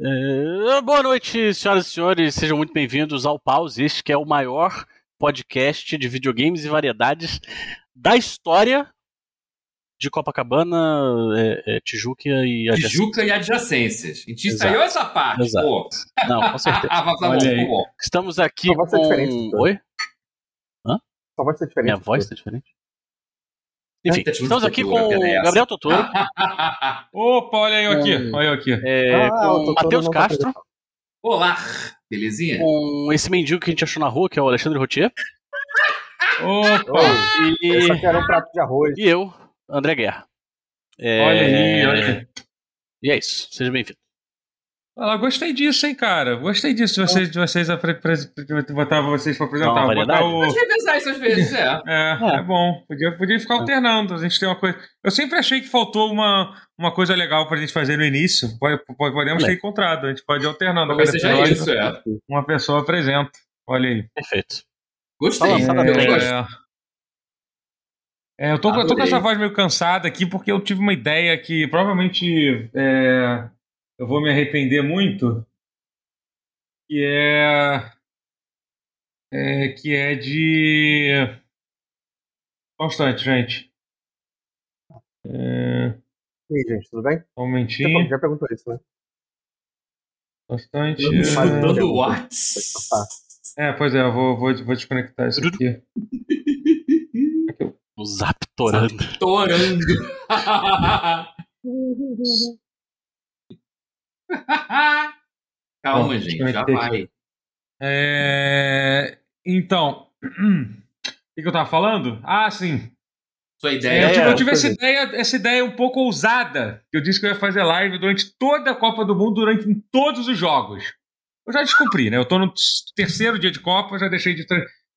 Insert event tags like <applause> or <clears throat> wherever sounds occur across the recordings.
É, boa noite, senhoras e senhores, sejam muito bem-vindos ao Pause, este que é o maior podcast de videogames e variedades da história de Copacabana, é, é, Tijuca e adjacências. Tijuca e adjacências. A gente ensaiou essa parte, Exato. pô. Não, com certeza. <laughs> ah, tá bom, tá bom. Estamos aqui com... Diferente, Oi? Hã? Sua voz tá diferente. Minha voz tá diferente? Enfim, estamos aqui com o Gabriel Totoro. <laughs> Opa, olha eu aqui. Olha eu aqui. É, ah, com o Matheus tá Castro. Olá, belezinha? Com esse mendigo que a gente achou na rua, que é o Alexandre Rotier. Opa! E... Eu só quero um prato de arroz. E eu, André Guerra. É... Olha aí, olha aí. E é isso, seja bem-vindo. Ah, gostei disso, hein, cara. Gostei disso. Vocês, de vocês botar vocês para apresentar. Não, botar o... Pode revezar isso às vezes, é. <laughs> é. É, é bom. Podia, podia ficar alternando. A gente tem uma coisa. Eu sempre achei que faltou uma, uma coisa legal pra gente fazer no início. Pode, podemos ter encontrado. A gente pode ir alternando. Talvez seja episódio, isso, é. Uma pessoa apresenta. Olha aí. Perfeito. Gostei. É, é, eu tô, eu tô com essa voz meio cansada aqui porque eu tive uma ideia que provavelmente é, eu vou me arrepender muito, que é, é que é de constante, gente. É... E aí, gente, tudo bem? Um momentinho. Já, já perguntou isso, né? Bastante. Escutando o WhatsApp. É, pois é, eu vou, vou, vou desconectar isso aqui. O zap torando. <laughs> <laughs> Calma, Bom, gente, já vai. É... Então, <clears throat> o que, eu tava falando? Ah, sim. Sua ideia. É, eu, tive, eu tive essa ideia, essa ideia um pouco ousada. Que eu disse que eu ia fazer live durante toda a Copa do Mundo, durante todos os jogos. Eu já descumpri, né? Eu tô no terceiro dia de Copa, já deixei de.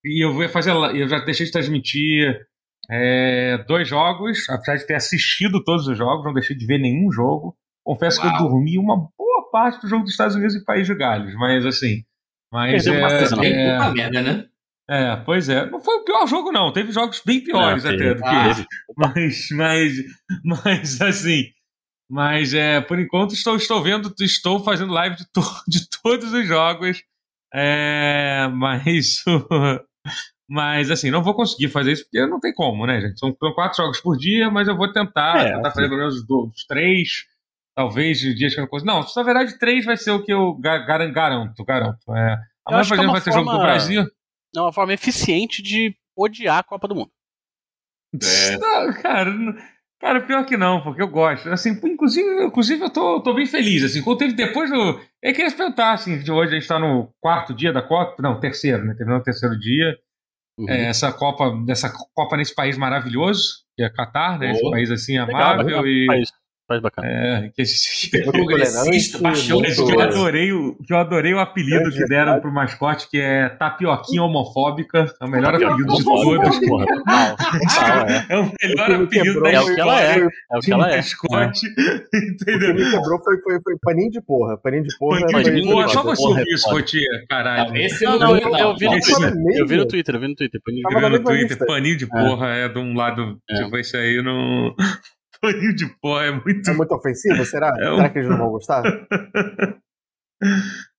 E eu vou fazer. Eu já deixei de transmitir é, dois jogos, apesar de ter assistido todos os jogos, não deixei de ver nenhum jogo. Confesso Uau. que eu dormi uma parte do jogo dos Estados Unidos e País de Gales, mas assim. Mas é, é, é, merda, né? É, pois é. Não foi o pior jogo, não. Teve jogos bem piores não, até do que esse. Mas, mas, mas, assim. Mas, é, por enquanto, estou, estou vendo, estou fazendo live de, to, de todos os jogos. É, mas, mas, assim, não vou conseguir fazer isso porque não tem como, né, gente? São quatro jogos por dia, mas eu vou tentar, é, tentar fazer pelo menos os três talvez dias que eu não consigo. Não, na verdade, três vai ser o que eu garanto, garanto. garanto. É, amanhã, por exemplo, é vai ter jogo do Brasil. É uma forma eficiente de odiar a Copa do Mundo. É. <laughs> Não, cara, cara, pior que não, porque eu gosto. Assim, inclusive, inclusive eu tô, tô bem feliz. Assim, quando teve depois do. Eu queria perguntar, assim, de hoje a gente tá no quarto dia da Copa. Não, terceiro, né? Terminou o terceiro dia. Uhum. É, essa Copa, dessa Copa nesse país maravilhoso, que é Catar, né? Esse país assim amável legal, legal. e. País mais bacana. É, que, que, progressista, paixão. Que eu adorei, o, que eu adorei o apelido é, que deram pro mascote, que é Tapioquinha Homofóbica. É o melhor apelido de todos. É o melhor apelido da história. É o que ela é. mascote. <laughs> Entendeu? O que me quebrou foi, foi, foi paninho de porra. Paninho de porra. Paninho de porra. Só você ouviu isso, Rotia, caralho. Esse não, não, eu vi no Twitter. Eu vi no Twitter, eu vi no Twitter. Paninho de porra é de um lado. Tipo, esse aí não paninho de pó é muito. É muito ofensivo? Será? <laughs> É um... Será que eles não vão gostar? <laughs>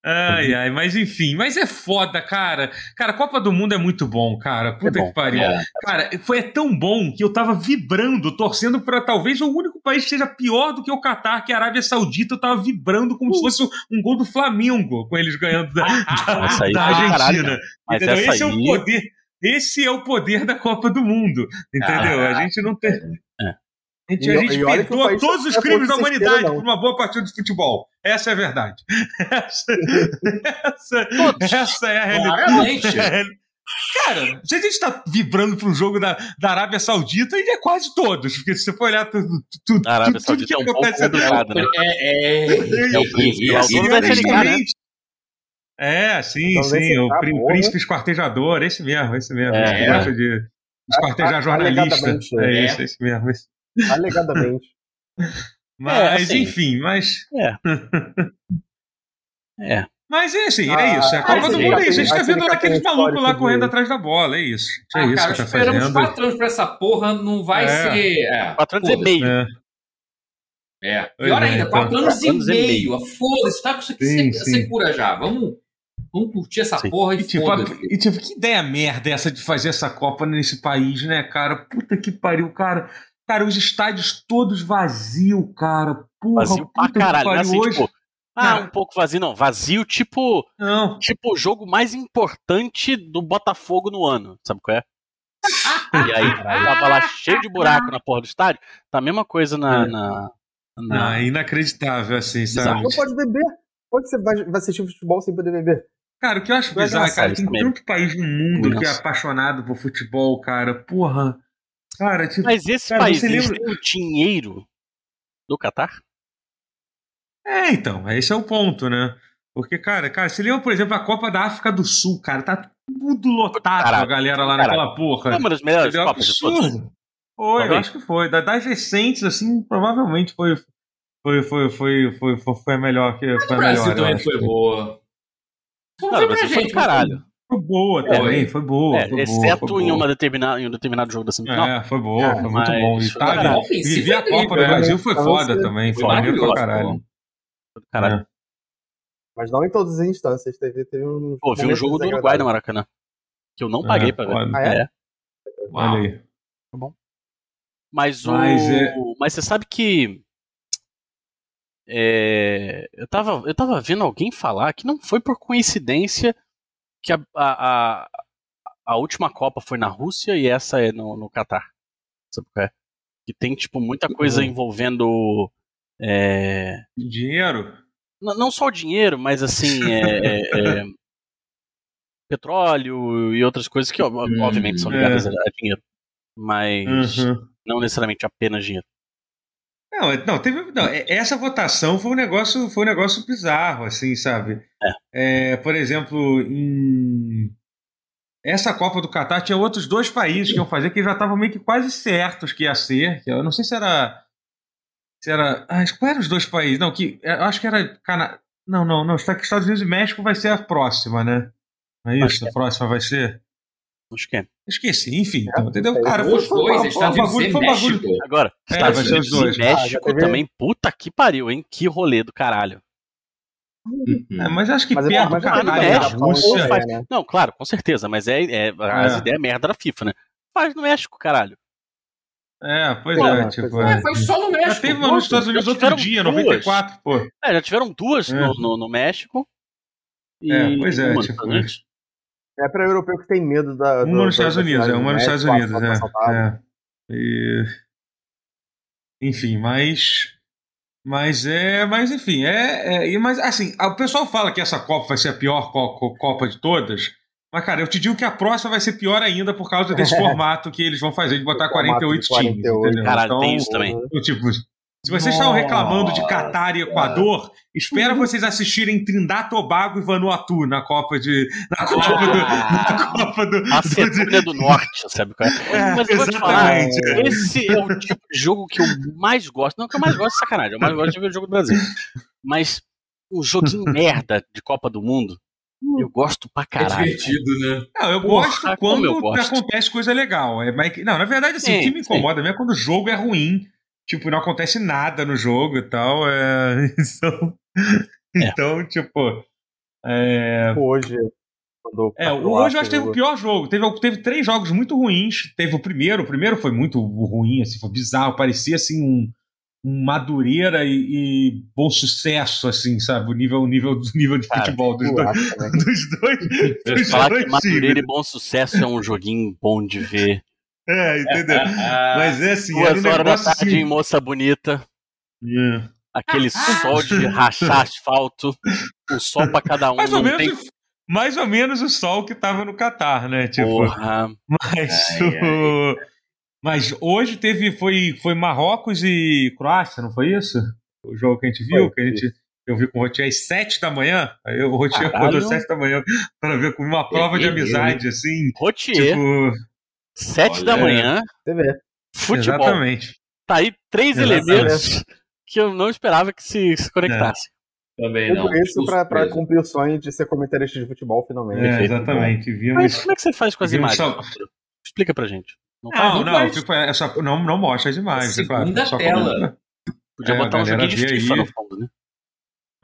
Ai, ai, mas enfim, mas é foda, cara. Cara, Copa do Mundo é muito bom, cara. Puta é bom, que pariu. É. Cara, foi tão bom que eu tava vibrando, torcendo para talvez o único país que seja pior do que o Catar, que é a Arábia Saudita. Eu tava vibrando como uh. se fosse um gol do Flamengo, com eles ganhando da, da, da Argentina. Entendeu? Esse é o poder. Esse é o poder da Copa do Mundo, entendeu? Ah, a gente não tem. É. A gente, e, a gente perdoa todos os crimes da humanidade por uma boa partida de futebol. Essa é a verdade. <laughs> Essa, essa, essa é a realidade. Cara, se a gente está vibrando para um jogo da, da Arábia Saudita, ele é quase todos, porque se você for olhar tudo, tudo, a Arábia tudo que é um acontece pouco né? É, é, é, o príncipe. É, sim, então, sim, o príncipe esquartejador, esse mesmo, esse mesmo, é, que gosta de esquartejar jornalista. É, esse, esse mesmo. Esse. Alegadamente. <laughs> mas, é, assim, enfim, mas. É. <laughs> é. Mas é assim, é isso. É a Copa do Mundo é isso. A gente tá vendo aqueles malucos lá correndo atrás da bola, é isso. É ah, isso cara, que tá esperamos fazendo. quatro anos pra essa porra, não vai é. ser. É, quatro anos e meio. É. É. Pior ainda, quatro anos, quatro anos e meio. Foda-se, tá com isso aqui, Sim, você, você cura já. Vamos, vamos curtir essa Sim. porra e, E tipo, a- e tipo, que ideia merda é essa de fazer essa Copa nesse país, né, cara? Puta que pariu, cara. Cara, os estádios todos vazios, cara. Porra, Vazio pra caralho. Não é pariu assim, hoje. tipo, ah, um pouco vazio, não. Vazio, tipo, Não. tipo o jogo mais importante do Botafogo no ano. Sabe qual é? E aí, tava lá cheio de buraco na porra do estádio. Tá a mesma coisa na. É. na, na- é inacreditável, assim, Bizarro. sabe? Não pode beber. Que você vai, assistir futebol sem poder beber? Cara, o que eu acho Não é bizarro, cara, tem tanto país no mundo que é Nossa. apaixonado por futebol, cara. Porra. Cara, tipo. Mas esse Cara, país você eles lembra- têm o dinheiro do Catar? É, então, esse é o ponto, né? Porque, cara, cara, você lembra, por exemplo, a Copa da África do Sul, cara, tá tudo lotado Caralho, a galera lá naquela porra. É uma das melhores? Copas de todas. Absurdo. Foi, eu acho que foi. Da- Das recentes, assim, provavelmente foi. Foi, foi, foi, foi, foi, foi a melhor que foi O a Brasil melhor. também foi boa. Não Não, foi pra foi gente, mas caralho. Foi boa também, foi boa. É, foi boa, exceto foi em, boa. uma determinada, em um determinado jogo da semifinal. É, foi boa, É, foi muito bom. E tá. Ofensivo viver a Copa do é. Brasil foi foda também, Foi maneiro pra maravilhoso, caralho. Caralho. É. Mas não em todas as instâncias. Teve, teve um. Pô, vi um jogo do Uruguai no Maracanã. Que eu não paguei É, pra ver. Ah, é? É. Olha aí. Mas o. Mas é- Mas você sabe que. é, eu, tava, eu tava vendo alguém falar que não foi por coincidência que a, a, a, última Copa foi na Rússia e essa é no, no Catar. Sabe qual é? Que tem, tipo, muita coisa Uhum. envolvendo. é, Dinheiro? N- não só o dinheiro, mas assim, é, é, é, <laughs> petróleo e outras coisas que, ob- Hum, obviamente, são ligadas a, a dinheiro. Mas Uhum. não necessariamente apenas dinheiro. Não, é- não, teve, não, é- essa votação foi um negócio, foi um negócio bizarro, assim, sabe? É, por exemplo, em essa Copa do Catar tinha outros dois países que iam fazer que já estavam meio que quase certos que ia ser. que Eu não sei se era, se era, ah, qual eram os dois países? Não, que eu acho que era Cana... Não, não, não. Está que Estados Unidos e México vai ser a próxima, né? Não é isso? A próxima vai ser. Acho que é. Esqueci, enfim, então, entendeu? Cara, Os foi, dois, foi, Estados Unidos bagulho, foi um bagulho. México. Agora, É, Estados os Unidos dois. e México Ah, também, puta que pariu, hein? Que rolê do caralho. Uhum. É, mas acho que Mas é perto bom, do mas é caralho México, Rússia. faz- né? Não, claro, com certeza, mas é, é as É. ideias merda da FIFA, né? Faz no México, caralho. É, pois Pô, é, mas tipo. é. É, foi só no México. Já teve uma nos Estados Unidos outro dia, duas. 94, pô. É, já tiveram duas É. no, no, no México. E É, pois é, uma tipo. É pra europeu que tem medo da. Uma nos Estados Unidos, é, uma nos Estados Unidos, é. é. E- Enfim, mas. Mas é. Mas enfim, é. é- mas assim, o pessoal fala que essa Copa vai ser a pior co- co- Copa de todas. Mas, cara, eu te digo que a próxima vai ser pior ainda por causa desse <laughs> formato que eles vão fazer de botar O formato 48 de times. 48. Entendeu? Caralho, Então, tem isso também. tipo, se vocês estão reclamando de Catar e Equador, espera vocês assistirem Trindade, Tobago e Vanuatu na Copa de. Na Copa do. Na Copa do, A do- do Norte, sabe qual é? <laughs> É, Mas eu vou te falar, esse é o tipo de jogo que eu mais gosto. Não que eu mais gosto de sacanagem, eu mais gosto de ver o jogo do Brasil. Mas um joguinho <laughs> merda de Copa do Mundo, eu gosto pra É caralho. divertido, né? Não, eu Porra, gosto quando eu gosto. acontece coisa legal. É, mas, não, na verdade, assim, Sim, o que me sim. incomoda mesmo é quando o jogo é ruim. Tipo, não acontece nada no jogo e tal. É... <laughs> Então, É. então tipo. É, Hoje. Quando é, a hoje eu acho que teve o pior jogo. Teve, teve três jogos muito ruins. Teve o primeiro, o primeiro foi muito ruim, assim, foi bizarro. Parecia assim um, um Madureira e, e bom sucesso, assim, sabe? O nível, o nível, o nível de Cara, futebol dos dois. acho <laughs> também. Dos dois, dos Falar que dois Madureira times. e Bom Sucesso é um joguinho bom de ver. É, entendeu? <laughs> Mas é assim, era um Duas horas da tarde em assim. Moça Bonita, É. aquele sol de rachar asfalto, um sol pra cada um. Mais ou menos, tem mais ou menos o sol que tava no Catar, né? Tipo, porra. mas, Ai, o- mas hoje teve foi, foi Marrocos e Croácia, não foi isso? O jogo que a gente viu, Foi, que a gente eu vi com o Rotier às sete da manhã. Aí o Rotier Caralho. acordou às sete da manhã para ver com uma prova de amizade, assim. Rotier, Tipo, sete olha, da manhã, Você vê. futebol. exatamente. Tá aí três Exatamente. elementos que eu não esperava que se, se conectassem. Também não. Tudo isso pra, pra surpreso. cumprir o sonho de ser comentarista de futebol, finalmente. É, exatamente. Mas Vimos. como é que você faz com as imagens? só-? Explica pra gente. Não faz, Não, não não, fico- é só- não, não mostra as imagens, é claro. Só tela. comenta. Podia É, botar um joguinho de FIFA aí. no fundo, né?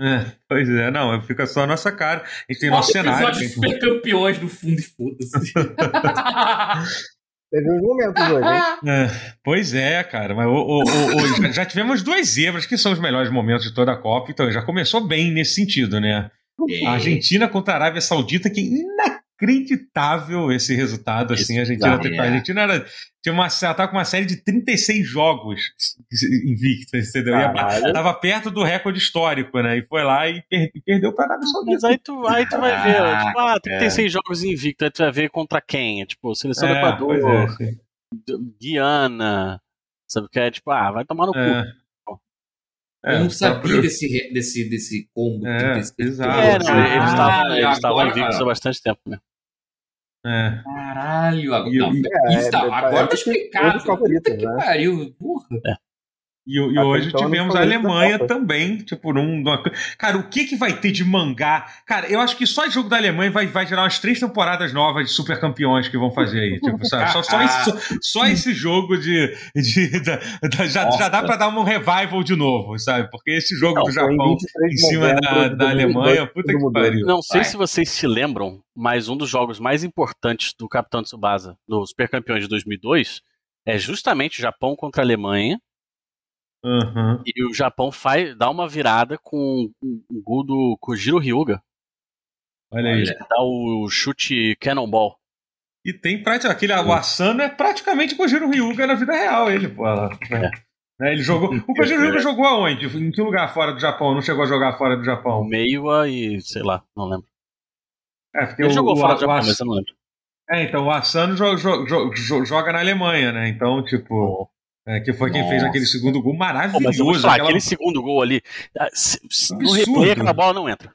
É, pois é, não, fica só a nossa cara. A gente tem Bota nosso cenário. episódio de tem- super campeões no fundo e foda-se. <laughs> Teve uns momentos hoje, hein? É, pois é, cara, mas o- o- o- o- já- já tivemos duas zebras que são os melhores momentos de toda a Copa, então já começou bem nesse sentido, né? A Argentina contra a Arábia Saudita, que inacreditável esse resultado, assim, a Argentina, Exato, a Argentina era, tinha uma, ela tava com uma série de 36 jogos invicta, entendeu? E tava perto do recorde histórico, né? E foi lá e, per- e perdeu para a Arábia Mas Saudita. aí tu, aí tu vai ver, Ah, tipo, ah, 36 jogos invicto, aí tu vai ver contra quem? É, tipo, seleção do É, Equador, é, sim. Guiana, sabe o que é? Tipo, ah, vai tomar no cu. É. Eu É, não sabia pra- desse, desse, desse combo. É, 36. exato. É, não, eles Ah, eles estavam agora, invictos há bastante tempo, né? É. Caralho, agora, E- não, e- isso tá- é, agora tá explicado. Puta que né? pariu, porra. E, e hoje então, tivemos a Alemanha Copa. também, tipo, num, numa... Cara, o que que vai ter de mangá? Cara, eu acho que só esse jogo da Alemanha vai, vai gerar umas três temporadas novas de super campeões que vão fazer aí, tipo, sabe? Só, só, <laughs> esse, só, só esse jogo de... de da- da- já, já dá pra dar um revival de novo, sabe? Porque esse jogo Não, do em Japão 23 em de cima da, da 2002, Alemanha, puta que pariu. Não sei Vai. se vocês se lembram, mas um dos jogos mais importantes do Capitão Tsubasa, do Super Campeões de 2002, é justamente o Japão contra a Alemanha. Aham. E o Japão faz, dá uma virada com um gol do Kojiro Ryuga. Olha aí. Que Dá o chute Cannonball. E tem prática, aquele o Asano é praticamente Kojiro Ryuga na vida real, ele, pô. Né? Né, Ele jogou. O <laughs> Kojiro Ryuga jogou aonde? Em que lugar fora do Japão? Não chegou a jogar fora do O Japão? Meiwa e sei lá, não lembro. É, porque Ele o, jogou o, fora do o Japão, As- mas eu não lembro. É, então o Asano jo- jo- jo- jo- joga na Alemanha, né? Então, tipo. É, que foi quem fez aquele segundo gol maravilhoso. falar, aquela- aquele segundo gol ali, se- no replay aquela bola não entra.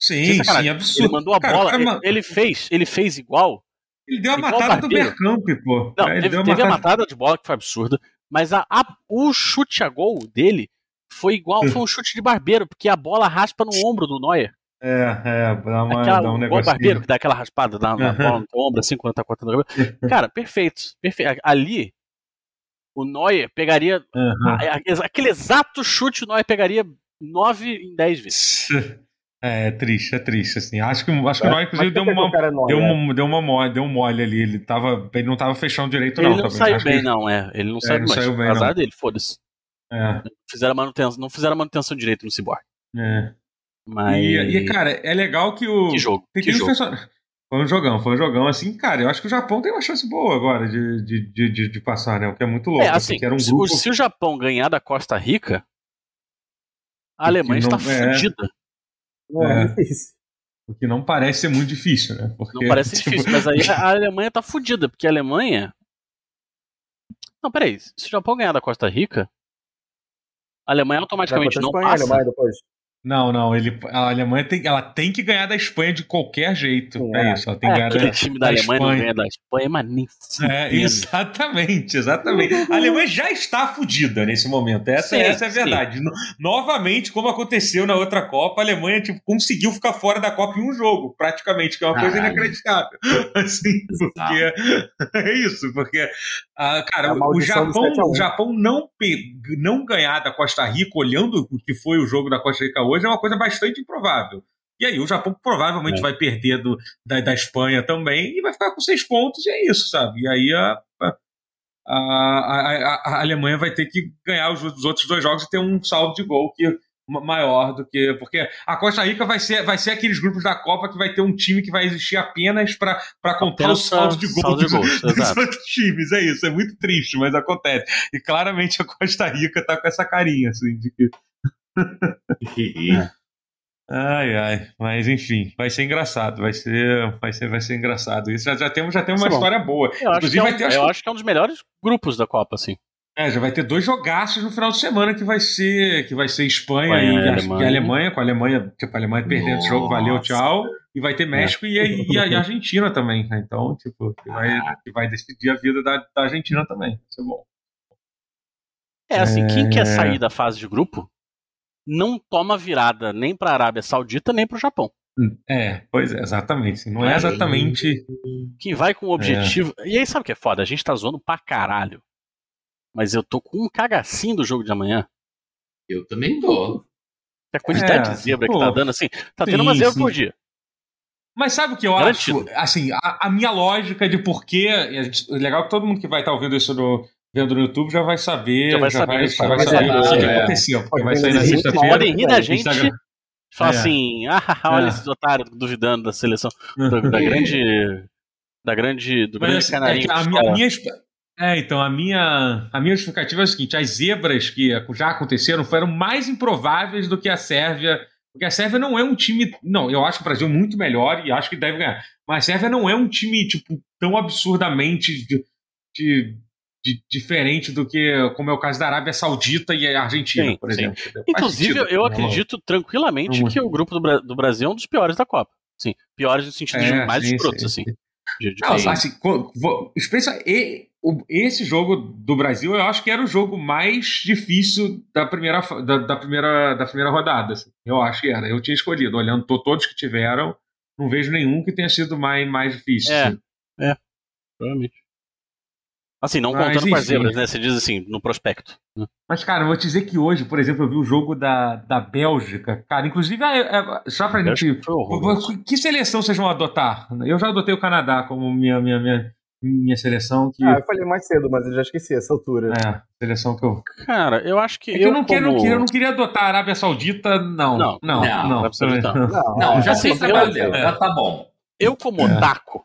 Sim, sim, absurdo. Ele mandou a Cara, bola, cara ele, ele fez, ele fez igual. Ele deu a matada do. Bergkamp, pô. Não, ele teve, deu a teve a matada- matada de bola que foi absurda, mas a, a- o chute a gol dele foi igual, foi um <laughs> chute de barbeiro, porque a bola raspa no ombro do Neuer. É, é, dá, uma, Aquela, dá um igual o negocinho. barbeiro que dá aquela raspada na, na Uhum. bola no ombro, assim, quando tá cortando o cabelo. Cara, perfeito, perfeito. Ali, o Neuer pegaria. A- a- aquele exato chute, o Neuer pegaria 9 em 10 vezes. <laughs> É, é triste, é triste, assim. Acho que, acho que o Neuer, inclusive, Mas deu que que uma, não deu, uma, deu, uma mole, deu um mole ali. Ele, tava, ele não tava fechando direito, Ele não. não também. saiu Acho que bem, ele- não, é. Ele não saiu, não mas saiu bem, azar não. dele, foda-se. É, Fizeram manutenção, não fizeram a manutenção direito no Cyborg. é. Mas. E, e, cara, é legal que o. que jogo. tem Que jogo. person- Foi um jogão, foi um jogão. Assim, cara, eu acho que o Japão tem uma chance boa agora de, de, de, de, de passar, né? O que é muito louco. É, assim, porque era um grupo. se o Japão ganhar da Costa Rica, a Que Alemanha não- está é. fudida. Não é, É. difícil. O que não parece ser muito difícil, né? Porque, Não parece <laughs> tipo, difícil, mas aí a Alemanha tá fudida, porque a Alemanha. Não, peraí. Se o Japão ganhar da Costa Rica, a Alemanha automaticamente a não Espanha, passa. Alemanha depois. Não, não, ele, a Alemanha tem, ela tem que ganhar da Espanha de qualquer jeito. É é. isso, ela tem que É, ganhar aquele da, time da, da Alemanha não Espanha. ganha da Espanha, mas nem É, exatamente, exatamente. A Alemanha já está fudida nesse momento. Essa, Sim, essa é a verdade. No- novamente, como aconteceu na outra Copa, a Alemanha tipo, conseguiu ficar fora da Copa em um jogo, praticamente, que é uma coisa inacreditável. <laughs> Assim, porque <laughs> é isso, porque ah, cara, A o Japão, 7 a 1. o Japão não, não ganhar da Costa Rica, olhando o que foi o jogo da Costa Rica hoje, é uma coisa bastante improvável. E aí o Japão provavelmente É. vai perder do, da, da Espanha também e vai ficar com seis pontos e é isso, sabe? E aí a, a, a, a- a Alemanha vai ter que ganhar os, os outros dois jogos e ter um saldo de gol que maior do que porque a Costa Rica vai ser vai ser aqueles grupos da Copa que vai ter um time que vai existir apenas para contar o saldo de gols saldo de gols, <laughs> dos outros times é isso é muito triste mas acontece e claramente a Costa Rica tá com essa carinha assim de que <laughs> Ai, ai, mas enfim, vai ser engraçado, vai ser, vai ser, vai ser engraçado. Isso já, já temos, já temos uma Tá bom. história boa. Eu, acho é um, vai ter, acho eu que- acho que é um dos melhores grupos da Copa, assim. É, já vai ter dois jogaços no final de semana que vai ser, que vai ser Espanha, Espanha e, e a- Alemanha. e a Alemanha, com a Alemanha, tipo, a Alemanha perdendo esse jogo, valeu, Nossa. tchau. E vai ter México e, a- e a, e a Argentina também, né? Então, tipo, que vai, que vai decidir a vida da, da Argentina também. Isso é bom. É assim, quem É. quer sair da fase de grupo não toma virada nem pra Arábia Saudita nem pro Japão. É, pois é, exatamente. Não é exatamente. Quem vai com o objetivo. E aí, sabe o que é foda? A gente tá zoando pra caralho. Mas eu tô com um cagacinho do jogo de amanhã. Eu também tô. A quantidade É, de zebra que pô. tá dando, assim, tá tendo Sim, uma zebra sim. por dia. Mas sabe o que eu Garantido. acho? Assim, a, a minha lógica de porquê. gente- legal que todo mundo que vai estar ouvindo isso no, vendo no YouTube já vai saber. Já vai saber, já vai vai saber o que é. aconteceu. Porque vai Pode sair na sexta-feira. podem rir da gente. Instagram. Falar É. assim, ah, olha É. esses otários duvidando da seleção. Da, <laughs> da grande. Da grande. Do Mas grande assim, é canarinho. que a, que minha, é, então, a minha, a minha justificativa é a seguinte: as zebras que já aconteceram foram mais improváveis do que a Sérvia. Porque a Sérvia não é um time. Não, eu acho que o Brasil é muito melhor e acho que deve ganhar. Mas a Sérvia não é um time, tipo, tão absurdamente de- de- de- diferente do que, como é o caso da Arábia Saudita e a Argentina, Sim, por sim. exemplo. Faz Inclusive, sentido. eu Não, acredito tranquilamente Não. que o grupo do, do Brasil é um dos piores da Copa. Sim, piores no sentido de É, mais sim, escrotos, sim, assim. sim. De- de- Não, de- assim, especial- e- o- esse jogo do Brasil, eu acho que era o jogo mais difícil da primeira, da, da primeira, da primeira rodada. assim. Eu acho que era. Eu tinha escolhido. Olhando to- todos que tiveram, não vejo nenhum que tenha sido mais, mais difícil. É. assim. Provavelmente. Assim, não Mas, contando com as zebras, né? Você diz assim, no prospecto. né? Mas, cara, eu vou te dizer que hoje, por exemplo, eu vi o jogo da, da Bélgica. Cara, inclusive, é- é- só pra gente. Que seleção vocês vão adotar? Eu já adotei o Canadá como minha, minha, minha, minha seleção. Que, Ah, eu falei mais cedo, mas eu já esqueci essa altura. é, seleção que eu, Cara, eu acho que. É que eu, não, como... quero, eu não queria adotar a Arábia Saudita, não. Não, não, não. não, não. Não, Não, já fez o trabalho eu- dele, já tá bom. Eu, como É. otaku,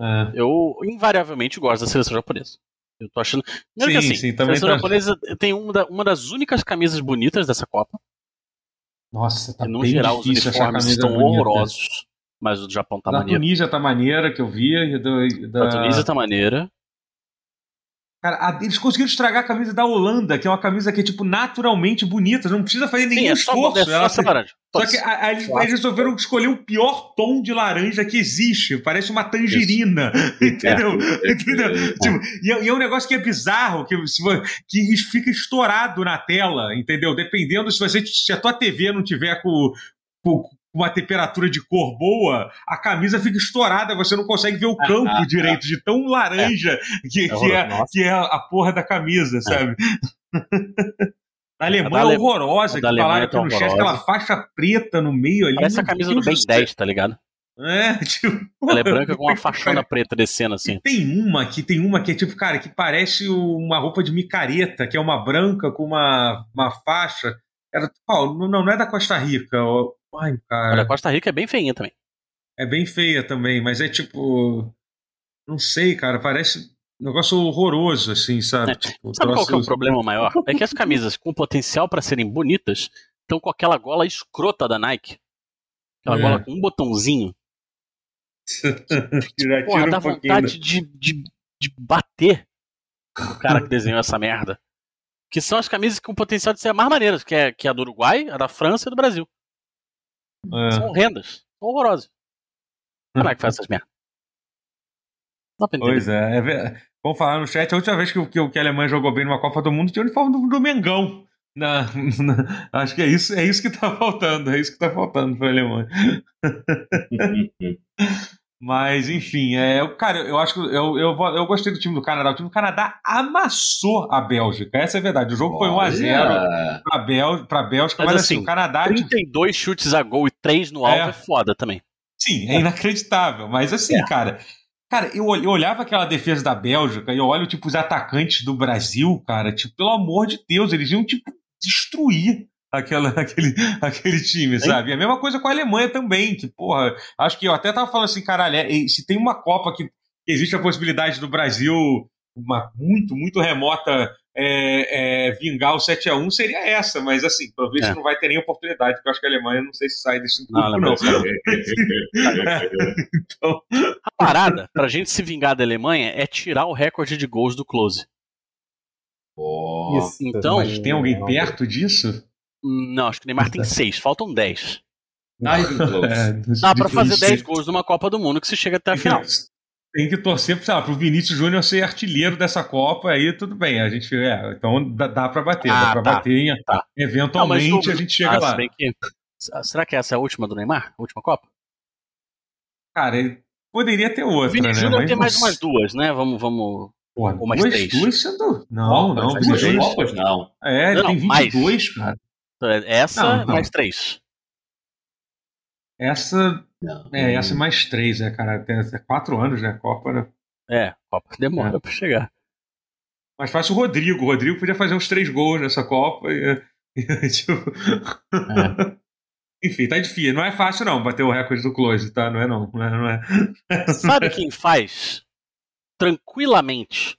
É. eu invariavelmente gosto da seleção japonesa. Eu tô achando. Primeiro que Sim, assim, sim, a também seleção tá- japonesa tem uma, da- uma das únicas camisas bonitas dessa Copa. Nossa, tá e, no bem geral, os uniformes camisa estão bonita. horrorosos. Mas o do Japão tá da maneiro. Tunísia tá maneira, que eu vi. E do, e da... Da Tunísia tá maneira. Cara, a- eles conseguiram estragar a camisa da Holanda, que é uma camisa que é, tipo, naturalmente bonita. Não precisa fazer nenhum Sim, é só, esforço. é só essa laranja. Só que a- a- eles, eles resolveram escolher o pior tom de laranja que existe. Parece uma tangerina. <laughs> Entendeu? <laughs> Entendeu? Tipo, e, é, e é um negócio que é bizarro, que, que fica estourado na tela, entendeu? Dependendo se você se a tua TV não tiver com, com uma temperatura de cor boa, a camisa fica estourada, você não consegue ver o campo <laughs> direito, de tão laranja que, que, é, Nossa. que é a porra da camisa, sabe? <laughs> A Alemanha é horrorosa, que falaram aqui tá no chat, aquela faixa preta no meio ali. Parece a camisa do Deus Ben céu. 10, tá ligado? É, <laughs> tipo. Ela é branca com uma que faixona preta descendo assim. tem uma que tem uma que é tipo, cara, que parece uma roupa de micareta, que é uma branca com uma, uma faixa. Era, qual? não, não é da Costa Rica. ó. Ai, A da cara. Costa Rica é bem feinha também. É bem feia também, mas é tipo. Não sei, cara, parece um negócio horroroso, assim, sabe? É. Tipo, Sabe qual que é o problema maior? É que as camisas com potencial pra serem bonitas estão com aquela gola escrota da Nike. Aquela É. gola com um botãozinho. <laughs> Porra, dá um vontade de, de, de bater o cara que desenhou essa merda. Que são as camisas com potencial de ser mais maneiras, que é, que é a do Uruguai, a da França e a do Brasil. É. São horrendas. São horrorosas. <laughs> Como é que faz essas merdas? Pois é, é ver- Vamos falar no chat, a última vez que, o- que, o- que a Alemanha jogou bem numa Copa do Mundo tinha o uniforme do, do Mengão. Na, na- acho que é isso, é isso que tá faltando, é isso que tá faltando pra Alemanha. <laughs> Mas, enfim, é, eu- cara, eu acho que eu, eu, vou- eu gostei do time do Canadá. O time do Canadá amassou a Bélgica, essa é a verdade. O jogo foi 1x0 Olha, pra, Bél, pra Bélgica, mas, Mas, assim, assim, o Canadá 32 chutes a gol e 3 no alvo É. é, foda também. Sim, é inacreditável. Mas assim, cara. Cara, eu, eu olhava aquela defesa da Bélgica e eu olho, tipo, os atacantes do Brasil, cara, tipo, pelo amor de Deus, eles iam, tipo, destruir aquela, <laughs> aquele, aquele time, sabe? E a mesma coisa com a Alemanha também, que, porra, acho que eu até tava falando assim, caralho, é- se tem uma Copa que, existe a possibilidade do Brasil, uma muito, muito remota, é, é, vingar o 7x1, seria essa, mas assim, visto É. não vai ter nem oportunidade, porque eu acho que a Alemanha não sei se sai desse Não, grupo, não. Alemanha <laughs> <laughs> então, A parada pra gente se vingar da Alemanha é tirar o recorde de gols do Close. Isso. então- Mas tem alguém Não. perto disso? Não, acho que o Neymar tem 6, faltam 10. Not even close. É, Dá pra fazer. 10 gols numa Copa do Mundo que se chega até a final. tem que torcer sei lá, pro Vinícius Júnior ser artilheiro dessa Copa, aí tudo bem. A gente, é, então dá, dá pra bater, Ah, dá pra tá, bater. em- tá. Eventualmente Não, o- a gente chega Ah, lá. que- Será que essa é a última do Neymar? A última Copa? Cara, ele poderia ter O outra, Vini né? Júnior Mas tem mais umas duas, né? Vamos, vamos. Porra, Ou mais duas, três? duas sendo. Não, Copas, não, 22. duas Copas não. É, ele Não, tem mais. 22, cara. É Essa Não, não. mais três. Essa. não. É, essa é mais três, é, cara. Tem é quatro anos, né? Copa, né? É, Copa demora É. pra chegar. Mas faz o Rodrigo. O Rodrigo podia fazer uns três gols nessa Copa. E, <laughs> e, tipo... <laughs> Enfim, tá difícil. Não é fácil, não, bater o recorde do Close, tá? Não é, não. Não é. Não é. <laughs> Sabe quem faz tranquilamente?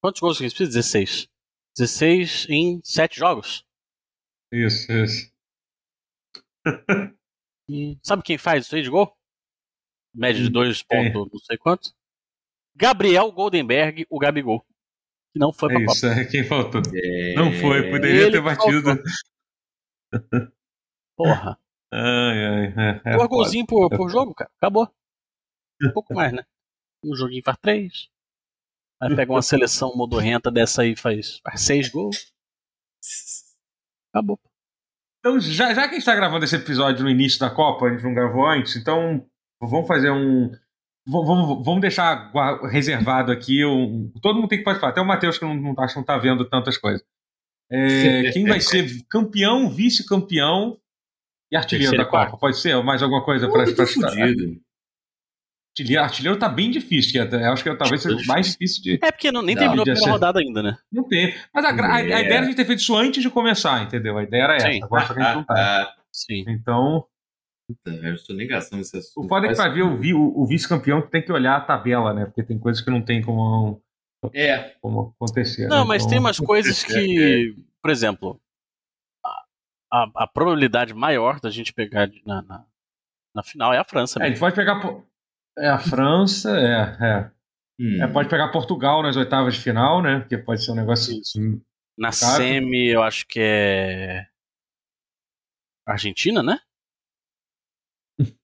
Quantos gols que eles precisam? 16. 16 em 7 jogos. Isso, isso. E sabe quem faz isso aí de gol? Média de 2 Quem? pontos, não sei quanto. Gabriel Goldenberg, o Gabigol. Que não foi pra É Copa. isso, é quem faltou. É... Não foi, poderia Ele ter batido. Porra. <laughs> Ai, ai, é, é Dois foda. golzinhos por, É por jogo, cara. Acabou. Um pouco mais, né? Um joguinho faz três. Aí pega uma seleção modorrenta dessa aí e faz, faz seis gols. <laughs> Acabou. Então, já, já que a gente tá gravando esse episódio no início da Copa, a gente não gravou antes, então vamos fazer um. Vamos, vamos deixar reservado aqui. Um, todo mundo tem que participar. Até o Matheus, que não, não, acho que não tá vendo tantas coisas. É, quem vai ser campeão, vice-campeão e artilheiro da quarto. Copa? Pode ser? Ou mais alguma coisa para tô fudido. Artilheiro, artilheiro tá bem difícil, que é- acho que talvez seja o mais difícil de. É porque não, nem Não, terminou a primeira ser. rodada ainda, né? Não tem. Mas a, a- a É. ideia era a gente ter feito isso antes de começar, entendeu? A ideia era essa. Sim. Agora só que a gente não tá. Ah, Sim. Então, puta, eu estou negação nesse assunto. o foda é que ver o, vi- o- o vice-campeão tem que olhar a tabela, né? Porque tem coisas que não tem como, É, como acontecer. Não, né? mas Então, tem umas coisas que, <laughs> por exemplo, a, a- a probabilidade maior da gente pegar na, na, na final é a França. É, a gente pode pegar. É a França, é, é. hum, É, Pode pegar Portugal nas oitavas de final, né? Porque pode ser um negócio. Isso. Na semi, eu acho que é. Argentina, né? <laughs>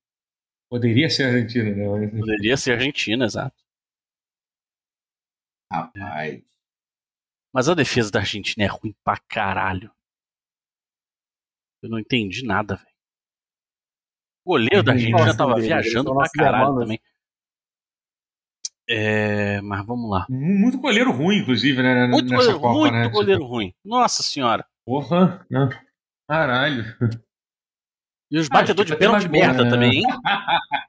Poderia ser Argentina, né? Mas- Poderia ser Argentina, exato. rapaz. Mas a defesa da Argentina é ruim pra caralho. Eu não entendi nada, velho. O goleiro da. Argentina Nossa, tava deles, eles viajando pra nossos caralho irmãos. também. É, mas vamos lá. Muito goleiro ruim, inclusive, né? Muito, nessa goleiro, Copa, muito né? goleiro ruim. Nossa senhora. Porra, né? Caralho. E os Ah, batedores de pênalti merda né? também, hein? <laughs>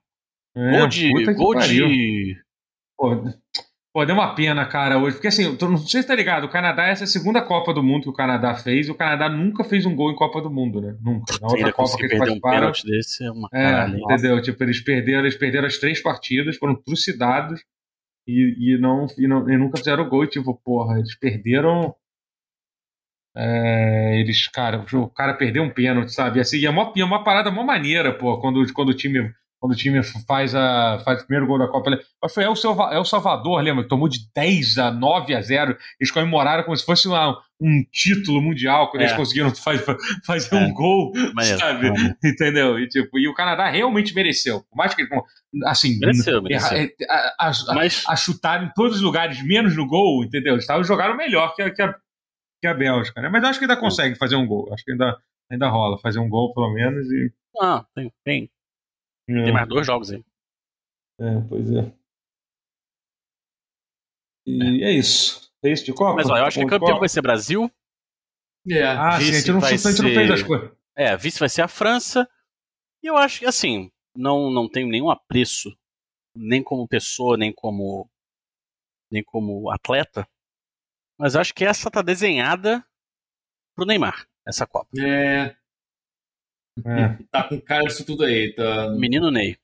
É, gol de. Gol pariu. de. Pô, pô, deu uma pena, cara, hoje. Porque assim, não sei se tá ligado, o Canadá, essa é a segunda Copa do Mundo que o Canadá fez, e o Canadá nunca fez um gol em Copa do Mundo, né? Nunca. Na outra Ainda Copa que eles um participaram. pênalti desse é uma É, caralho. entendeu? Tipo, eles perderam, eles perderam as três partidas, foram trucidados e, e, não, e, não, e nunca fizeram gol. E, tipo, porra, eles perderam. É, eles, cara, o cara perdeu um pênalti, sabe? E, assim, é uma, é uma parada mó maneira, pô, quando, quando o time. Quando o time faz, a, faz o primeiro gol da Copa. Que foi El, Salva- El Salvador, lembra? Que tomou de 10 a 9 a 0. Eles comemoraram como se fosse uma, um título mundial, quando É. eles conseguiram faz, fazer É. um gol, Maneiro, sabe? maneiro. <laughs> Entendeu? E, tipo, e o Canadá realmente mereceu. Por mais que eles, assim, Mereceu, mereceu. é, a, a- Mas a chutar em todos os lugares, menos no gol, entendeu? Eles tavam- jogaram melhor que a, que, a, que a Bélgica, né? Mas eu acho que ainda consegue fazer um gol. Acho que ainda, ainda rola fazer um gol, pelo menos. E, ah, tem, tem, tem mais dois jogos aí. É, pois é. E é, isso. É isso de Copa? Mas ó, eu acho que campeão Copa? vai ser Brasil. É, Ah, sim, a gente vice não, vai a gente não ser- fez as coisas. É, vice vai ser a França. E eu acho que, assim, não, não tenho nenhum apreço, nem como pessoa, nem como, nem como atleta. Mas eu acho que essa tá desenhada pro Neymar, essa Copa. é, É, tá com cara disso tudo aí. Tá... Menino Ney.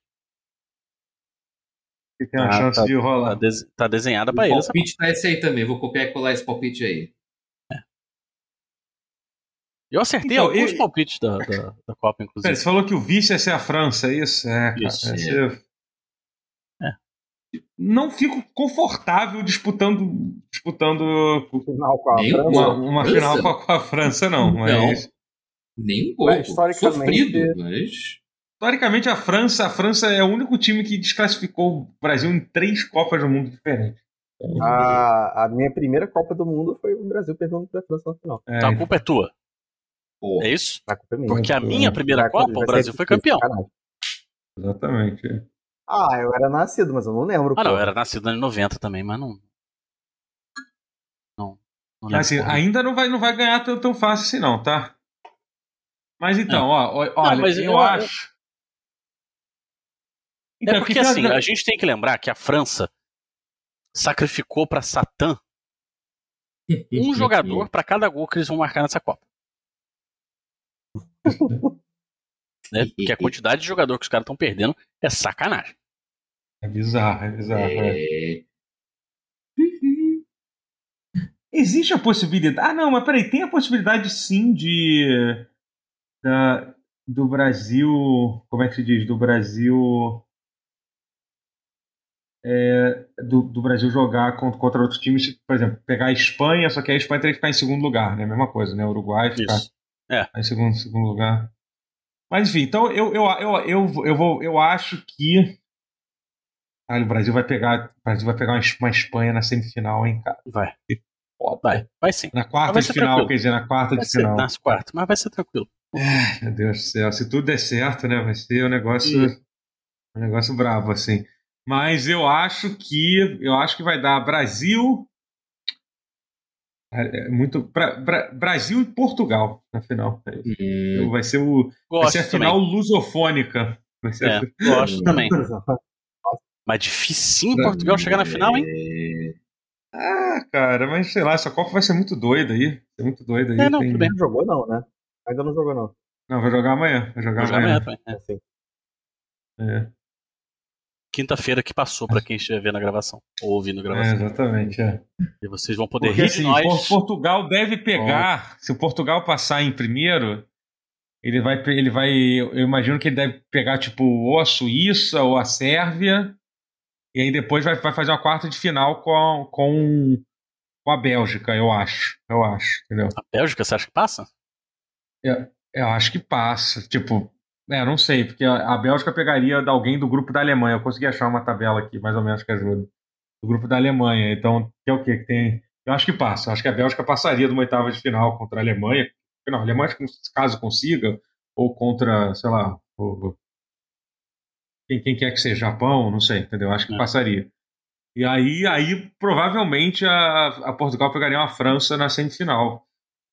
que tem a Ah, chance tá. de Tá, rolar. des- tá desenhada O pra ele Copa. palpite tá esse aí também. Vou copiar e colar esse palpite aí. Eu acertei Então, alguns eu- palpites da, da, da Copa, Pera, inclusive. você falou que o vice ia ser a França, é isso? É, cara. Isso, é. ser- É. Não fico confortável disputando, disputando Final com a França. uma, uma final com a, com a França, não. Mas, Nem um Mas, pouco. historicamente- Sofrido, mas. historicamente, a França, a França é o único time que desclassificou o Brasil em três Copas do Mundo diferentes. A, a minha primeira Copa do Mundo foi o Brasil perdendo pra França na final. É, Então a culpa é tua, Pô, é isso? A culpa é minha. Porque a minha primeira Vai- Copa, o Brasil foi campeão. sacanagem. exatamente. Ah, eu era nascido, mas eu não lembro. Ah, não, eu era nascido nos anos 90 também, mas não. Não lembro Assim, qual. ainda não vai, não vai ganhar tão, tão fácil assim, não, tá? Mas então, ó, ó, olha, mas eu, eu- acho. Então, É porque tem a- assim, a gente tem que lembrar que a França sacrificou pra Satã um jogador pra cada gol que eles vão marcar nessa Copa. <laughs> né? Porque a quantidade de jogador que os caras estão perdendo é sacanagem. É bizarro, é bizarro. é. É, Existe a possibilidade. Ah, não, mas peraí, tem a possibilidade sim de. Da, do Brasil. Como é que se diz? Do Brasil. é, do, do Brasil jogar contra, contra outros times, por exemplo, pegar a Espanha, só que a Espanha teria que ficar em segundo lugar, né? Mesma coisa, né? O Uruguai ficar. É. em segundo, segundo lugar. Mas enfim, então eu, eu, eu, eu, eu, vou, eu acho que. Ah, o Brasil vai pegar. O Brasil vai pegar uma, Es- uma Espanha na semifinal, hein, cara? Vai. Vai, vai sim. Na quarta de final, tranquilo. quer dizer, na quarta Vai de ser final. nas quartas, mas vai ser tranquilo. Meu Deus do céu, se tudo der certo, né? Vai ser um negócio. Um negócio bravo, assim. Mas eu acho que. Eu acho que vai dar Brasil. É, é muito. Bra- Bra- Brasil e Portugal na final. Hum, Vai ser, o, vai Gosto ser a também. final lusofônica. Vai ser a É, gosto também. <laughs> Mas dificinho Portugal chegar na final, hein? é, Ah, cara, mas sei lá, essa Copa vai ser muito doida aí. Vai ser muito doida aí. É, não, Tem- bem. Não jogou, não, né? Ainda não jogou, não. Não, vai jogar amanhã. Vai jogar jogar amanhã. amanhã é. Assim. É, Quinta-feira que passou pra quem estiver vendo a gravação. Ou ouvindo a é, gravação. exatamente. É. E vocês vão poder Porque rir assim, de nós. Por- Portugal deve pegar. Se o Portugal passar em primeiro, ele vai. Ele vai. Eu imagino que ele deve pegar, tipo, ou a Suíça ou a Sérvia. E aí depois vai, vai fazer uma quarta de final com, com, com a Bélgica, eu acho. Eu acho, entendeu? A Bélgica, você acha que passa? Eu acho que passa. Tipo, é, não sei, porque a, Bélgica pegaria de alguém do grupo da Alemanha. Eu consegui achar uma tabela aqui, mais ou menos, que ajuda. Do grupo da Alemanha. Então, que é o quê? Que tem. Eu acho que passa. Eu acho que a Bélgica passaria de uma oitava de final contra a Alemanha. Não, a Alemanha, caso consiga, ou contra, sei lá, o- quem, quem quer que seja, Japão, não sei, entendeu? Acho que É. passaria. E aí, aí provavelmente a, a Portugal pegaria uma França na semifinal.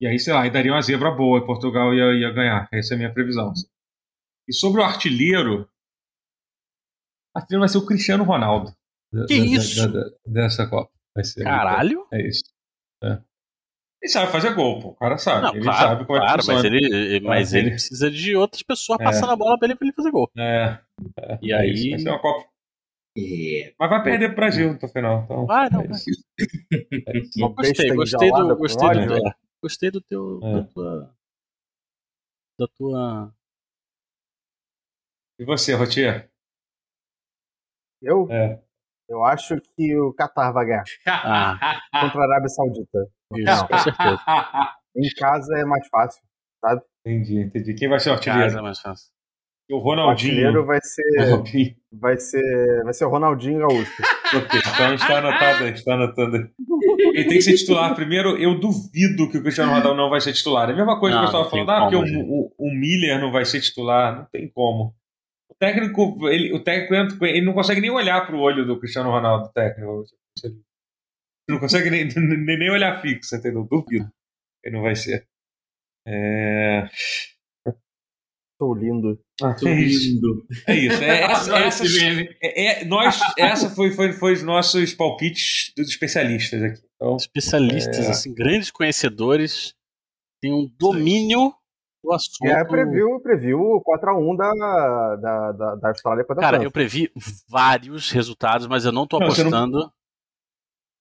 E aí, sei lá, aí daria uma zebra boa e Portugal ia, ia ganhar. Essa é a minha previsão. E sobre o artilheiro, o artilheiro vai ser o Cristiano Ronaldo. Que da- isso? da- da- dessa Copa. Vai ser. Caralho? É isso. É. Ele sabe fazer gol, pô. O cara sabe. Não, ele claro, sabe como é que claro, mas, funciona. ele, mas Ah, ele ele- precisa de outras pessoas É. passando a bola pra ele, pra ele fazer gol. É, é, E é aí- isso. Vai ser uma Copa. é, Mas vai perder pro Brasil no final. Então, Vai, não, é vai. É Gostei, gostei do, gostei do, óleo. é, gostei do teu, É. da tua, da tua, E você, Rotier? Eu, É. eu acho que o Qatar vai ganhar Ah. <laughs> contra a Arábia Saudita. isso, com certeza. Em casa é mais fácil. entendi, entendi. Quem vai ser o artilheiro? Casa é mais fácil. O O Ronaldinho. artilheiro vai ser, O Ronaldinho. vai ser, vai ser o Ronaldinho Gaúcho. <laughs> Ok, então está anotado está anotado aí. Ele tem que ser titular primeiro. Eu duvido que o Cristiano Ronaldo não vai ser titular. É a mesma coisa Não, que eu estava não tem falando, ah, porque o, o, o Miller não vai ser titular. Não tem como. O técnico, ele, o técnico, ele não consegue nem olhar para o olho do Cristiano Ronaldo, o técnico. Ele não consegue nem, nem, nem olhar fixo, entendeu? Duvido. Ele não vai ser. É, Tô lindo. tô é isso. lindo. É isso. É, essa, <laughs> essa- é- é- nós, essa foi, foi, foi os nossos palpites dos especialistas aqui. Então, Especialistas, É. assim, grandes conhecedores, têm um domínio do assunto. É, previu, previu o 4x1 da, da, da, da Austrália contra a Cara, França. eu previ vários resultados, mas eu não tô Não, você não- apostando.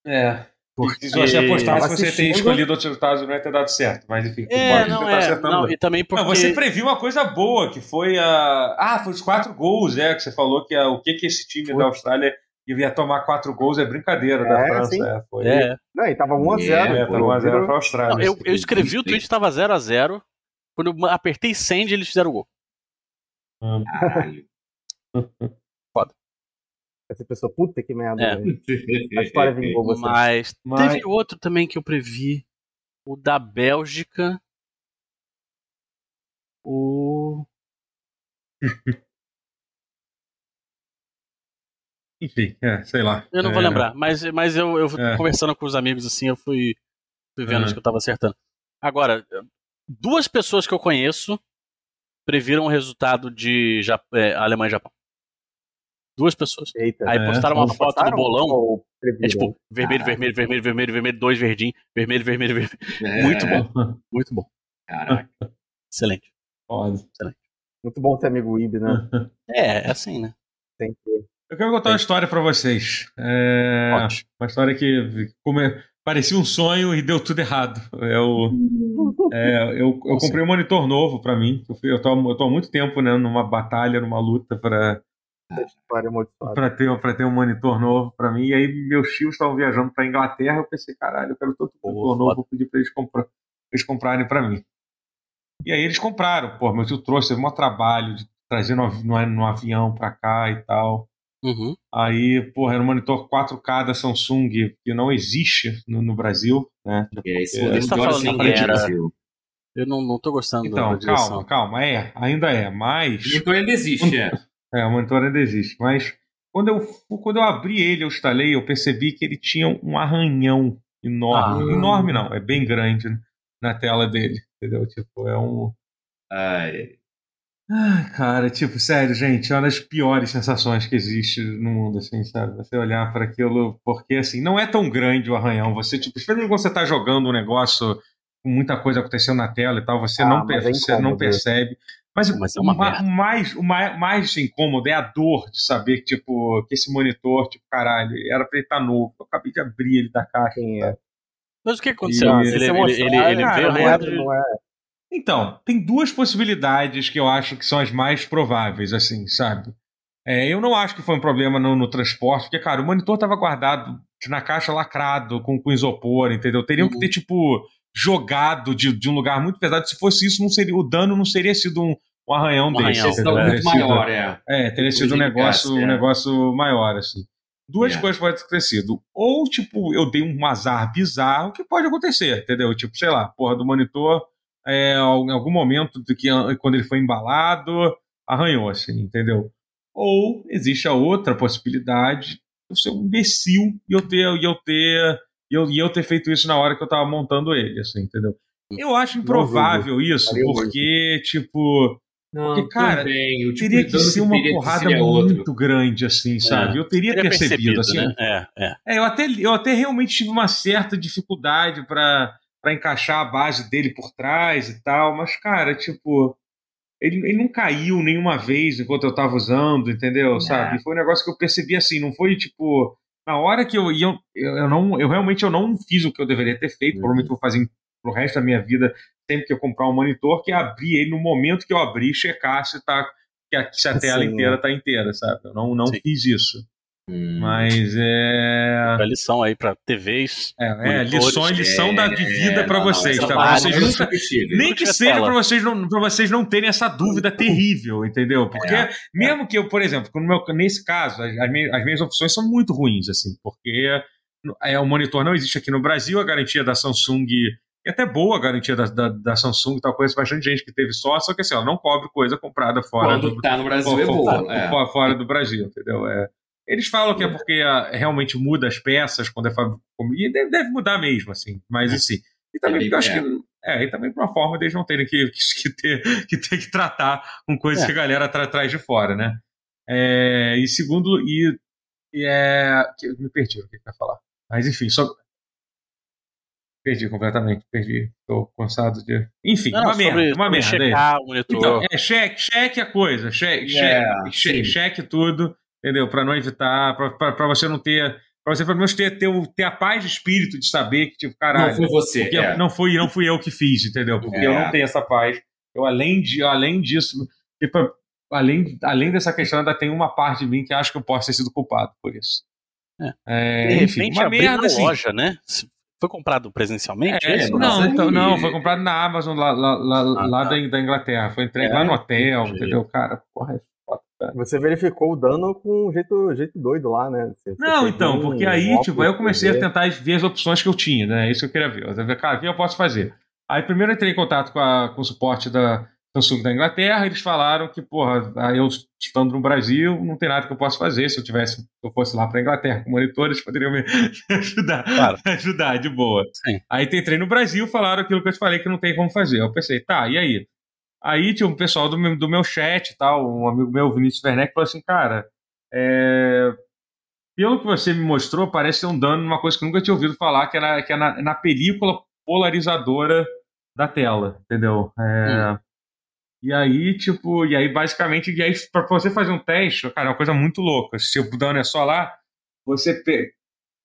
é. Porque... Se você apostasse, Tava você assistindo. escolhido outros resultados, não ia ter dado certo. Mas enfim, É, não tentar é. acertando. Não, e também porque. Não, você previu uma coisa boa, que foi a. Ah, foi os quatro gols, é, que você falou que a- o que, que esse time Foi. da Austrália ia tomar quatro gols é brincadeira da É, França. sim. É, foi. É. Não, e tava 1x0. É, É, tá 1x0 pra Austrália. Não, eu, eu escrevi o tweet, tava 0x0. Quando eu apertei send, eles fizeram o gol. Caralho. <laughs> Essa pessoa, puta que merda. É. A história vingou você. Mas, Mas- teve outro também que eu previ. O da Bélgica. O. <laughs> Enfim, é, sei lá. Eu não vou É, lembrar, mas, mas eu, eu É. conversando com os amigos assim, eu fui. Fui vendo Uhum. que eu tava acertando. Agora, duas pessoas que eu conheço previram o resultado de Ja- é, Alemanha e Japão. Duas pessoas. Eita. Aí É. postaram uma Não foto do passaram? bolão. É tipo, vermelho, vermelho, vermelho, vermelho, vermelho, dois verdinhos, vermelho, vermelho, vermelho. É, Muito bom. Muito bom. Caraca. Excelente. Foda. Muito bom ter amigo Ib, né? <laughs> É, é assim, né? Tem que... Eu quero contar uma história pra vocês. É, Ótimo. uma história que come- parecia um sonho e deu tudo errado. Eu, <laughs> é, eu, eu Como comprei um monitor novo pra mim. Eu, fui- eu, tô, eu tô há muito tempo né, numa batalha, numa luta pra, Pra, ter, pra ter um monitor novo pra mim. E aí meus tios estavam viajando pra Inglaterra. Eu pensei, caralho, eu quero tanto monitor novo. Vou pedir pra eles, comprar, pra eles comprarem pra mim. E aí eles compraram. Pô, meu tio trouxe, teve um trabalho de trazer no, no, no avião pra cá e tal. Uhum. Aí, porra, era um monitor 4K da Samsung que não existe no, no Brasil, né? É, É, tá hora falando em era- Brasil. Eu não, não tô gostando Então, da direção. calma, calma, é, ainda é, mas. O monitor ainda existe, é. É, o monitor ainda existe, mas quando eu, quando eu abri ele, eu instalei, eu percebi que ele tinha um arranhão enorme. Ah. Enorme não, é bem grande na tela dele, entendeu? Tipo, é um. Ai, cara, tipo, sério, gente, é uma das piores sensações que existe no mundo, assim, sabe? Você olhar para aquilo, porque, assim, não é tão grande o arranhão. Você, tipo, especialmente quando você tá jogando um negócio com muita coisa acontecendo na tela e tal, você, Ah, não, mas per- é você não percebe. Mas, Mas é o, uma o mais, o mais, mais incômodo é a dor de saber que, tipo, que esse monitor, tipo, caralho, era pra ele estar novo. Eu acabei de abrir ele da caixa. É? Mas o que aconteceu? E- ele, ele, ele, ele, ele cara, veio não, é, de... não é. Então, tem duas possibilidades que eu acho que são as mais prováveis, assim, sabe? É, eu não acho que foi um problema no, no transporte, porque, cara, o monitor estava guardado na caixa lacrado, com, com isopor, entendeu? Teriam que Uhum. ter, tipo, jogado de, de um lugar muito pesado. Se fosse isso, não seria, o dano não seria sido um, um arranhão Um desse. arranhão, é, muito Teria sido- maior, é. é, teria sido um Muito negócio, eficaz, um é. negócio maior, assim. Duas É. coisas podem ter sido. Ou, tipo, eu dei um azar bizarro, que pode acontecer, entendeu? Tipo, sei lá, porra do monitor, é, em algum momento de que, quando ele foi embalado, arranhou, assim, entendeu? Ou existe a outra possibilidade de eu ser um imbecil e eu ter, e eu ter, e eu, e eu ter feito isso na hora que eu tava montando ele, assim, entendeu? Eu acho improvável isso, muito. porque, tipo, Não, Porque, cara, tipo teria que ser uma que porrada seria outro. muito grande, assim, sabe? Eu teria, Teria percebido, percebido, assim. né? É, é. É, eu até, eu até realmente tive uma certa dificuldade pra pra encaixar a base dele por trás e tal, mas, cara, tipo, ele, ele não caiu nenhuma vez enquanto eu tava usando, entendeu? Sabe? E foi um negócio que eu percebi assim, não foi tipo. Na hora que eu ia, eu, eu não, eu realmente eu não fiz o que eu deveria ter feito, Uhum. provavelmente vou fazer pro resto da minha vida, sempre que eu comprar um monitor, que é abrir ele no momento que eu abrir, checar se tá que a, se a tela Sim, inteira tá inteira, sabe? Eu não, não Sim. fiz isso. Hum. Mas é. A lição aí pra TVs. É, é monitores, lição, lição da, de vida pra não, não, vocês, essa tá? parte Vocês é nunca, indiscutível. nem que tiver seja pra vocês, não, pra vocês não terem essa dúvida terrível, entendeu? Porque, É, mesmo que eu, por exemplo, no meu, nesse caso, as, as minhas, as minhas opções são muito ruins, assim, porque é, o monitor não existe aqui no Brasil, a garantia da Samsung é até boa a garantia da, da, da Samsung e tal, conheço bastante gente que teve só, só que assim, ela não cobre coisa comprada fora Quando do, tá no Brasil fora, é boa. é. fora- fora do Brasil, entendeu? É, eles falam que é porque ah, realmente muda as peças quando é fábrica. E deve, deve mudar mesmo, assim. Mas assim. E também É, eu acho é. que. É, e também por uma forma deles não terem que, <laughs> que, que ter, que ter que tratar com coisas É. que a galera tra, traz de fora, né? É, e segundo, e, e é. Me perdi o que eu ia falar. Mas enfim, só. Perdi completamente, perdi. Tô cansado de. Enfim, Não, uma sobre, merda, uma merda. é. checar o monitor. Então, é cheque, cheque a coisa, cheque, É, cheque, cheque tudo, entendeu? Para não evitar, para você não ter, para você pelo menos ter, ter, ter a paz de espírito de saber que tipo, caralho, Não foi você. é. não fui, não fui eu que fiz, entendeu? Porque É. eu não tenho essa paz. Eu além de, além disso, tipo, além, além dessa questão ainda tem uma parte de mim que acha que eu posso ter sido culpado por isso. É, de enfim, repente, uma abrir merda assim. loja, né? Foi comprado presencialmente? É, isso? não, então, não, foi comprado na Amazon lá, lá, lá, Ah, lá tá. da, Inglaterra. Foi entregue É? lá no hotel, Entendi. entendeu? Cara, porra, é. Você verificou o dano com um jeito, jeito doido lá, né? Você- Não, então, porque aí, tipo, aí eu comecei a 3D. tentar ver as opções que eu tinha, né? É Isso que eu queria ver. Eu falei, cara, o que eu posso fazer? Aí primeiro eu entrei em contato com, a- com o suporte da Samsung da Inglaterra, eles falaram que, porra, eu estando no Brasil, não tem nada que eu possa fazer. Se eu tivesse, se eu fosse lá para Inglaterra com monitores, poderiam <laughs> me ajudar, claro. ajudar de boa. Sim. Aí entrei no Brasil, falaram aquilo que eu te falei que não tem como fazer. Eu pensei, tá, e aí? Aí tinha um pessoal do meu, do meu chat tal, um amigo meu, Vinícius Werneck, falou assim, cara, é... pelo que você me mostrou, parece ser um dano numa coisa que eu nunca tinha ouvido falar, que é na, que é na, na película polarizadora da tela, entendeu? É... Hum. E aí, tipo, e aí basicamente, e aí pra você fazer um teste, cara, é uma coisa muito louca. Se o dano é só lá, você pe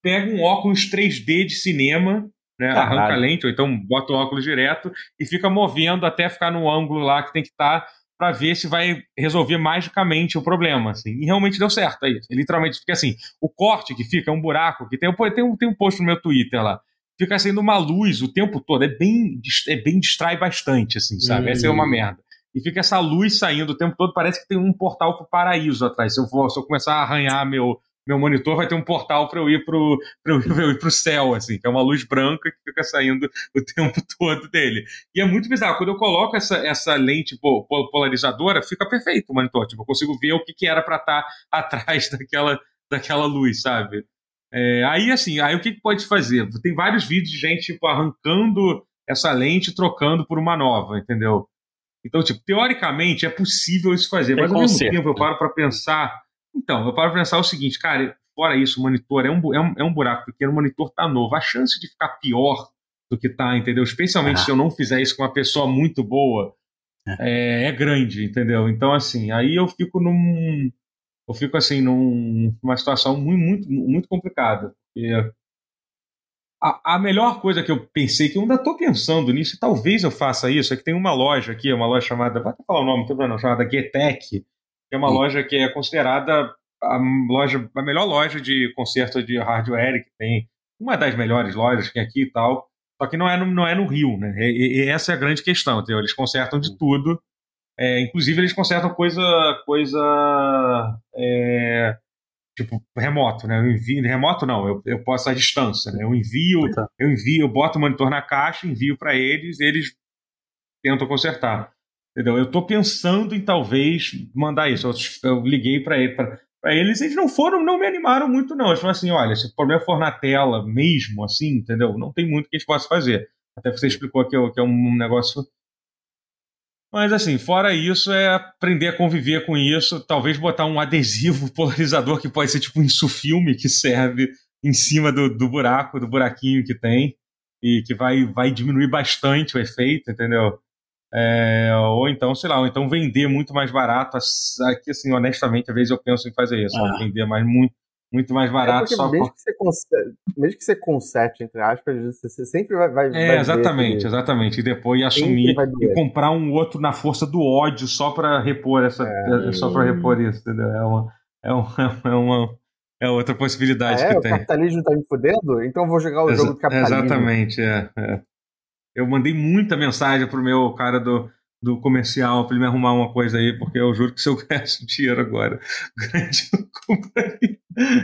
pega um óculos 3D de cinema, né? Caralho. Arranca a lente, ou então bota o óculos direto e fica movendo até ficar no ângulo lá que tem que estar tá, para ver se vai resolver magicamente o problema. Assim. E realmente deu certo aí. Literalmente, porque assim, o corte que fica é um buraco, que tem, tem, um, tem um post no meu Twitter lá. Fica sendo uma luz o tempo todo. É bem, é bem distrai bastante, assim, sabe? Hum. Essa é uma merda e fica essa luz saindo o tempo todo, parece que tem um portal para o paraíso atrás. Se eu, for, se eu começar a arranhar meu, meu monitor, vai ter um portal para eu ir para <laughs> eu ir pro céu, assim, que é uma luz branca que fica saindo o <laughs> tempo todo dele. E é muito bizarro. Quando eu coloco essa, essa lente polarizadora, fica perfeito o monitor. Tipo, eu consigo ver o que, que era para estar tá <laughs> atrás daquela, daquela luz, sabe? É, aí, assim, aí o que, que pode fazer? Tem vários vídeos de gente tipo, arrancando essa lente e trocando por uma nova, entendeu? Então, tipo, teoricamente é possível isso fazer, mas ao mesmo tempo eu paro para pensar. Então, eu paro para pensar o seguinte, cara, fora isso, o monitor é um, é um, é um buraco pequeno, o monitor tá novo. A chance de ficar pior do que tá, entendeu? Especialmente ah. se eu não fizer isso com uma pessoa muito boa, é. É, é, grande, entendeu? Então, assim, aí eu fico num. Eu fico assim, num, numa situação muito, muito, muito complicada. Porque a, a, melhor coisa que eu pensei, que eu ainda estou pensando nisso, e talvez eu faça isso, é que tem uma loja aqui, uma loja chamada, até falar o nome, não tem problema, chamada Getec, que é uma Sim. loja que é considerada a loja, a melhor loja de conserto de hardware que tem, uma das melhores lojas que tem aqui e tal, só que não é no, não é no Rio, né? E, e essa é a grande questão, entendeu? Eles consertam de tudo, é, inclusive eles consertam coisa, coisa é, tipo remoto, né? Eu envio remoto não, eu, eu posso à distância, né? Eu envio, tá. eu envio, eu boto o monitor na caixa, envio para eles, eles tentam consertar. Entendeu? Eu estou pensando em talvez mandar isso. Eu, eu liguei para ele, eles, eles não foram, não me animaram muito não. Eles falaram assim, olha, se o problema for na tela mesmo, assim, entendeu? Não tem muito que a gente possa fazer. Até você explicou que, que é um negócio mas assim, fora isso, é aprender a conviver com isso, talvez botar um adesivo <laughs> polarizador que pode ser tipo um insufilme que serve em cima do, do buraco, do buraquinho que tem, e que vai, vai diminuir bastante o efeito, entendeu? É, ou então, sei lá, ou então vender muito mais barato. Aqui, assim, honestamente, às vezes eu penso em fazer isso, ah. vender mais muito, muito mais é barato. É só mesmo, que você conserte, mesmo que você conserte, entre aspas, você sempre vai. vai é, vai exatamente, exatamente. E depois assumir e comprar um outro na força do ódio só para repor essa. É, só para repor isso, entendeu? É uma. É uma, <laughs> é uma é outra possibilidade ah, é? que o tem. O capitalismo tá me fudendo? Então eu vou jogar o Exa jogo do capitalismo. Exatamente, é, é. Eu mandei muita mensagem pro meu cara do, do comercial para ele me arrumar uma coisa aí, porque eu juro que se eu <laughs> ganhasse dinheiro agora, <laughs> grande eu compraria.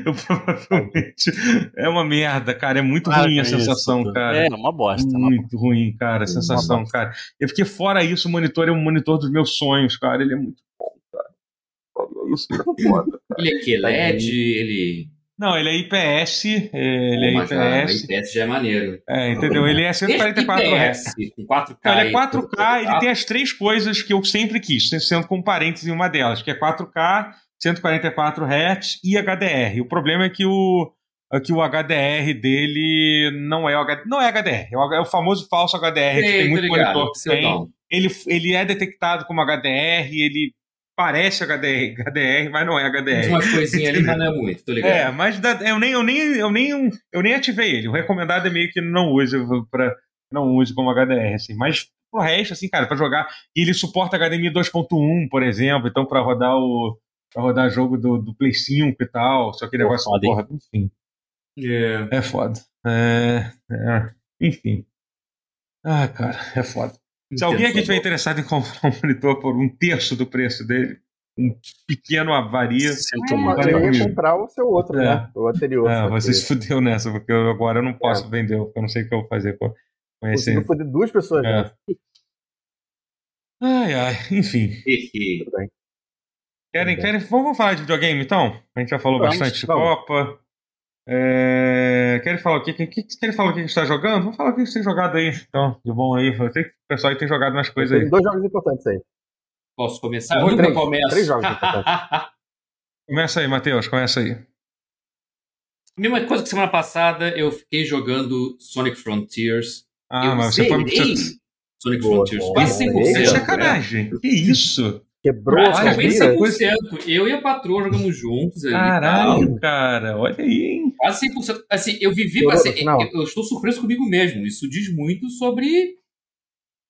Eu provavelmente. É uma merda, cara. É muito ruim a sensação, isso, cara. É, uma bosta. Muito uma ruim, cara, a sensação, cara. Eu fiquei fora isso, o monitor é um monitor dos meus sonhos, cara. Ele é muito bom, cara. Isso é foda, cara. Ele é que LED, ele não, ele é IPS. Ele é IPS. Já, IPS já é maneiro. É, entendeu? Ele é 144 Hz. Com 4K. Não, ele é 4K, ele tem as três coisas que eu sempre quis, sendo com parênteses em uma delas, que é 4K, 144 Hz e HDR. O problema é que o, é que o HDR dele não é, não é HDR, é o, é famoso falso HDR, Ei, que tem muito monitor que tem. Ele, ele é detectado como HDR, ele parece HDR, HDR, mas não é HDR. Tem umas coisinhas ali, mas não é muito, tô ligado. É, mas eu nem, eu nem, eu nem, eu nem ativei ele. O recomendado é meio que não use para não use como HDR, assim. Mas pro resto, assim, cara, para jogar. E ele suporta HDMI 2.1, por exemplo, então para rodar o para rodar jogo do, do Play 5 e tal, só que negócio foda, porra, enfim. Yeah. É. é foda. É, é, enfim. Ah, cara, é foda. Se alguém aqui estiver interessado em comprar um monitor por um terço do preço dele, um pequeno avaria. Sinto muito. Eu ia comprar o seu outro, é. né? O anterior. É, você se fudeu nessa, porque eu, agora eu não posso é. vender, porque eu não sei o que eu vou fazer com, com esse. Você foder duas pessoas, é. né? Ai, ai, enfim. <laughs> Tudo bem. Querem, querem, vamos falar de videogame então? A gente já falou Vamos, bastante de. Copa. É, Querem falar o que, que, que, o que a gente está jogando? Vamos falar o que a gente tem jogado aí, então, de bom aí. Eu sei que o pessoal aí tem jogado umas coisas Tem aí. dois jogos importantes aí. Posso começar? Três, Eu nunca três, começo. três jogos importantes. <laughs> Começa aí, Matheus, começa aí. Mesma coisa que semana passada, eu fiquei jogando Sonic Frontiers. Ah, eu mas você foi. Sonic Boa, Frontiers. boa. Quase Zerei, É 100%. Zero, sacanagem. Que isso? Quebrou a Praticamente Cara, vida. 100%. Eu e a patroa jogamos juntos ali. Caralho, cara. Olha aí, hein? Quase 100%. Assim, eu vivi. Assim, eu, eu estou surpreso comigo mesmo. Isso diz muito sobre.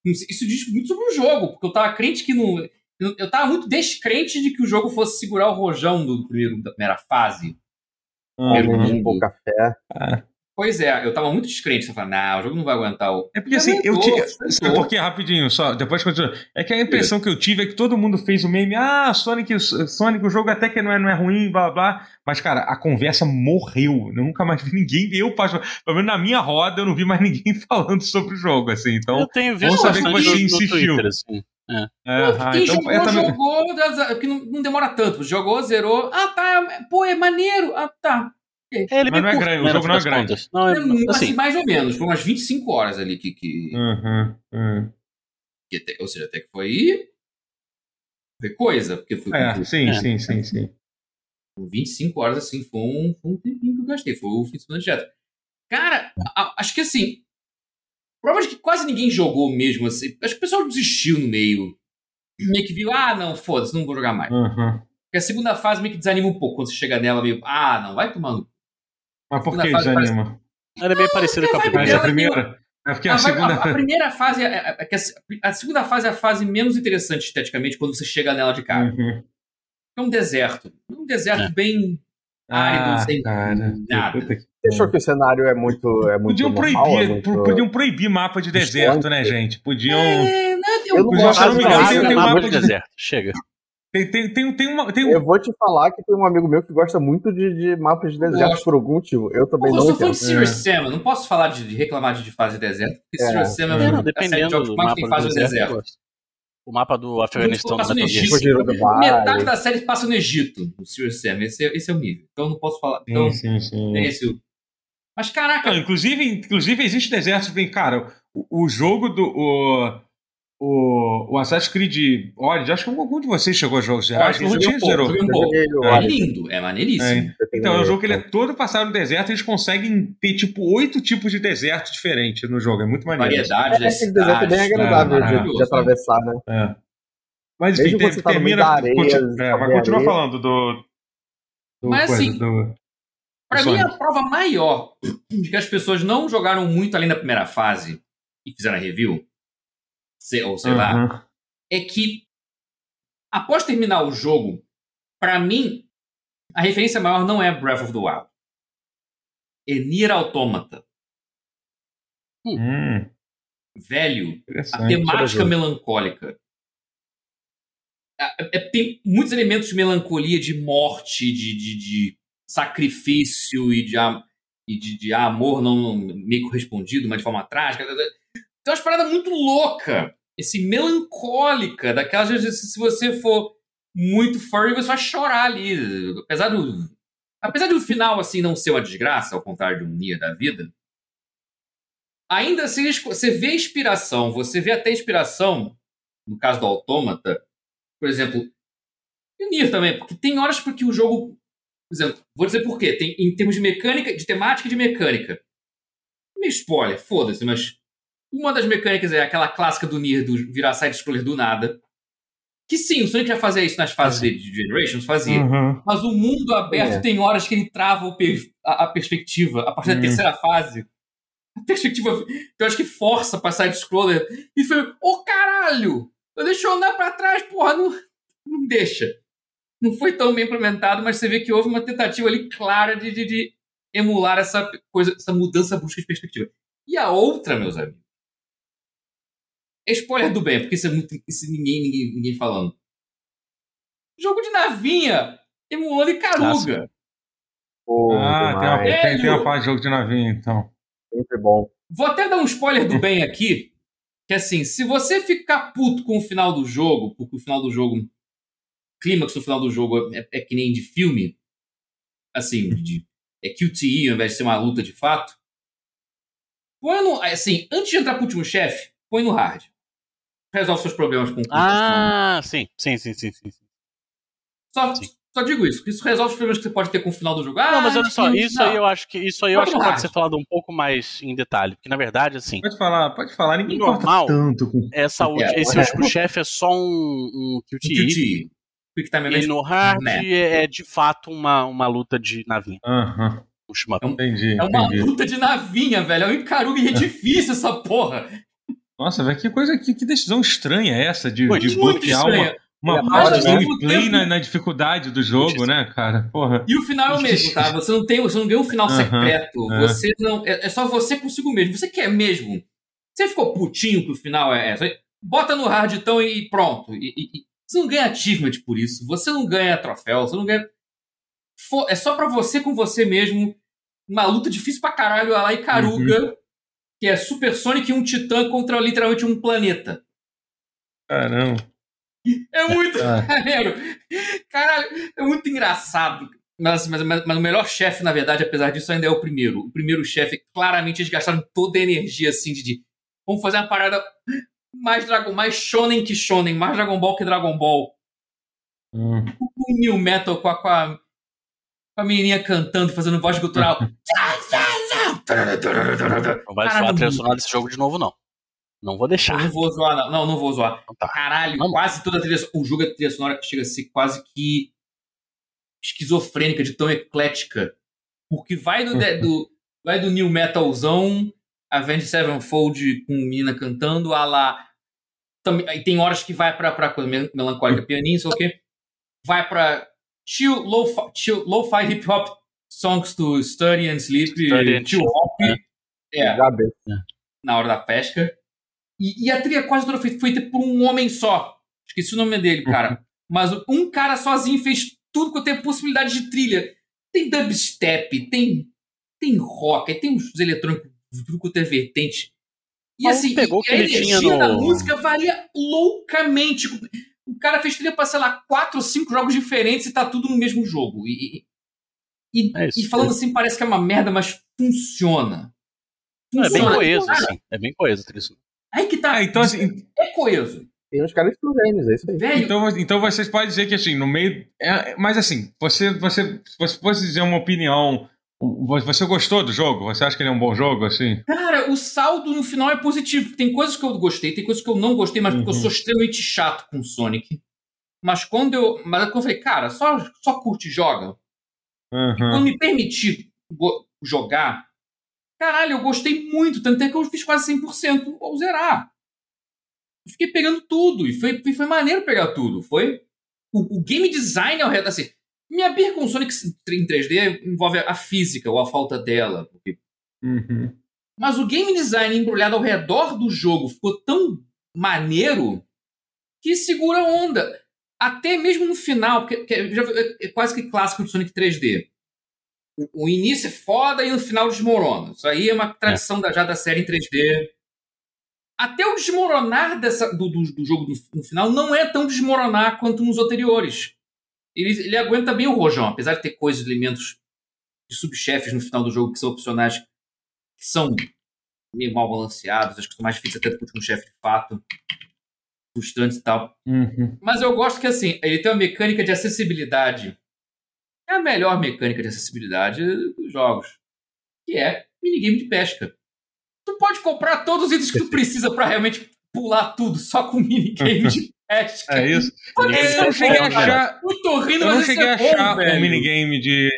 Isso diz muito sobre o jogo, porque eu tava crente que não. Eu, tava muito descrente de que o jogo fosse segurar o rojão do primeiro, da primeira fase. Primeiro Uhum. mundo. Pouca fé. Pois é, eu tava muito descrente. Eu falei, não, o jogo não vai aguentar o. É porque assim, eu tive. Sabe por quê? Rapidinho, só, depois continua. É que a impressão que eu tive é que todo mundo fez o meme, ah, Sonic, Sonic, o jogo até que não é, não é ruim, blá blá. Mas, cara, a conversa morreu. Eu nunca mais vi <laughs> ninguém. Eu, pelo menos na minha roda, eu não vi mais <laughs> ninguém falando sobre o jogo, assim. Então, eu tenho visto vamos saber que você no- no insistiu. Twitter, assim. é, ah, Quem então jogou, é também- jogou, porque não, não demora tanto. Jogou, zerou. Ah, tá. Pô, é maneiro. Ah, tá. É, ele Mas não é curto, grande, o jogo não é grande. contas. Não, é, assim, assim, mais ou menos. Foi umas 25 horas ali que. que, Uhum, uhum. que até- ou seja, até que foi. Foi coisa. Porque foi É, com- sim, É. sim, sim, sim. com 25 horas, assim, foi um, foi um tempinho que eu gastei. Foi o fim de semana direto. Cara, a- acho que assim. Prova de que quase ninguém jogou mesmo, assim. Acho que o pessoal desistiu no meio. Meio que viu, ah, não, foda-se, não vou jogar mais. Uhum. Porque a segunda fase meio que desanima um pouco quando você chega nela, meio, ah, não, vai tomando. Mas por que fase desanima? Era bem parecido com a vai Mas primeira. a primeira. É porque a A, vai- segunda. a- a primeira fase, é- é- é a, a segunda fase é a fase menos interessante esteticamente quando você chega nela de cara. Uhum. É um deserto. Um deserto É. bem árido, Ah, sem cara. nada. Você achou que o cenário é muito. É muito Podiam normal, proibir, é muito... podiam proibir mapa de deserto, né, gente? Podiam. É, Eu não gosto eu não de nada. mapa de- deserto. Chega. Tem, tem, tem, tem, uma, tem um. Eu vou te falar que tem um amigo meu que gosta muito de, de mapas de deserto por algum motivo. Eu também Porra, eu não sou fã de Serious Sam, eu não posso falar de, de reclamar de, de fase de deserto, porque É. Serious Sam é, É, um da série de jogos do que mais tem fase no deserto. eu deserto. O mapa do Afeganistão Passa no. Egito. Metade da série passa no Egito, no Serious Sam. Esse é, esse é o nível. Então eu não posso falar. Então, Sim, sim, sim. é esse o. Mas caraca, inclusive, inclusive existe desertos bem, cara. O, o jogo do. O, o, o Assassin's Creed Origins, acho que algum de vocês chegou a jogos gerais. Acho que o joguei um Routier pouco, zerou. É lindo, é maneiríssimo. É. Então, é um jogo que ele é todo passado no deserto e eles conseguem ter, tipo, oito tipos de deserto diferentes no jogo. É muito maneiro. Variedade É, aquele deserto é bem agradável de- maravilhoso, de, atravessar, né? É. Mas enfim, tá termina. areia, continua, tá é, mas continua areia. falando do. do Mas, coisa, assim, do- Pra do mim, a prova maior de que as pessoas não jogaram muito além da primeira fase e fizeram a review, sei- ou sei lá, Uhum. é que após terminar o jogo, pra mim, a referência maior não é Breath of the Wild. É Nier Automata. Hum, Velho, a temática melancólica. É- é- tem muitos elementos de melancolia, de morte, de, de, de sacrifício e de, e de, de amor não, não meio correspondido, mas de forma trágica. Tem umas paradas muito louca, esse melancólica, daquelas vezes, se você for muito furry, você vai chorar ali. Apesar do. Apesar do final assim não ser uma desgraça, ao contrário de um Nier da vida, ainda assim você vê inspiração, você vê até inspiração, no caso do Autômata, por exemplo, e Nier também, porque tem horas porque o jogo, por exemplo, vou dizer por quê, tem, em termos de mecânica, de temática e de mecânica. Meio spoiler, foda-se, mas uma das mecânicas é aquela clássica do Nier, do virar side-scroller do nada, que sim, o Sonic já fazia isso nas fases de, de Generations, fazia. Uhum. Mas o mundo aberto É. tem horas que ele trava o per- a, a perspectiva. A partir da Hum. terceira fase, a perspectiva, eu acho que força pra side-scroller. E foi, ô caralho! Deixa eu andar pra trás, porra, não, não deixa. Não foi tão bem implementado, mas você vê que houve uma tentativa ali clara de, de, de emular essa coisa, essa mudança busca de perspectiva. E a outra, meus amigos, é spoiler do bem, porque isso é muito. Isso ninguém, ninguém, ninguém falando. Jogo de navinha emulando Icaruga. Pô, Ah, tem uma, tem, tem uma parte de jogo de navinha, então. Sempre bom. Vou até dar um spoiler do bem aqui, que assim, se você ficar puto com o final do jogo, porque o final do jogo, clímax do final do jogo é, é que nem de filme, assim, de, é QTE ao invés de ser uma luta de fato, põe no, assim, antes de entrar pro último chefe, põe no hard. Resolve seus problemas com Ah, sim, sim, sim, sim, sim. Só, sim. só digo isso, isso resolve os problemas que você pode ter com o final do jogo. Ah, não, mas olha só, isso não. aí eu acho que isso aí eu acho que pode ser falado um pouco mais em detalhe, porque na verdade, assim. Pode falar, pode falar, ninguém normal, tanto com... essa, é, esse é. último chefe é só um, um QTE. QTE. E no hard é, é, de fato uma, uma luta de navinha. Aham. Uh -huh. É, um, entendi, é uma entendi. luta de navinha, velho. É um Icaruga e é <laughs> difícil essa porra. Nossa, velho, que coisa, que, que decisão estranha é essa de, de bloquear uma, uma é, parte do gameplay na, na, dificuldade do jogo, né, cara? Porra. E o final é o <laughs> mesmo, tá? Você não tem, você não ganha um final uh -huh, secreto. É. Você não. É, é, só você consigo mesmo. Você quer mesmo. Você ficou putinho que o final é essa. Bota no hard então e pronto. E, e, você não ganha achievement por isso. Você não ganha troféu. Você não ganha. É só pra você com você mesmo. Uma luta difícil pra caralho lá e Caruga. Uhum que é Super Sonic e um titã contra literalmente um planeta. Caramba. É muito ah. <laughs> maneiro. Caralho, é muito engraçado. Mas, mas, mas, mas o melhor chefe, na verdade, apesar disso, ainda é o primeiro. O primeiro chefe, claramente, eles gastaram toda a energia assim de, de vamos fazer uma parada mais Dragon, mais shonen que shonen, mais Dragon Ball que Dragon Ball. Hum. O New Metal com a, com a, com a menininha cantando, fazendo voz gutural. <laughs> Não vai zoar a trilha sonora desse jogo de novo, não. Não vou deixar. não vou zoar, não. Não, não vou zoar. Então tá. Caralho, Vamos. quase toda a trilha O jogo, a trilha sonora chega a ser quase que esquizofrênica, de tão eclética. Porque vai do, <laughs> do, vai do new metalzão, Avenged Sevenfold com menina cantando, a lá. Também, tem horas que vai pra, pra coisa melancólica, pianinho, sei o quê. Vai pra chill, low-fi chill, low hip hop Songs to Study and Sleep, Study and Chill Hop. É. é. Na hora da pesca. E, e, a trilha quase toda foi feita por um homem só. Esqueci o nome dele, cara. Uhum. <laughs> Mas um cara sozinho fez tudo que tem possibilidade de trilha. Tem dubstep, tem, tem rock, tem uns eletrônicos, tudo quanto é vertente. E Mas assim, pegou e a energia no... da música varia loucamente. O cara fez trilha pra, sei lá, quatro ou cinco jogos diferentes e tá tudo no mesmo jogo. E, e, é e falando assim, parece que é uma merda, mas funciona. funciona. é bem coeso, cara, assim. É bem coeso isso. Aí que tá. É, então, assim, é coeso. Tem uns caras gênios, é isso aí. Velho. Então, então vocês podem dizer que assim, no meio. É, mas assim, você, você, você pode dizer uma opinião. Você gostou do jogo? Você acha que ele é um bom jogo, assim? Cara, o saldo no final é positivo. Tem coisas que eu gostei, tem coisas que eu não gostei, mas uhum. porque eu uhum. sou extremamente chato com Sonic. Mas quando eu. Mas quando eu falei, cara, só, só curte e joga. Uhum. quando me permitir jogar, caralho, eu gostei muito, tanto é que eu fiz quase 100% ao zerar. Eu fiquei pegando tudo, e foi, foi maneiro pegar tudo. Foi o, o game design ao redor, assim, minha birra com Sonic em 3D envolve a física ou a falta dela. Porque... Uhum. Mas o game design embrulhado ao redor do jogo ficou tão maneiro que segura a onda até mesmo no final, porque é, é quase que clássico de Sonic 3D. O, o, início é foda e no final desmorona. Isso aí é uma tradição é. Da, já da série em 3D. Até o desmoronar dessa, do, do, do jogo no, no, final não é tão desmoronar quanto nos anteriores. Ele, ele aguenta bem o rojão, apesar de ter coisas, elementos de subchefes no final do jogo que são opcionais, que são meio mal balanceados, acho que são mais difíceis até do que o último chefe de fato frustrantes e tal. Uhum. Mas eu gosto que, assim, ele tem uma mecânica de acessibilidade. É a melhor mecânica de acessibilidade dos jogos. Que é minigame de pesca. Tu pode comprar todos os itens que tu precisa para realmente pular tudo só com <laughs> minigame de <laughs> pesca. É isso? eu não cheguei a achar. Eu tô rindo, eu não cheguei a é achar um minigame de,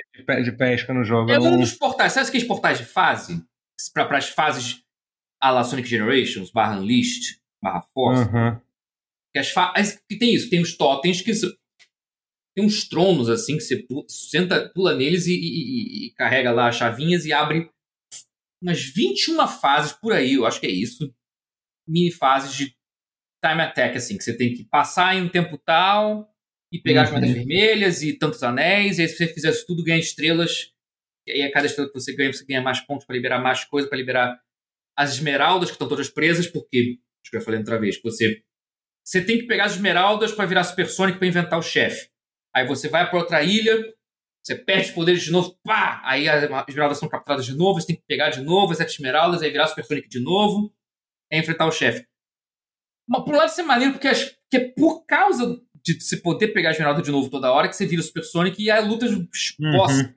de pesca no jogo. É um dos portais. Sabe aqueles portais de fase? Para as fases a la Sonic Generations, barra Unleashed, barra Force. Uhum. Que, as fa... que tem isso, tem os totens que tem uns tronos assim que você pula, senta, pula neles e, e, e, carrega lá as chavinhas e abre umas 21 fases por aí, eu acho que é isso. Mini fases de time attack, assim, que você tem que passar em um tempo tal e pegar uhum. as moedas vermelhas e tantos anéis, e aí se você fizer isso tudo, ganha estrelas. E aí a cada estrela que você ganha, você ganha mais pontos para liberar mais coisa, para liberar as esmeraldas, que estão todas presas, porque Acho que eu falei outra vez. Que você, você tem que pegar as esmeraldas para virar Super Sonic para inventar o chefe. Aí você vai para outra ilha, você perde os poderes de novo, pá! Aí as esmeraldas são capturadas de novo, você tem que pegar de novo as sete esmeraldas, aí virar Super Sonic de novo, é enfrentar o chefe. Mas por um lado isso é maneiro, porque, as, porque é por causa de você poder pegar a esmeralda de novo toda hora que você vira o Super Sonic e a luta boss. Uhum.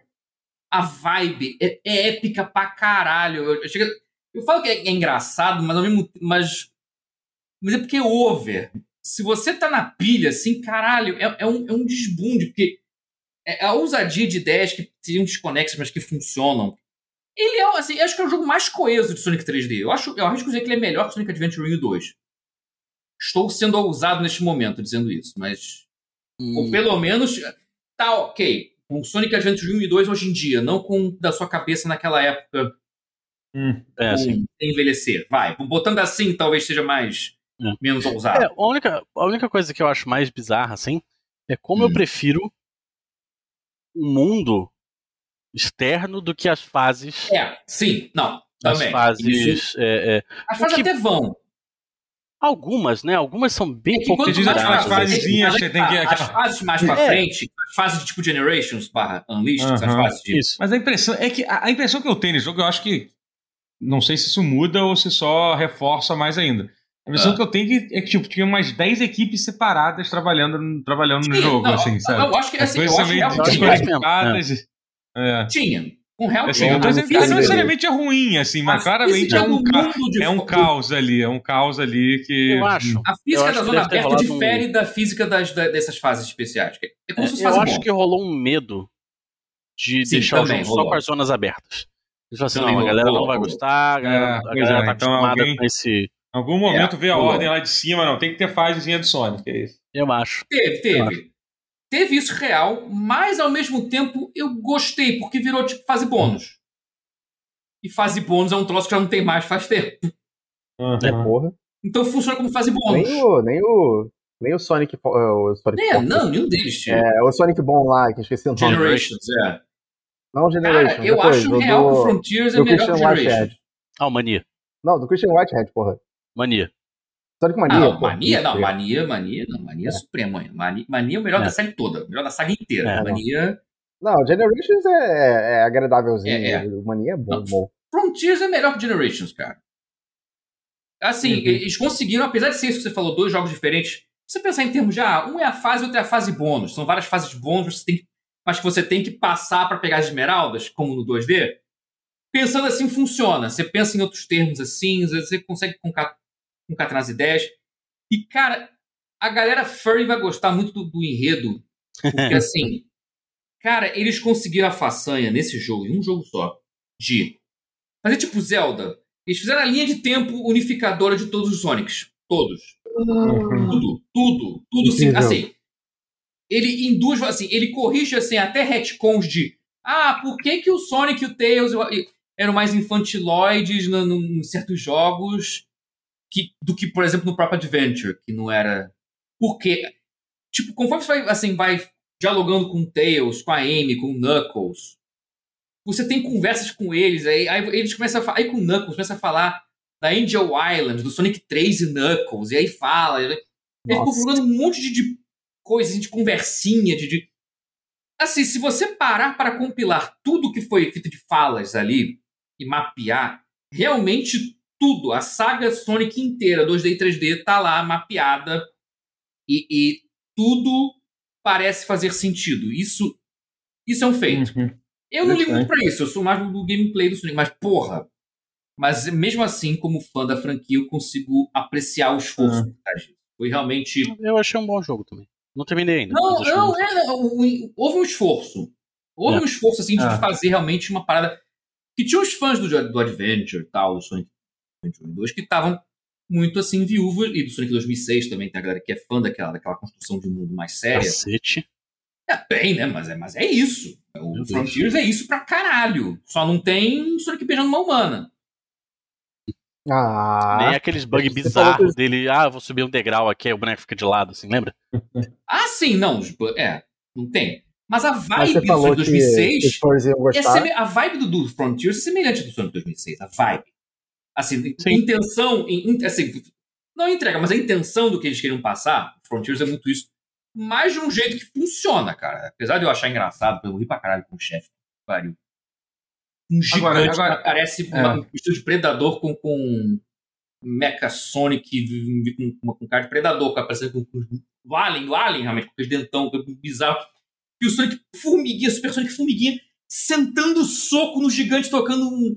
A vibe é, é, épica pra caralho. Eu, eu, chego, eu falo que é, é engraçado, mas ao mesmo mas, mas é porque é over. Se você tá na pilha, assim, caralho, é, é, um, é um desbunde, porque é a ousadia de ideias que seriam desconexas, mas que funcionam. Ele é, assim, acho que é o jogo mais coeso de Sonic 3D. Eu acho, eu arrisco dizer que ele é melhor que Sonic Adventure 1 e 2. Estou sendo ousado neste momento dizendo isso, mas. Hum. Ou pelo menos. Tá ok. Com Sonic Adventure 1 e 2 hoje em dia, não com da sua cabeça naquela época. Hum, é assim. Envelhecer. Vai. Botando assim, talvez seja mais. É. Menos ousado. É, a, única, a única coisa que eu acho mais bizarra, assim, é como hum. eu prefiro um mundo externo do que as fases. É, sim, não. Também. As fases. É, é, as fases que... até vão. Algumas, né? Algumas são bem é pouco as fasezinhas, você tem que... As fases mais pra é. frente, as fases de tipo Generations barra Unleashed, uh -huh. as fases de... Isso. Mas a impressão é que a, impressão que eu tenho nesse jogo, eu acho que não sei se isso muda ou se só reforça mais ainda. A impressão uh. que eu tenho é que tipo, tinha umas 10 equipes separadas trabalhando, trabalhando Sim, no jogo, não, assim, sabe? Eu acho que assim, eu acho que é, é. Tinha. Com real assim, não, não necessariamente é ruim, assim, mas, mas claramente é um, ca... é um caos ali, é um caos ali que. Eu acho. A física da zona aberta difere um... da física das, dessas fases especiais. É como é, se eu acho bom. que rolou um medo de Sim, deixar o jogo rolou. só com as zonas abertas. Eles falaram assim, não, a galera não vai gostar, a galera, é, a galera é, tá então acostumada alguém... com esse. Em algum momento é, veio a ordem lá de cima, não, tem que ter fasezinha do Sonic, é isso. Eu acho. Teve, teve teve isso real, mas ao mesmo tempo eu gostei, porque virou tipo fase bônus. E fase bônus é um troço que já não tem mais faz tempo. Uhum. É porra. Então funciona como fase bônus. Nem o, nem o, nem o Sonic. O Sonic é, não, nenhum deles. É, o Sonic bom lá, que eu esqueci o nome. Generations, é. Não, Generations. Cara, eu depois, acho real que o Frontiers é melhor que Generations. Ah, o Mania. Não, do Christian Whitehead, porra. Mania. Sonic Mania. Ah, mania, não, mania, mania, não, mania é. suprema. Mania, mania é o melhor é. da série toda, melhor da saga inteira. É, mania. Não, Generations é, é agradávelzinho. É, é. Mania é bom, não, bom. Frontiers é melhor que Generations, cara. Assim, uhum. eles conseguiram, apesar de ser isso que você falou, dois jogos diferentes. Você pensar em termos de, ah, um é a fase, outro é a fase bônus. São várias fases bônus, você tem que, mas que você tem que passar para pegar as esmeraldas, como no 2D. Pensando assim, funciona. Você pensa em outros termos assim, você consegue concatenar as ideias. E, cara, a galera furry vai gostar muito do, do enredo, porque, <laughs> assim, cara, eles conseguiram a façanha nesse jogo, em um jogo só, de fazer tipo Zelda. Eles fizeram a linha de tempo unificadora de todos os Sonics. Todos. Uhum. Tudo, tudo, tudo. Assim, assim, ele induz, assim, ele corrige assim, até retcons de ah, por que, que o Sonic e o Tails eram mais infantiloides em certos jogos que, do que, por exemplo, no próprio Adventure, que não era. Porque, tipo, conforme você vai, assim, vai dialogando com o Tails, com a Amy, com o Knuckles, você tem conversas com eles, aí, aí eles começam a falar. Aí com o Knuckles começa a falar da Angel Island, do Sonic 3 e Knuckles, e aí fala. Ele ficou jogando um monte de, de coisas, assim, de conversinha, de, de. Assim, se você parar para compilar tudo que foi feito de falas ali e mapear, realmente tudo, a saga Sonic inteira, 2D e 3D, tá lá mapeada e, e tudo parece fazer sentido. Isso, isso é um feito. Uhum. Eu não ligo muito pra isso, eu sou mais do gameplay do Sonic, mas porra. Mas mesmo assim, como fã da franquia, eu consigo apreciar o esforço uhum. Foi realmente. Eu achei um bom jogo também. Não terminei ainda. Não, não, é, houve um esforço. Houve é. um esforço assim de ah. fazer realmente uma parada. Que tinha os fãs do, do Adventure e tal, do Sonic 2, que estavam muito assim viúvas, e do Sonic 2006 também tem a galera que é fã daquela, daquela construção de um mundo mais séria. Cacete. É bem, né? Mas é, mas é isso. O Meu Frontiers Deus. é isso pra caralho. Só não tem Sonic beijando uma humana. Ah, Nem aqueles bugs bizarros que... dele, ah, vou subir um degrau aqui, aí o boneco fica de lado, assim, lembra? <laughs> ah, sim, não, é, não tem. Mas a vibe do Sonic 2006 é a vibe do, do Frontiers é semelhante do Sonic 2006, a vibe. Assim, Sim. intenção, assim, não entrega, mas a intenção do que eles queriam passar, Frontiers é muito isso, mas de um jeito que funciona, cara. Apesar de eu achar engraçado, eu ri pra caralho com o chefe. Pariu. Um gigante Agora- agora- que parece é. uma, um estilo de predador com, com Mecha Sonic com, com, com cara de predador, cara, parecendo com, com o Alien, o Alien, realmente, com aquele dentão que bizarro. E o Sonic formiguinha, Super Sonic formiguinha, sentando soco no gigante, tocando um.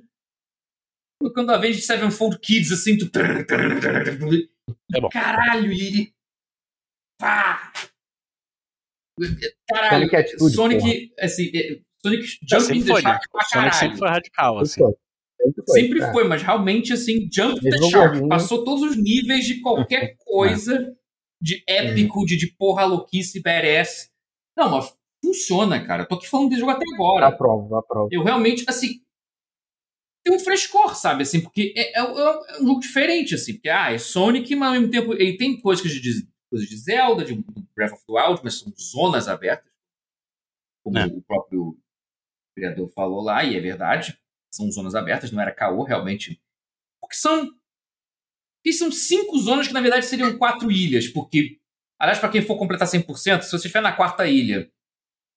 Tocando a vez de Sevenfold Kids, assim. Tu... É bom. Caralho, e ele. Pá! Caralho, Sonic Attitude, Sonic, assim, é, Sonic É, Jumping the foi, né? Shark pra O Sonic sempre caralho. foi radical, Sempre assim. foi. Sempre foi. Sempre é. foi, mas realmente, assim, Jump the Shark. joguinho. Passou todos os níveis de qualquer <laughs> coisa de épico, de, de porra louquice, badass. Não, mas funciona, cara. Eu tô aqui falando desse jogo até agora. Aprovo, aprovo. Eu realmente, assim. Tem um frescor, sabe? Assim, porque é, é- é um jogo diferente, assim. Porque, ah, é Sonic, mas ao mesmo tempo ele tem coisas de, coisas de Zelda, de Breath of the Wild, mas são zonas abertas. Como É. o próprio criador falou lá, e é verdade. São zonas abertas, não era caô, realmente. Porque são. Porque são cinco zonas que, na verdade, seriam quatro ilhas. Porque, aliás, para quem for completar 100%, se você estiver na quarta ilha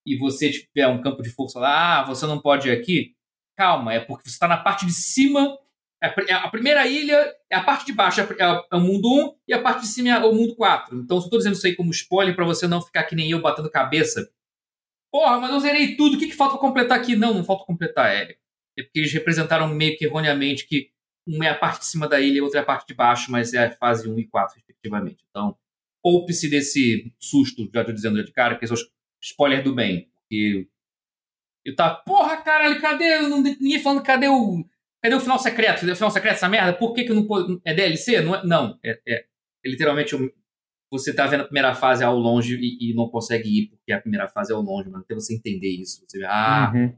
e você tiver um campo de força lá, ah, você não pode ir aqui, calma, é porque você está na parte de cima. é é A primeira ilha é a parte de baixo, é é é o mundo 1 e a parte de cima é o mundo 4. Então, tô dizendo isso aí como spoiler para você não ficar que nem eu batendo cabeça. Porra, mas eu zerei tudo, o que, que falta completar aqui? Não, não falta completar. É, é porque eles representaram meio que erroneamente que uma é a parte de cima da ilha e outra é a parte de baixo, mas é a fase 1 e 4, respectivamente. Então, poupe-se desse susto, já tô dizendo de cara, que são os spoiler do bem. Porque eu tava, porra, caralho, cadê? Ninguém falando, cadê o. Cadê o final secreto? Cadê o final secreto essa merda? Por que, que não pode. É DLC? Não, é, não é, é, é literalmente um- você tá vendo a primeira fase ao longe e, e não consegue ir porque a primeira fase é ao longe, mas até você entender isso. Você vê, ah, Uhum.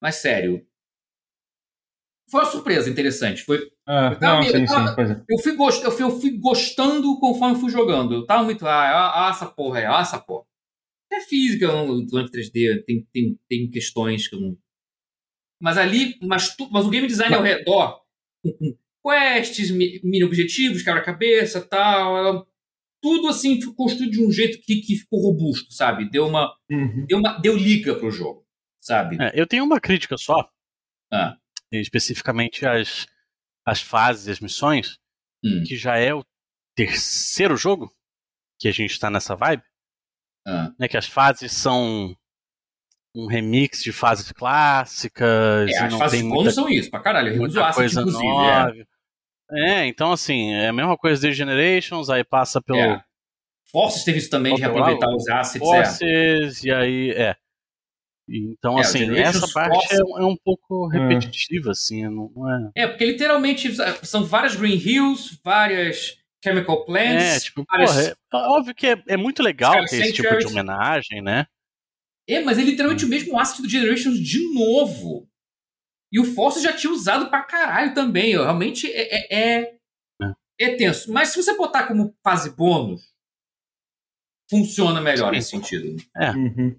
mas sério. Foi uma surpresa interessante. Foi, É, Eu tava não, meio- sim, eu tava- sim, pois é. eu, fui gost, eu, fui, eu fui gostando conforme fui jogando. Eu tava muito, ah, ah, essa porra aí, ah, essa porra. É física, o Sonic 3D, tem, tem, tem questões que eu não. Mas ali, mas, tu, mas o game design ao redor, com, quests, mi- mini objetivos, quebra-cabeça tal, é- tudo assim foi construído de um jeito que, que ficou robusto, sabe? Deu uma, Uhum. deu uma. Deu liga pro jogo, sabe? É, eu tenho uma crítica só, Ah. especificamente as, as fases, as missões, Hum. que já é o terceiro jogo que a gente tá nessa vibe, Ah. né? Que as fases são um remix de fases clássicas É, e as não fases tem de muita, são isso, pra caralho. Eu uso muita Acid, coisa inclusive. é. nova. É, então assim, é a mesma coisa desde Generations, aí passa pelo É. Forces teve isso também de é lá? reaproveitar os assets. É. Forces, e aí, é. Então, É, assim, essa parte Force- é, é um pouco repetitiva, assim, não, não é... É, porque literalmente são várias Green Hills, várias Chemical Plants. É, tipo, várias- porra, é, óbvio que é, é muito legal ter esse tipo de homenagem, né? É, mas é Hum. literalmente o mesmo asset do Generations de novo. E o Force já tinha usado pra caralho também. Eu, Realmente é, é, é, é tenso. Mas se você botar como fase bônus, funciona melhor Sim. nesse sentido. Uhum.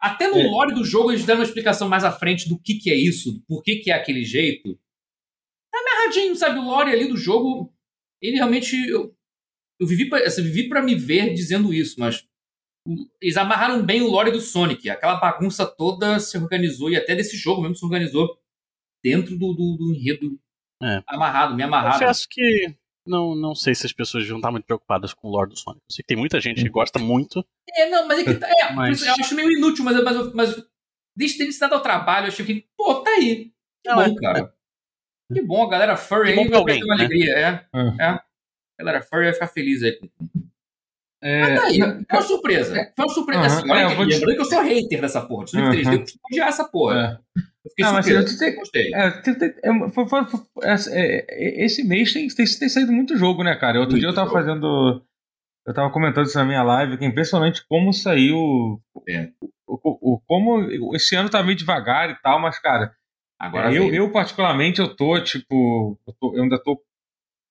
Até no É. lore do jogo eles deram uma explicação mais à frente do que, que é isso, do por que, que é aquele jeito. Tá amarradinho, sabe? O lore ali do jogo, ele realmente. Eu, eu vivi, pra, assim, vivi pra me ver dizendo isso, mas eles amarraram bem o lore do Sonic. Aquela bagunça toda se organizou, e até desse jogo mesmo se organizou dentro do, do, do enredo É. amarrado, me amarrado. Confesso que não, não sei se as pessoas deviam estar muito preocupadas com o lore do Sonic. Eu sei que tem muita gente que gosta muito. É, não, mas é que. tá- É, <laughs> Mas- eu acho meio inútil, mas, mas, mas desde ter se dado ao trabalho, eu achei que, pô, tá aí. Que Não, bom, é- cara. Que bom, a galera furry Que aí vai ter uma né? alegria, é. É. é. A galera furry vai ficar feliz aí. É, Mas tá aí, não, foi uma surpresa. Foi uma surpresa. Aham, assim, olha é, eu lembrando que eu sou hater dessa porra. Sonic Aham. 3D, eu costumo odiar essa porra. é. Eu fiquei Ah, mas surpreso. eu te- Gostei. É, é, foi- foi- foi- é, é, esse mês tem, tem, tem saído muito jogo, né, cara? Outro Muito dia eu tava jogo. fazendo. Eu tava comentando isso na minha live, que é impressionante como saiu. É. O, o- o- como esse ano tá meio devagar e tal, mas, cara, Agora eu, veio. eu particularmente eu tô, tipo. Eu, tô- eu ainda tô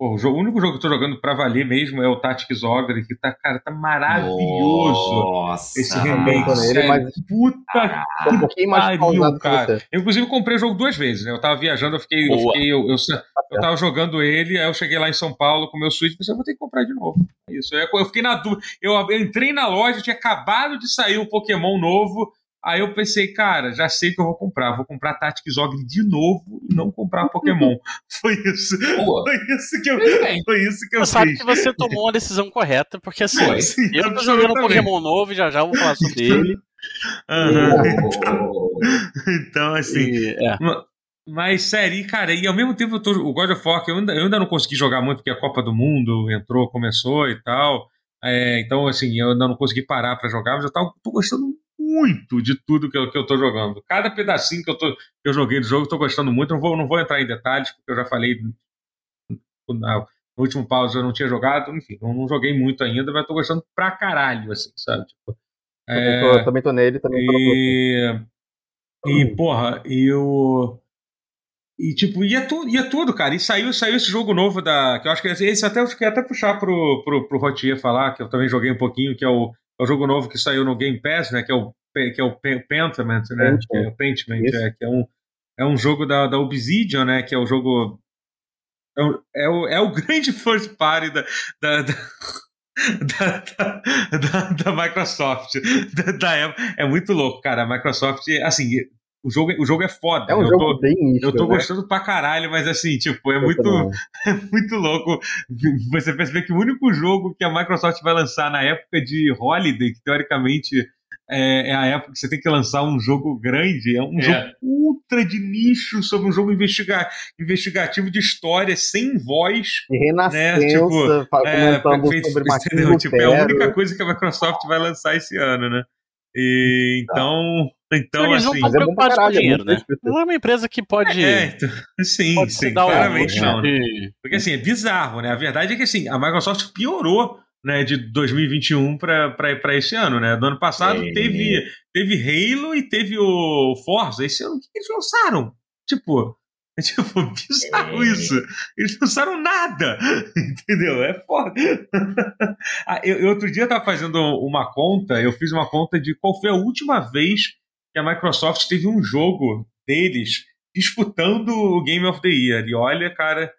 Pô, o, jogo, o, único jogo que eu tô jogando pra valer mesmo é o Tactics Ogre, que tá, cara, tá maravilhoso. Nossa, esse remake. Nele, mas... Puta que um pouquinho mais pariu, cara. Eu, inclusive, comprei o jogo duas vezes, né? Eu tava viajando, eu fiquei. Eu, fiquei eu, eu, eu, tava jogando ele, aí eu cheguei lá em São Paulo com o meu Switch e pensei, eu vou ter que comprar de novo. Isso. Eu, eu fiquei na dúvida. Eu, eu entrei na loja, tinha acabado de sair um Pokémon novo. Aí eu pensei, cara, já sei que eu vou comprar. Vou comprar Tactics Ogre de novo e não comprar Pokémon. <laughs> foi isso. Boa. Foi isso que eu, foi isso que eu você fiz. sabe que você tomou uma decisão correta, porque assim, Sim, eu tô jogando um Pokémon novo e já já vou falar sobre ele. Uhum. então, assim. E, é. Mas, sério, cara, e ao mesmo tempo eu tô, o God of War, eu ainda, eu ainda não consegui jogar muito porque a Copa do Mundo entrou, começou e tal. É, então, assim, eu ainda não consegui parar para jogar, mas eu tava, tô gostando muito de tudo que eu, que eu tô jogando. Cada pedacinho que eu, tô, que eu joguei do jogo, eu tô gostando muito. Não vou, não vou entrar em detalhes, porque eu já falei no último pause eu não tinha jogado, enfim, não, não joguei muito ainda, mas tô gostando pra caralho, assim, sabe? Tipo, também, tô, é, também tô nele, também tô e, e, porra, e o. E, tipo, ia, tu, ia tudo, cara. E saiu, saiu esse jogo novo da. Que eu acho que esse até eu até puxar pro, pro, pro Rotier falar, que eu também joguei um pouquinho, que é o, é o jogo novo que saiu no Game Pass, né? Que é o, que é o Pentiment, né? Que é o Pentiment, é, que é um, é um jogo da, da Obsidian, né? Que é o jogo. É o, é o, é o <laughs> grande first party da, <laughs> da, da da, da, da, Microsoft. <laughs> Da, da, é muito louco, cara. A Microsoft, assim, o jogo, o jogo é foda. É um eu jogo tô, bem Eu tô né? gostando pra caralho, mas assim, tipo, é muito, <laughs> é muito louco você perceber que o único jogo que a Microsoft vai lançar na época de Holiday, que teoricamente é, é, a época que você tem que lançar um jogo grande, é um é. jogo ultra de nicho sobre um jogo investiga investigativo de história sem voz. E renascença, né? tipo, é, comentando sobre <laughs> entendeu? tipo, É a única coisa que a Microsoft vai lançar esse ano, né? E, tá. Então, eles assim, não estão preocupados com dinheiro, né? Não é uma empresa que pode. É, então, sim, pode sim, claramente não. Né? Porque assim, é bizarro, né? A verdade é que assim, a Microsoft piorou né, de 2021 para esse ano, né? Do ano passado é. teve, teve Halo e teve o Forza. Esse ano, o que eles lançaram? Tipo, <laughs> é tipo, bizarro é. isso. Eles não lançaram nada. <laughs> Entendeu? É foda. <laughs> ah, eu, eu, outro dia eu tava fazendo uma conta, eu fiz uma conta de qual foi a última vez que a Microsoft teve um jogo deles disputando o Game of the Year. E olha, cara,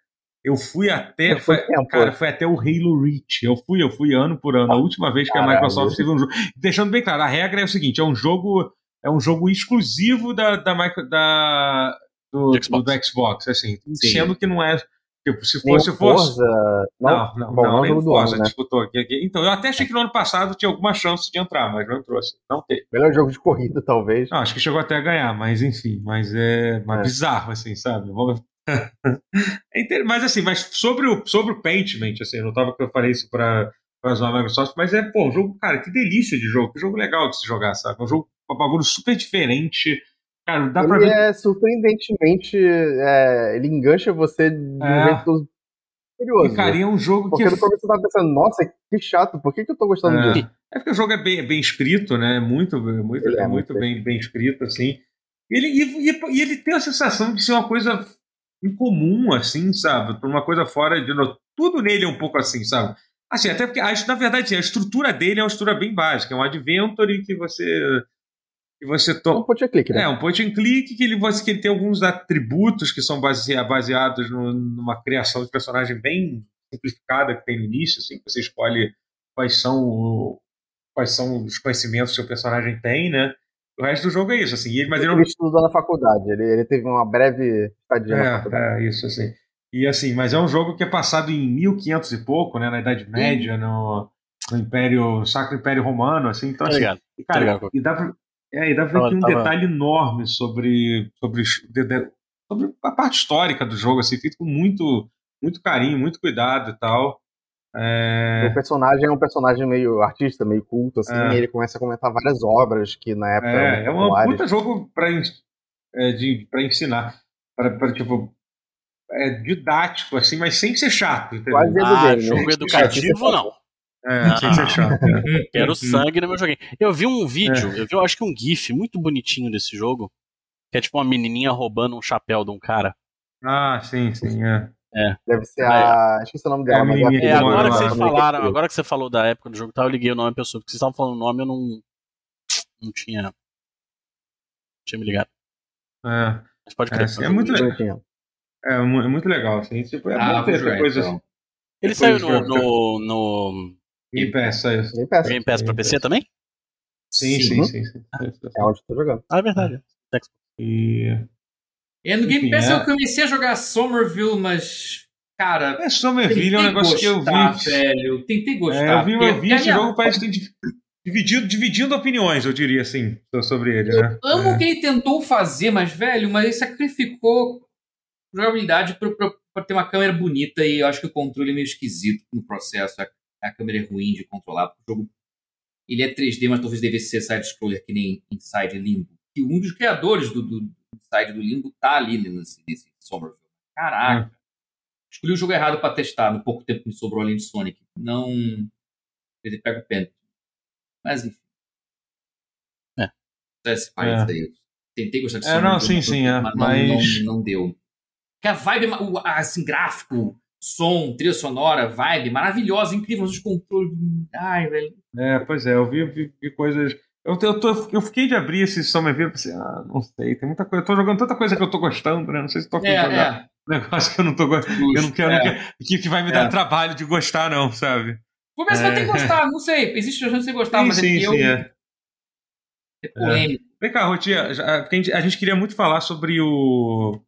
eu fui até. Foi, cara, foi até o Halo Reach. Eu fui, eu fui ano por ano. A última vez que a Microsoft teve um jogo. Deixando bem claro, a regra é o seguinte: é um jogo. É um jogo exclusivo da, da, da do, Xbox. do Xbox, assim. Sim. Sendo que não é. Tipo, se fosse. Se fosse não, não, Bom, não, nem o Forza né? disputou aqui, aqui. Então, eu até achei que no ano passado tinha alguma chance de entrar, mas não entrou assim. Não teve. Melhor jogo de corrida, talvez. Não, acho que chegou até a ganhar, mas enfim. Mas é, mas é. bizarro, assim, sabe? <laughs> É mas assim, mas sobre o, sobre o Paintment, assim, eu não tava que eu falei isso para zoar a Microsoft, mas é, pô, um jogo, cara, que delícia de jogo, que jogo legal de se jogar, sabe? Um jogo, um bagulho super diferente. Cara, dá ele pra ver. é surpreendentemente. É, ele engancha você de um É. jeito curioso. E é um jogo Porque que. no começo eu tava pensando, nossa, que chato, por que, que eu tô gostando É. disso? É porque o jogo é bem, bem escrito, né? Muito, muito, Ele é é muito muito bem, bem escrito, assim. Ele, e, e- e ele tem a sensação de ser uma coisa incomum, assim, sabe? Uma coisa fora de. Tudo nele é um pouco assim, sabe? Assim, até porque, a- na verdade, a estrutura dele é uma estrutura bem básica. É um adventure que você. Que você É um point and click, né? É, um point and click que ele, você- que ele tem alguns atributos que são basea- baseados no- numa criação de personagem bem simplificada que tem no início, assim, que você escolhe quais são, o- quais são os conhecimentos que o seu personagem tem, né? O resto do jogo é isso, assim. E ele, mas ele não, Ele estudou na faculdade, ele, ele teve uma breve estadia na faculdade. é, é, isso, assim. E assim, mas é um jogo que é passado em 1500 e pouco, né? Na Idade Média, no, no Império, Sacro Império Romano, assim. Então, Tá assim, ligado. e, Tá cara, ligado. e dá pra, é, e dá pra ver que tem um tava- detalhe enorme sobre, sobre, os- de- de- sobre a parte histórica do jogo, assim, feito com muito, muito carinho, muito cuidado e tal. É, O personagem é um personagem meio artista, meio culto, assim, É. e ele começa a comentar várias obras que na época é, é um puta jogo pra, é, de, pra ensinar. Pra, pra, tipo, é didático, assim, mas sem ser chato, entendeu? Quase Ah, jogo né? educativo, não. É, sem ser chato. é. <laughs> Quero sangue no meu joguinho. Eu vi um vídeo, eu vi, eu acho que um GIF muito bonitinho desse jogo. Que é tipo uma menininha roubando um chapéu de um cara. Ah, sim, sim, é. É. Deve ser a. Esqueci o nome dela, É que É, mora agora que vocês falaram, agora que você falou da época do jogo, tá, eu liguei o nome da pessoa, porque vocês estavam falando o nome, eu não. Não tinha. Não tinha me ligado. É, Mas pode É, crer. sim, é muito legal. é, mu- é muito legal, assim. Tipo, é Ah, bom ter coisa então. assim. Ele Depois saiu no, no, no Game Pass, é isso. Nem peça. Game Pass pra PC também? Sim, sim, sim. sim. É onde eu tô jogando. Ah, é verdade. E... É, no Game Enfim, Pass é. eu comecei a jogar Somerville, mas. Cara. É, Somerville é um negócio que eu vi. velho. Tentei É, gostar. eu vi, eu vi esse jogo, parece que tem div- dividido, dividindo opiniões, eu diria assim, so- sobre ele, né? Amo o É. que ele tentou fazer, mas, velho, mas ele sacrificou jogabilidade pra ter uma câmera bonita e eu acho que o controle é meio esquisito no processo. A, câmera é ruim de controlar, porque o jogo ele é 3D, mas talvez devesse ser side-scroller que nem Inside Limbo. E um dos criadores do, do, do Inside do Limbo tá ali nesse, nesse Somerville. Caraca. Escolhi o jogo errado pra testar no pouco tempo que me sobrou além de Sonic. Não. Ele pega o pé. Mas enfim. É. Esse país aí. Tentei gostar de É, Sonic. não, mas sim, sim, é, não, mas- não, não deu. Porque a vibe, o- assim, gráfico, som, trilha sonora, vibe, maravilhosa, incrível, os controles. Ai, velho. É, pois é, eu vi, vi, vi coisas. Eu, eu, tô, eu fiquei de abrir esse Somerville e pensei, ah, não sei, tem muita coisa. Eu tô jogando tanta coisa que eu tô gostando, né? Não sei se tô afim É, jogar é. negócio que eu não tô gostando. Eu não quero, É. não quero- que, que vai me É. dar trabalho de gostar, não, sabe? Ver se vai ter que É. gostar, não sei. Existe a chance de você gostar, sim, mas sim, é que eu. sim, é. É polêmico. Vem cá, Rotia, a gente, a gente queria muito falar sobre o.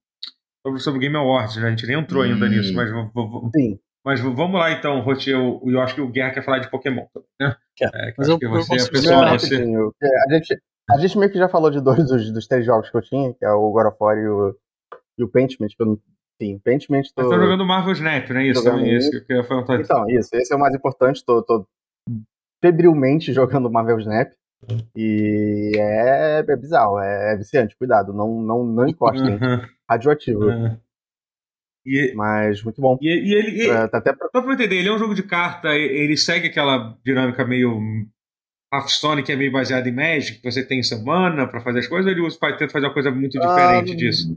Sobre, sobre o Game Awards, né? A gente nem entrou ainda Hum. nisso, mas, v- v- Sim. mas vamos lá então, Rotia. Eu, eu acho que o Guerra quer falar de Pokémon também, né? Quer. É, Mas eu que você é Você. É, A gente, a gente meio que já falou de dois dos, dos três jogos que eu tinha, que é o God of War e o, e o Paintment, que eu não. Sim, Paintment tô. Você tá jogando Marvel Snap, não é isso? Jogando Também isso que eu ia perguntar. Então, isso, esse é o mais importante. Tô, tô febrilmente jogando Marvel Snap. E é, é bizarro, é, é viciante, cuidado, não, não, não encostem. Radioativo, aham. E, mas muito bom. e, e ele. e- É, tá até pra- Só pra entender, ele é um jogo de carta, ele segue aquela dinâmica meio Hearthstone, que é meio baseada em Magic, que você tem semana pra fazer as coisas, ou ele usa- tenta fazer uma coisa muito diferente Ah, disso?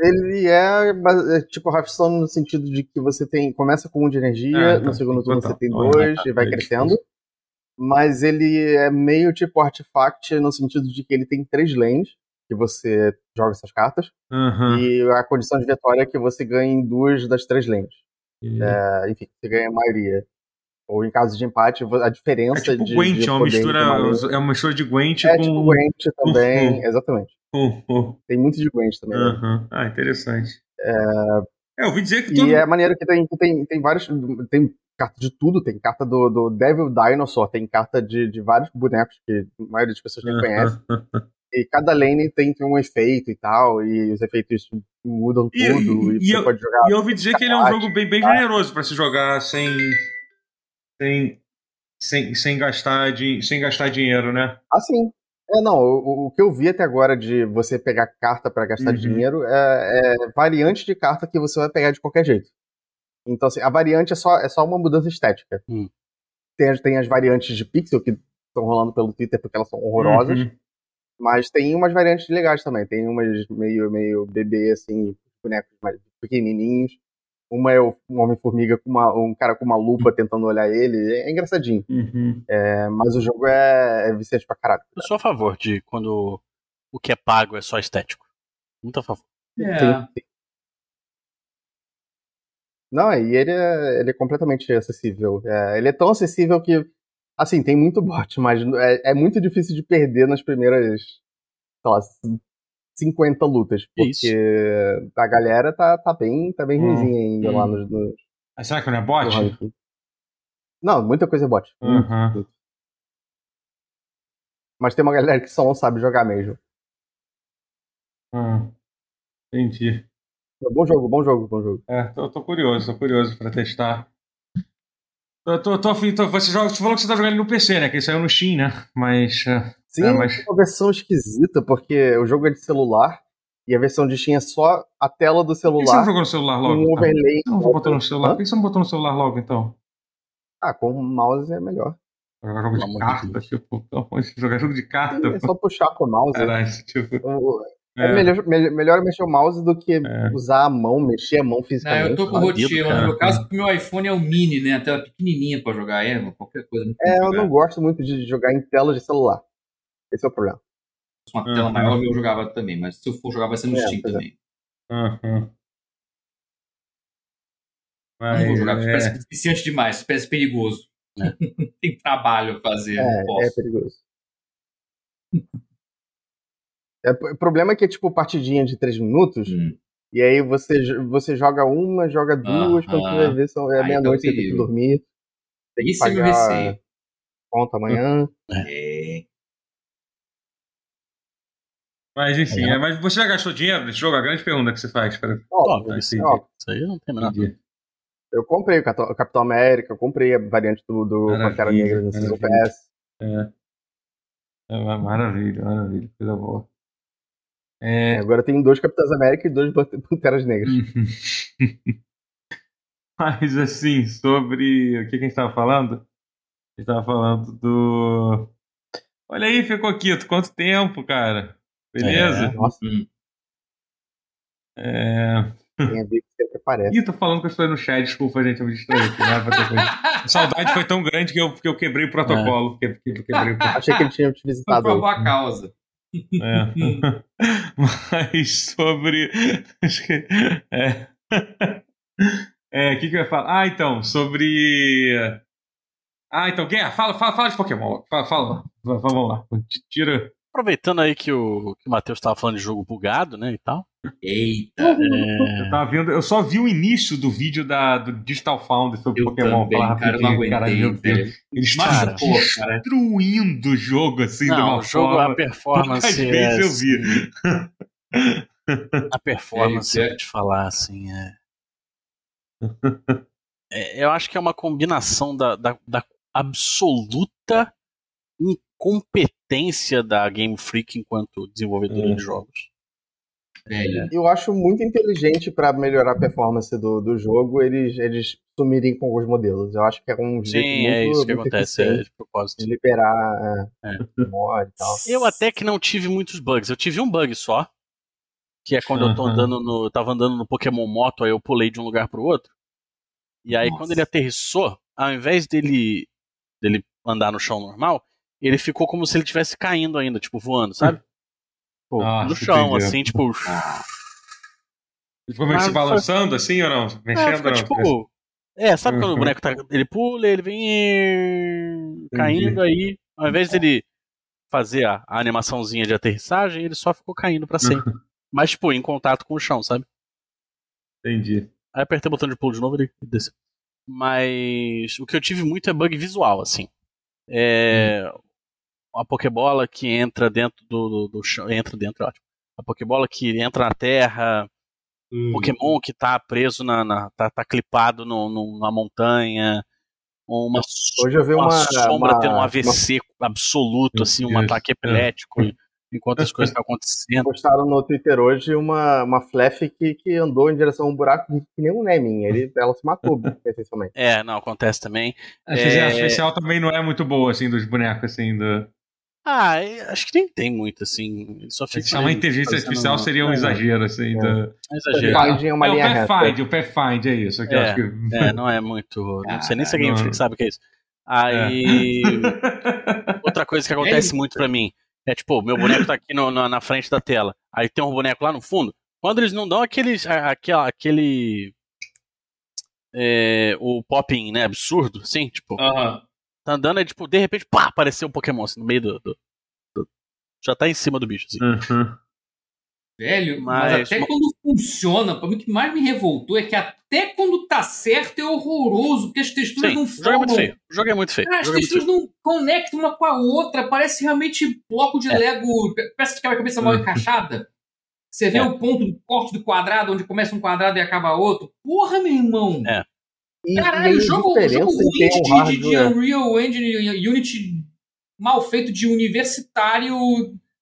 Ele é, é tipo Hearthstone no sentido de que você tem começa com um de energia, Ah, tá. no segundo turno Total. você tem Ah, dois tá. e vai É crescendo. Mas ele é meio tipo Artifact no sentido de que ele tem três lanes que você joga essas cartas Aham. e a condição de vitória é que você ganhe em duas das três lanes. E- É, enfim, você ganha a maioria. Ou em caso de empate, a É diferença tipo de, Gwent, de é uma mistura, é uma mistura de Gwent É com. tipo Gwent também, com- exatamente. Tem muito de Gwent também. né? Ah, interessante. É, eu ouvi dizer que todo. E é maneiro que tem, tem, tem vários. Tem carta de tudo, tem carta do, do Devil Dinosaur, tem carta de, de vários bonecos que a maioria das pessoas nem conhece. <laughs> E cada lane tem, tem um efeito e tal, e os efeitos mudam E- tudo, e, e você eu- pode jogar. E eu ouvi dizer que ele é um jogo bem, bem generoso pra se jogar sem. sem. sem, sem, gastar, de, sem gastar dinheiro, né? Assim. É, não, o, o que eu vi até agora de você pegar carta pra gastar Uhum. dinheiro é, é variante de carta que você vai pegar de qualquer jeito. Então, assim, a variante é só, é só uma mudança estética. Hum. Tem, as- tem as variantes de pixel que estão rolando pelo Twitter porque elas são horrorosas. Uhum. Mas tem umas variantes legais também. Tem umas meio, meio bebê, assim, bonecos mais pequenininhos. Uma é o- um Homem-Formiga com uma, um cara com uma lupa tentando olhar ele. É, engraçadinho. Uhum. É, mas o jogo é, é viciante pra caralho. Eu sou a favor de quando o que é pago é só estético. Muito a favor. É. Tem- tem- Não, e ele é, ele é completamente acessível. É, ele é tão acessível que, assim, tem muito bot, mas é, é muito difícil de perder nas primeiras, sei lá, 50 lutas. Que Porque a galera tá, tá bem, tá bem Hum, ruimzinha ainda lá hum. nos, nos, Ah, será que não é bot? Não, muita coisa é bot. Uhum. Mas tem uma galera que só não sabe jogar mesmo. Ah, entendi. Bom jogo, bom jogo, bom jogo. É, tô, tô curioso, tô curioso pra testar. Tô, tô, tô, afim- tô- você, joga, você falou que você tá jogando no PC, né? Que ele saiu no Steam, né? Mas. é, Sim, É, mas- uma versão esquisita, porque o jogo é de celular e a versão de Steam é só a tela do Por que você não celular jogou no celular logo? um então? overlay. Por que você não botou no celular? Hã? Por que você não botou no celular logo, então? Ah, com o mouse é melhor. Jogar jogo de carta, tipo, <laughs> pelo amor de- jogar jogo de carta. É só puxar com o mouse. Caralho, tipo. O- É, é melhor, melhor, mexer o mouse do que é. usar a mão, mexer a mão fisicamente. Não, eu tô com o roteiro. No meu caso, porque meu iPhone é o mini, né? A tela pequenininha pra jogar. É, qualquer coisa. É, eu não gosto muito de jogar em tela de celular. Esse é o problema. Se uma tela uhum. maior, eu jogava também. Mas se eu for jogar, vai ser no é, Steam é. também. Uhum. Mas, não vou jogar, é... parece demais, parece perigoso. É. <laughs> Tem trabalho a fazer, é, É perigoso. É, o problema é que é tipo partidinha de 3 minutos, hum. e aí você, você joga uma, joga duas, ah, quando você vai ver, são, é meia-noite, você tem que dormir. Tem Isso que pagar é meu receio. conta amanhã. É. Mas enfim, é. mas você já gastou dinheiro nesse jogo? A grande pergunta que você faz. Para... Óbvio, isso aí não tem nada. Eu comprei o Capitão América, eu comprei a variante do, do Pantera Negra no Season Pass. É. é. Maravilha, maravilha, coisa boa. É... Agora tem dois Capitães América e dois Panteras Negras. <laughs> Mas assim, sobre o que, que a gente estava falando? A gente estava falando do. Olha aí, ficou quieto. Quanto tempo, cara? Beleza? É, nossa. Hum. É... Tem a ver que sempre aparece. Ih, tô falando que eu estou no chat, desculpa, gente, eu me distraí aqui. a saudade foi tão grande que eu, que eu quebrei o protocolo. É. Que, que, que quebrei o... Achei que ele tinha te visitado. Por a causa. É. <laughs> Mas sobre. Acho que. É. É, o que, que eu ia falar? Ah, então, sobre. Ah, então, Guerra, fala, fala, fala de Pokémon. Fala, fala. Vamos lá. Tira. Aproveitando aí que o, que o Matheus estava falando de jogo bugado, né, e tal. Eita! É... Eu tava vendo, eu só vi o início do vídeo da, do Digital Founder sobre eu Pokémon. Também, falar cara, não aguentei, cara, meu Deus. Eles cara, destruindo o jogo, assim, não, de uma o jogo, forma. A performance. Às vezes é, eu vi. Assim, a performance, é, eu vou te falar, assim, é... é... Eu acho que é uma combinação da, da, da absoluta incompetência da Game Freak enquanto desenvolvedora de hum. jogos. É. Eu acho muito inteligente para melhorar a performance do, do jogo eles, eles sumirem com os modelos. Eu acho que é um jeito Sim, muito, é isso que acontece é, de propósito. De liberar é, é. mod e tal. Eu até que não tive muitos bugs. Eu tive um bug só. Que é quando uhum. eu tô andando no. tava andando no Pokémon Moto, aí eu pulei de um lugar pro outro. E aí Nossa. quando ele aterrissou, ao invés dele, dele andar no chão normal, ele ficou como se ele estivesse caindo ainda, tipo, voando, sabe? <laughs> Pô, ah, no chão, assim, tipo. Ele ficou meio se balançando assim ou não? Mexendo é, fica, tipo, é, sabe quando o uhum. boneco tá. Ele pula, ele vem caindo aí. Ao invés dele fazer a, a animaçãozinha de aterrissagem, ele só ficou caindo para sempre. <laughs> Mas, tipo, em contato com o chão, sabe? Entendi. Aí apertei o botão de pulo de novo e ele desceu. Mas o que eu tive muito é bug visual, assim. É, hum uma Pokébola que entra dentro do, do, do chão. Entra dentro, ótimo. A Pokébola que entra na terra. Hum. Pokémon que tá preso na. na tá, tá clipado no, no, na montanha. Uma, Hoje eu vi uma, uma sombra uma, tendo um AVC uma... absoluto, assim, um ataque é. epilético. É. Enquanto as coisas estão acontecendo. Postaram no Twitter hoje uma, uma Flef que, que andou em direção a um buraco que nem um Nemin. Ele, ela se matou, <laughs> essencialmente. É, não, acontece também. A é... especial também não é muito boa, assim, dos bonecos, assim, do... Ah, acho que nem tem muito, assim. Só fica chamar inteligência artificial seria um é. exagero, assim. É. É exagero. É uma é, linha o Pathfind, o Pathfind é isso. É, é, que... é, não é muito. Não sei nem se a Game Freak sabe o que é isso. Aí. É. <laughs> Outra coisa que acontece muito pra mim é tipo, meu boneco tá aqui no, na, na, frente da tela. Aí tem um boneco lá no fundo. Quando eles não dão aqueles, aquele. aquele é, o popping, né? Absurdo, assim, tipo. Uh -huh. Tá andando e, tipo, de repente, pá, apareceu um Pokémon assim, no meio do, do, do, Já tá em cima do bicho, assim. Uhum. Velho, mas, mas até quando funciona, pra mim o que mais me revoltou é que até quando tá certo é horroroso, porque as texturas Sim, não formam. O jogo é muito feio. O jogo é muito feio. Cara, as é texturas é não conectam uma com a outra, parece realmente bloco de é. Lego, peça de quebra-cabeça mal uhum. encaixada. Você vê é. o ponto do corte do quadrado, onde começa um quadrado e acaba outro. Porra, meu irmão! É. Caralho, o jogo, o jogo ruim de, de, de Unreal Engine Unity mal feito de universitário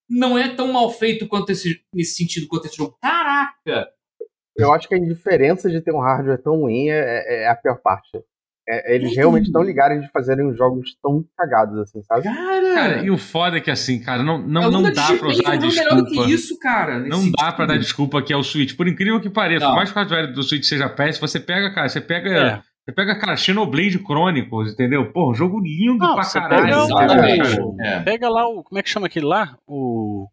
não é tão mal feito quanto esse, nesse sentido quanto esse jogo. Caraca! Eu acho que a indiferença de ter um hardware tão ruim é, é, é a pior parte. É, eles realmente estão ligados de fazerem jogos tão cagados assim, sabe? Cara, cara, e o foda é que assim, cara, não, não, não dá pra usar desculpa. Que isso, cara, não dá pra dar desculpa que é o Switch. Por incrível que pareça, por mais que o hardware do Switch seja péssimo, você pega, cara, você pega. É. Você pega, cara, Xenoblade Chronicles, entendeu? Pô, jogo lindo não, pra caralho. Pega, o, é. pega lá o. Como é que chama aquele lá? O.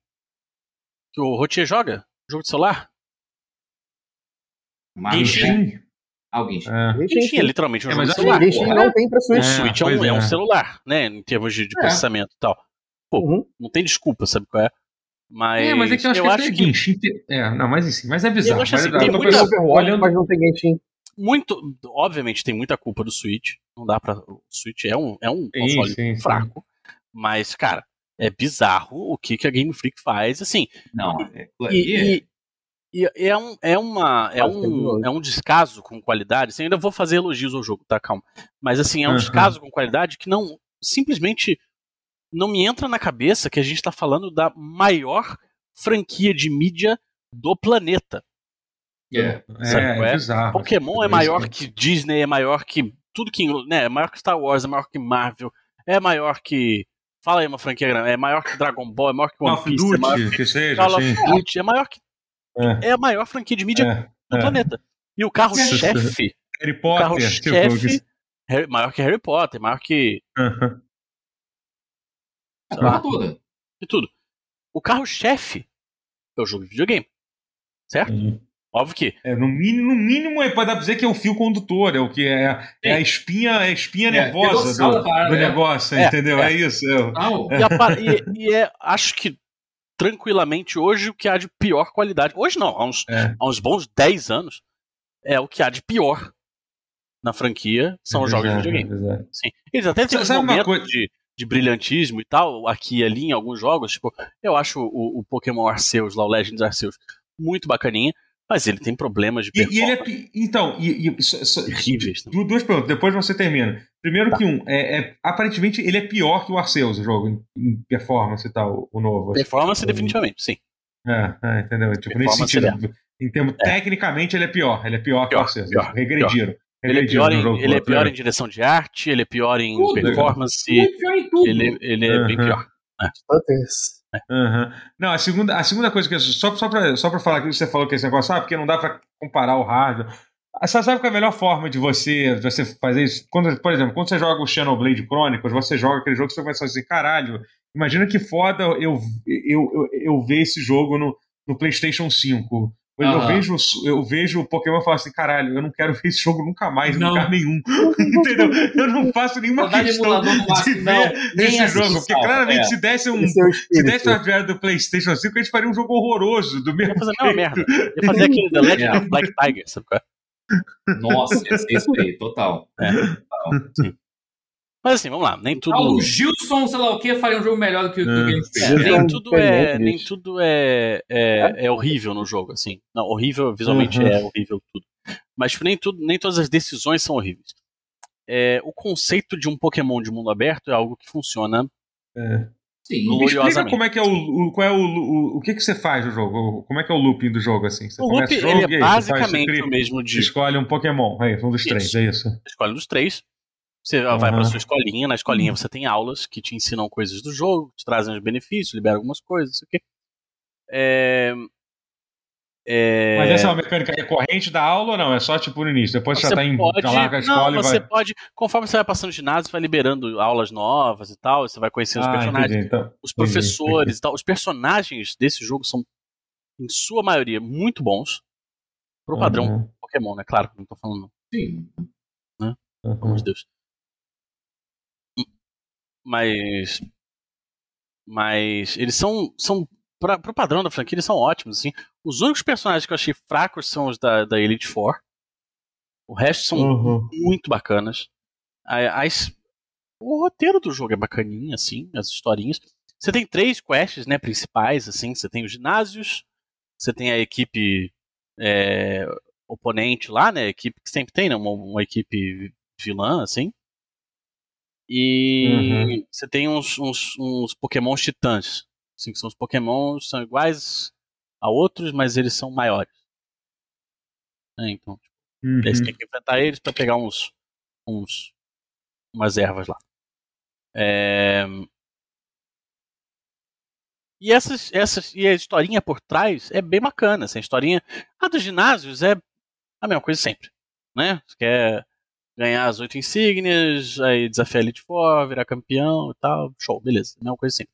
Que o Rotier joga? Jogo de celular? Genshin. Alguém. É. Genshin é literalmente um é, jogo de celular. Genshin não tem pra Switch. O Switch é, um, é. um, celular, né? Em termos de, de é. processamento e tal. Pô, uhum. não tem desculpa, sabe qual é? Mas, é, mas é que eu acho eu que, acho que... Genshin. É, não, mas assim, mas é bizarro. Eu acho assim, mas, tem muita... olhando... mas não tem Genshin. Muito, obviamente tem muita culpa do Switch. Não dá para o Switch é um é um sim, console sim, fraco, sim. mas cara, é bizarro o que que a Game Freak faz, assim. Não, é, e, e, e é, um, é, uma, é, um, é um descaso com qualidade. Assim, ainda vou fazer elogios ao jogo, tá? Calma. Mas assim, é um uhum. descaso com qualidade que não. Simplesmente não me entra na cabeça que a gente está falando da maior franquia de mídia do planeta. É, é, é, bizarro. Pokémon é maior que Disney, é maior que tudo que. Né, é maior que Star Wars, é maior que Marvel, é maior que. Fala aí uma franquia grande. É maior que Dragon Ball, é maior que One Piece, é maior que, que seja, Call of Duty, é maior que é. é a maior franquia de mídia é. do é. planeta. E o carro-chefe. Harry Potter. O carro-chefe. Tipo, maior que Harry Potter, maior que. Uhum. A toda. De tudo. O carro-chefe é o jogo de videogame. Certo? Uhum. Óbvio que. É, no mínimo, no mínimo é, pode dar pra dizer que é o fio condutor, é o que é, é a espinha, é a espinha é, nervosa do, do negócio, entendeu? É, isso. E, a, e, e é, acho que tranquilamente hoje o que há de pior qualidade. Hoje não, há uns, é. há uns bons 10 anos, é o que há de pior na franquia são os jogos de videogame. Sim. Eles até têm um momentos coisa... de, de brilhantismo e tal, aqui e ali em alguns jogos. Tipo, eu acho o, o Pokémon Arceus, lá o Legends Arceus, muito bacaninha. Mas ele tem problemas de performance. E, e ele é, então, e, e, so, so, terríveis. Duas perguntas, depois você termina. Primeiro tá. que um, é, é, aparentemente ele é pior que o Arceus, o jogo, em, em performance e tal, o novo. Performance, assim, definitivamente, sim. É, é entendeu? Tipo, nesse sentido, é. em termos, é. tecnicamente ele é pior, ele é pior, pior que o Arceus. Pior, regrediram. Pior. Ele é pior, em, ele é pior em direção de arte, ele é pior em tudo, performance. Ele é pior em tudo. Ele, ele é bem pior. É. Uhum. Não, a segunda, a segunda coisa que eu, só, só para só pra falar que você falou que esse negócio, ah, porque não dá para comparar o hardware. Você sabe que a melhor forma de você, de você fazer isso, quando, por exemplo, quando você joga o Xenoblade Chronicles, você joga aquele jogo você começa a dizer, caralho, imagina que foda eu, eu, eu, eu ver esse jogo no, no PlayStation 5. Uhum. Eu, vejo, eu vejo o Pokémon e falo assim, caralho, eu não quero ver esse jogo nunca mais, em lugar nenhum. <laughs> Entendeu? Eu não faço nenhuma questão de ver esse jogo. Porque claramente é. se desse um. É se desse uma hardware do Playstation 5, a gente faria um jogo horroroso. Do mesmo ia fazer a merda. Ia fazer aquele The Legend of <laughs> Black Tiger, sabe qual é? Nossa, esse aí, total. É. total. Sim. Mas assim, vamos lá, nem tudo. Ah, o Gilson, sei lá o que, faria um jogo melhor do que, o Game é, Nem tudo, é, nem tudo é, é, é, horrível no jogo, assim. Não, horrível visualmente uhum. é horrível tudo. Mas tipo, nem, tudo, nem todas as decisões são horríveis. É, o conceito de um Pokémon de mundo aberto é algo que funciona. É. Sim, me explica como é que é o, o qual é o, o, o que que você faz no jogo? Como é que é o looping do jogo assim? Você o loop o jogo, ele é basicamente o mesmo de escolhe um Pokémon, é um dos isso. três, é isso. Escolhe um dos três. Você uhum. vai para sua escolinha, na escolinha você tem aulas que te ensinam coisas do jogo, te trazem os benefícios, liberam algumas coisas, isso aqui. É... É... Mas essa é uma mecânica recorrente da aula ou não? É só tipo no início? Depois você já tá em pode... larga a escola não, você vai... pode, conforme você vai passando ginásio, vai liberando aulas novas e tal, você vai conhecendo ah, os personagens, então, os professores entendi. e tal. Os personagens desse jogo são, em sua maioria, muito bons. Pro padrão uhum. Pokémon, né? Claro, não tô falando. Sim. Né? Uhum. Pelo amor de Deus. Mas. Mas eles são. são pra, pro padrão da franquia, eles são ótimos. Assim. Os únicos personagens que eu achei fracos são os da, da Elite Four. O resto são uhum. muito bacanas. As, o roteiro do jogo é bacaninha, assim, as historinhas. Você tem três quests, né, principais, assim. Você tem os ginásios, você tem a equipe é, oponente lá, né, equipe que sempre tem, né, uma, uma equipe vilã, assim. E uhum. você tem uns, uns, uns pokémons titãs. Assim, que são os pokémons são iguais a outros, mas eles são maiores. É, então, tipo, uhum. você tem que enfrentar eles para pegar uns, uns umas ervas lá. É... E essas, essas e a historinha por trás é bem bacana. Essa historinha, a dos ginásios é a mesma coisa sempre, né? Você quer ganhar as oito insígnias, aí desafiar Elite Four, virar campeão e tal, show, beleza, a mesma coisa sempre.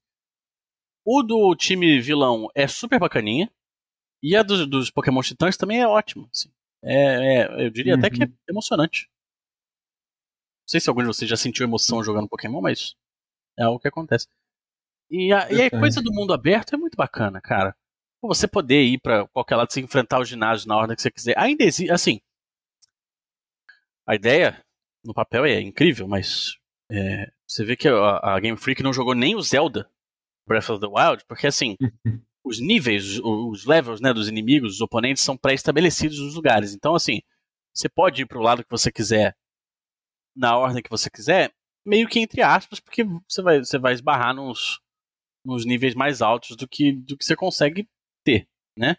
O do time vilão é super bacaninha. E a dos, dos Pokémon Titãs também é ótima. Assim. É, é, eu diria uhum. até que é uhum. emocionante. Não sei se algum de vocês já sentiu emoção jogando Pokémon, mas é algo que acontece. E a, e a coisa do mundo aberto é muito bacana, cara. Você poder ir para qualquer lado, se enfrentar o ginásio na ordem que você quiser. Ainda existe, assim. A ideia no papel é incrível, mas é, você vê que a, a Game Freak não jogou nem o Zelda Breath of the Wild, porque assim, <laughs> os níveis, os levels né, dos inimigos, os oponentes são pré-estabelecidos nos lugares. Então, assim, você pode ir para o lado que você quiser, na ordem que você quiser, meio que entre aspas, porque você vai, você vai esbarrar nos, nos níveis mais altos do que, do que você consegue ter, né?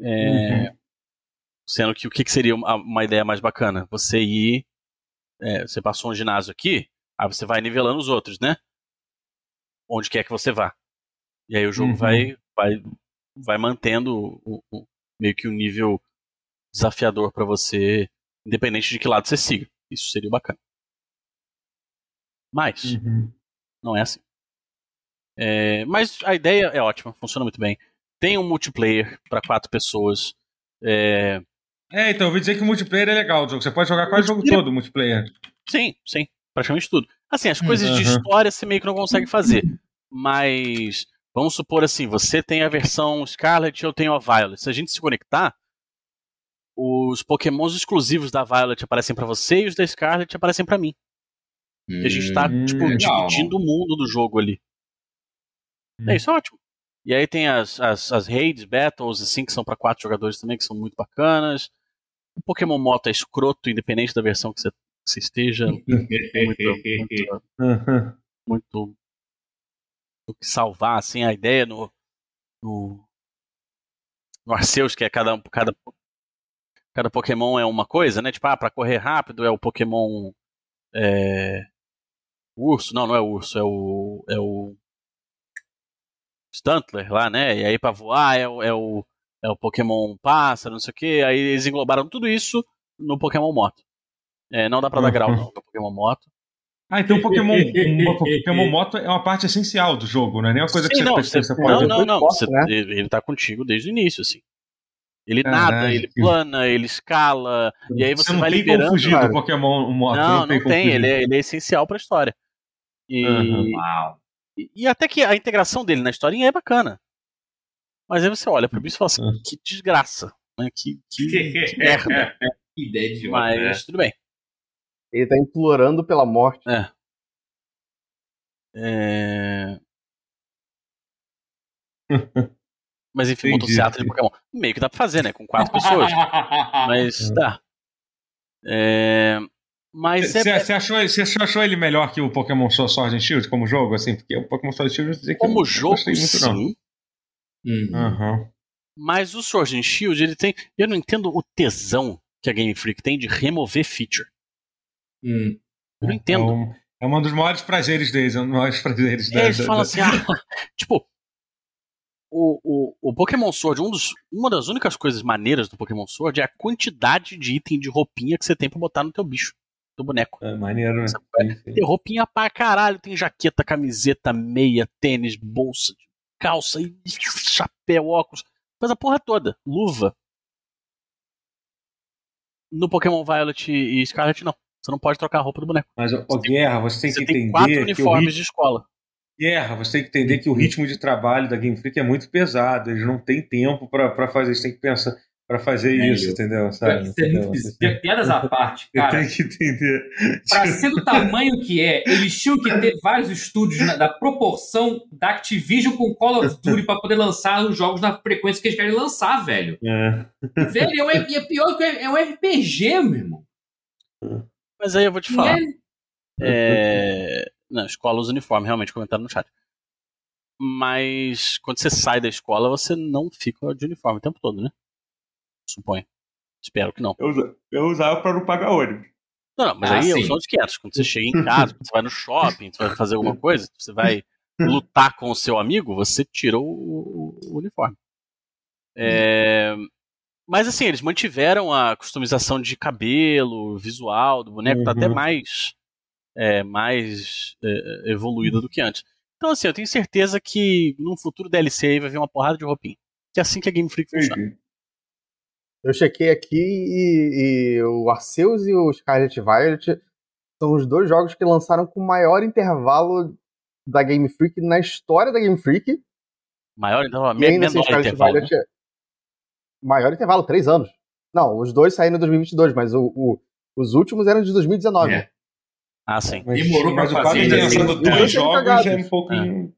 É, uhum. Sendo que o que, que seria uma, uma, ideia mais bacana? Você ir. É, você passou um ginásio aqui, aí você vai nivelando os outros, né? onde quer que você vá. E aí o jogo uhum. vai, vai, vai mantendo o, o, meio que o um nível desafiador para você, independente de que lado você siga. Isso seria bacana. Mas, uhum. não é assim. É, mas a ideia é ótima, funciona muito bem. Tem um multiplayer para quatro pessoas. É... é, então eu ouvi dizer que o multiplayer é legal, jogo. Você pode jogar quase o jogo todo, multiplayer. Sim, sim, praticamente tudo. Assim, as coisas uhum. de história você meio que não consegue fazer. Mas vamos supor assim, você tem a versão Scarlet e eu tenho a Violet. Se a gente se conectar, os pokémons exclusivos da Violet aparecem para você e os da Scarlet aparecem para mim. Hum, a gente tá, hum, tipo, legal. dividindo o mundo do jogo ali. Hum. É, isso é ótimo. E aí tem as, as, as raids, battles, assim, que são para quatro jogadores também, que são muito bacanas. O Pokémon Moto é escroto, independente da versão que você você esteja <laughs> muito, muito, muito do que salvar, assim, a ideia no, no, no Arceus, que é cada, cada, cada Pokémon é uma coisa, né? Tipo, ah, pra correr rápido é o Pokémon é, urso, não, não é o urso, é o, é o Stuntler lá, né? E aí pra voar é o, é o, é o Pokémon pássaro, não sei o que, aí eles englobaram tudo isso no Pokémon Moto. É, não dá pra dar grau não, no Pokémon Moto. Ah, então o Pokémon, <laughs> Pokémon Moto é uma parte essencial do jogo, não é nem uma coisa Sim, que você, não, você, você pode... Não, não, não. Você, né? Ele tá contigo desde o início, assim. Ele nada, ele plana, ele escala, e aí você, você vai tem liberando... fugir cara. do Pokémon Moto. Não, não tem, não tem ele, é, ele é essencial pra história. E, uhum. E, e, até que a integração dele na historinha é bacana. Mas aí você olha pro bicho e fala assim, uhum. que desgraça, né? que, que, <laughs> que merda. que ideia de Mas né? tudo bem. Ele tá implorando pela morte. É. É... <laughs> Mas enfim, motocicleta de Pokémon. Meio que dá pra fazer, né? Com quatro pessoas. <laughs> Mas dá. É... Mas Você é... achou, achou ele melhor que o Pokémon Sword and Shield como jogo? Assim, porque o Pokémon Sword and Shield dizer que como eu jogo, muito, sim. Uhum. Mas o Sword and Shield, ele tem. Eu não entendo o tesão que a Game Freak tem de remover feature. Hum. Eu não entendo. É um, é um dos maiores prazeres deles, é um dos maiores prazeres é, Eles da, falam da... assim, ah, <laughs> tipo, o, o, o Pokémon Sword, um dos, uma das únicas coisas maneiras do Pokémon Sword é a quantidade de item de roupinha que você tem pra botar no teu bicho, no boneco. É maneiro, né? Tem roupinha pra caralho, tem jaqueta, camiseta, meia, tênis, bolsa, calça, chapéu, óculos, faz a porra toda, luva. No Pokémon Violet e Scarlet, não. Você não pode trocar a roupa do boneco. Mas, ó, Guerra, você tem você que tem entender. quatro uniformes ritmo... de escola. Guerra, você tem que entender que o ritmo de trabalho da Game Freak é muito pesado. Eles não têm tempo para fazer isso. Tem que pensar para fazer é, isso, eu, entendeu? Sabe? Piadas à parte, cara. Tem que entender. Para ser do tamanho que é, eles tinham que ter vários estúdios na, da proporção da Activision com Call of Duty para poder lançar os jogos na frequência que eles querem lançar, velho. É. Velho, é, é pior que é, é um RPG, meu irmão. É. Mas aí eu vou te falar. É... Não, escola usa uniforme, realmente, comentaram no chat. Mas quando você sai da escola, você não fica de uniforme o tempo todo, né? Suponho. Espero que não. Eu, eu usava pra não pagar ônibus. Não, não mas ah, aí sim. são os 500. Quando você chega em casa, quando você vai no shopping, você vai fazer alguma coisa, você vai lutar com o seu amigo, você tira o, o uniforme. É, mas assim, eles mantiveram a customização de cabelo, visual do boneco, uhum. tá até uhum. mais, é, mais é, evoluída do que antes. Então, assim, eu tenho certeza que num futuro DLC aí vai vir uma porrada de roupinha. Que é assim que a Game Freak funciona. Eu chequei aqui e, e, o Arceus e o Scarlet Violet são os dois jogos que lançaram com maior intervalo da Game Freak na história da Game Freak. Maior intervalo? E ainda assim, Scarlet intervalo, Violet né? maior intervalo, três anos. Não, os dois saíram em 2022, mas o, o, os últimos eram de 2019. É. Ah, sim. Mas, Demorou pra fazer. Mas o fato de ter lançado dois jogos é um pouquinho... É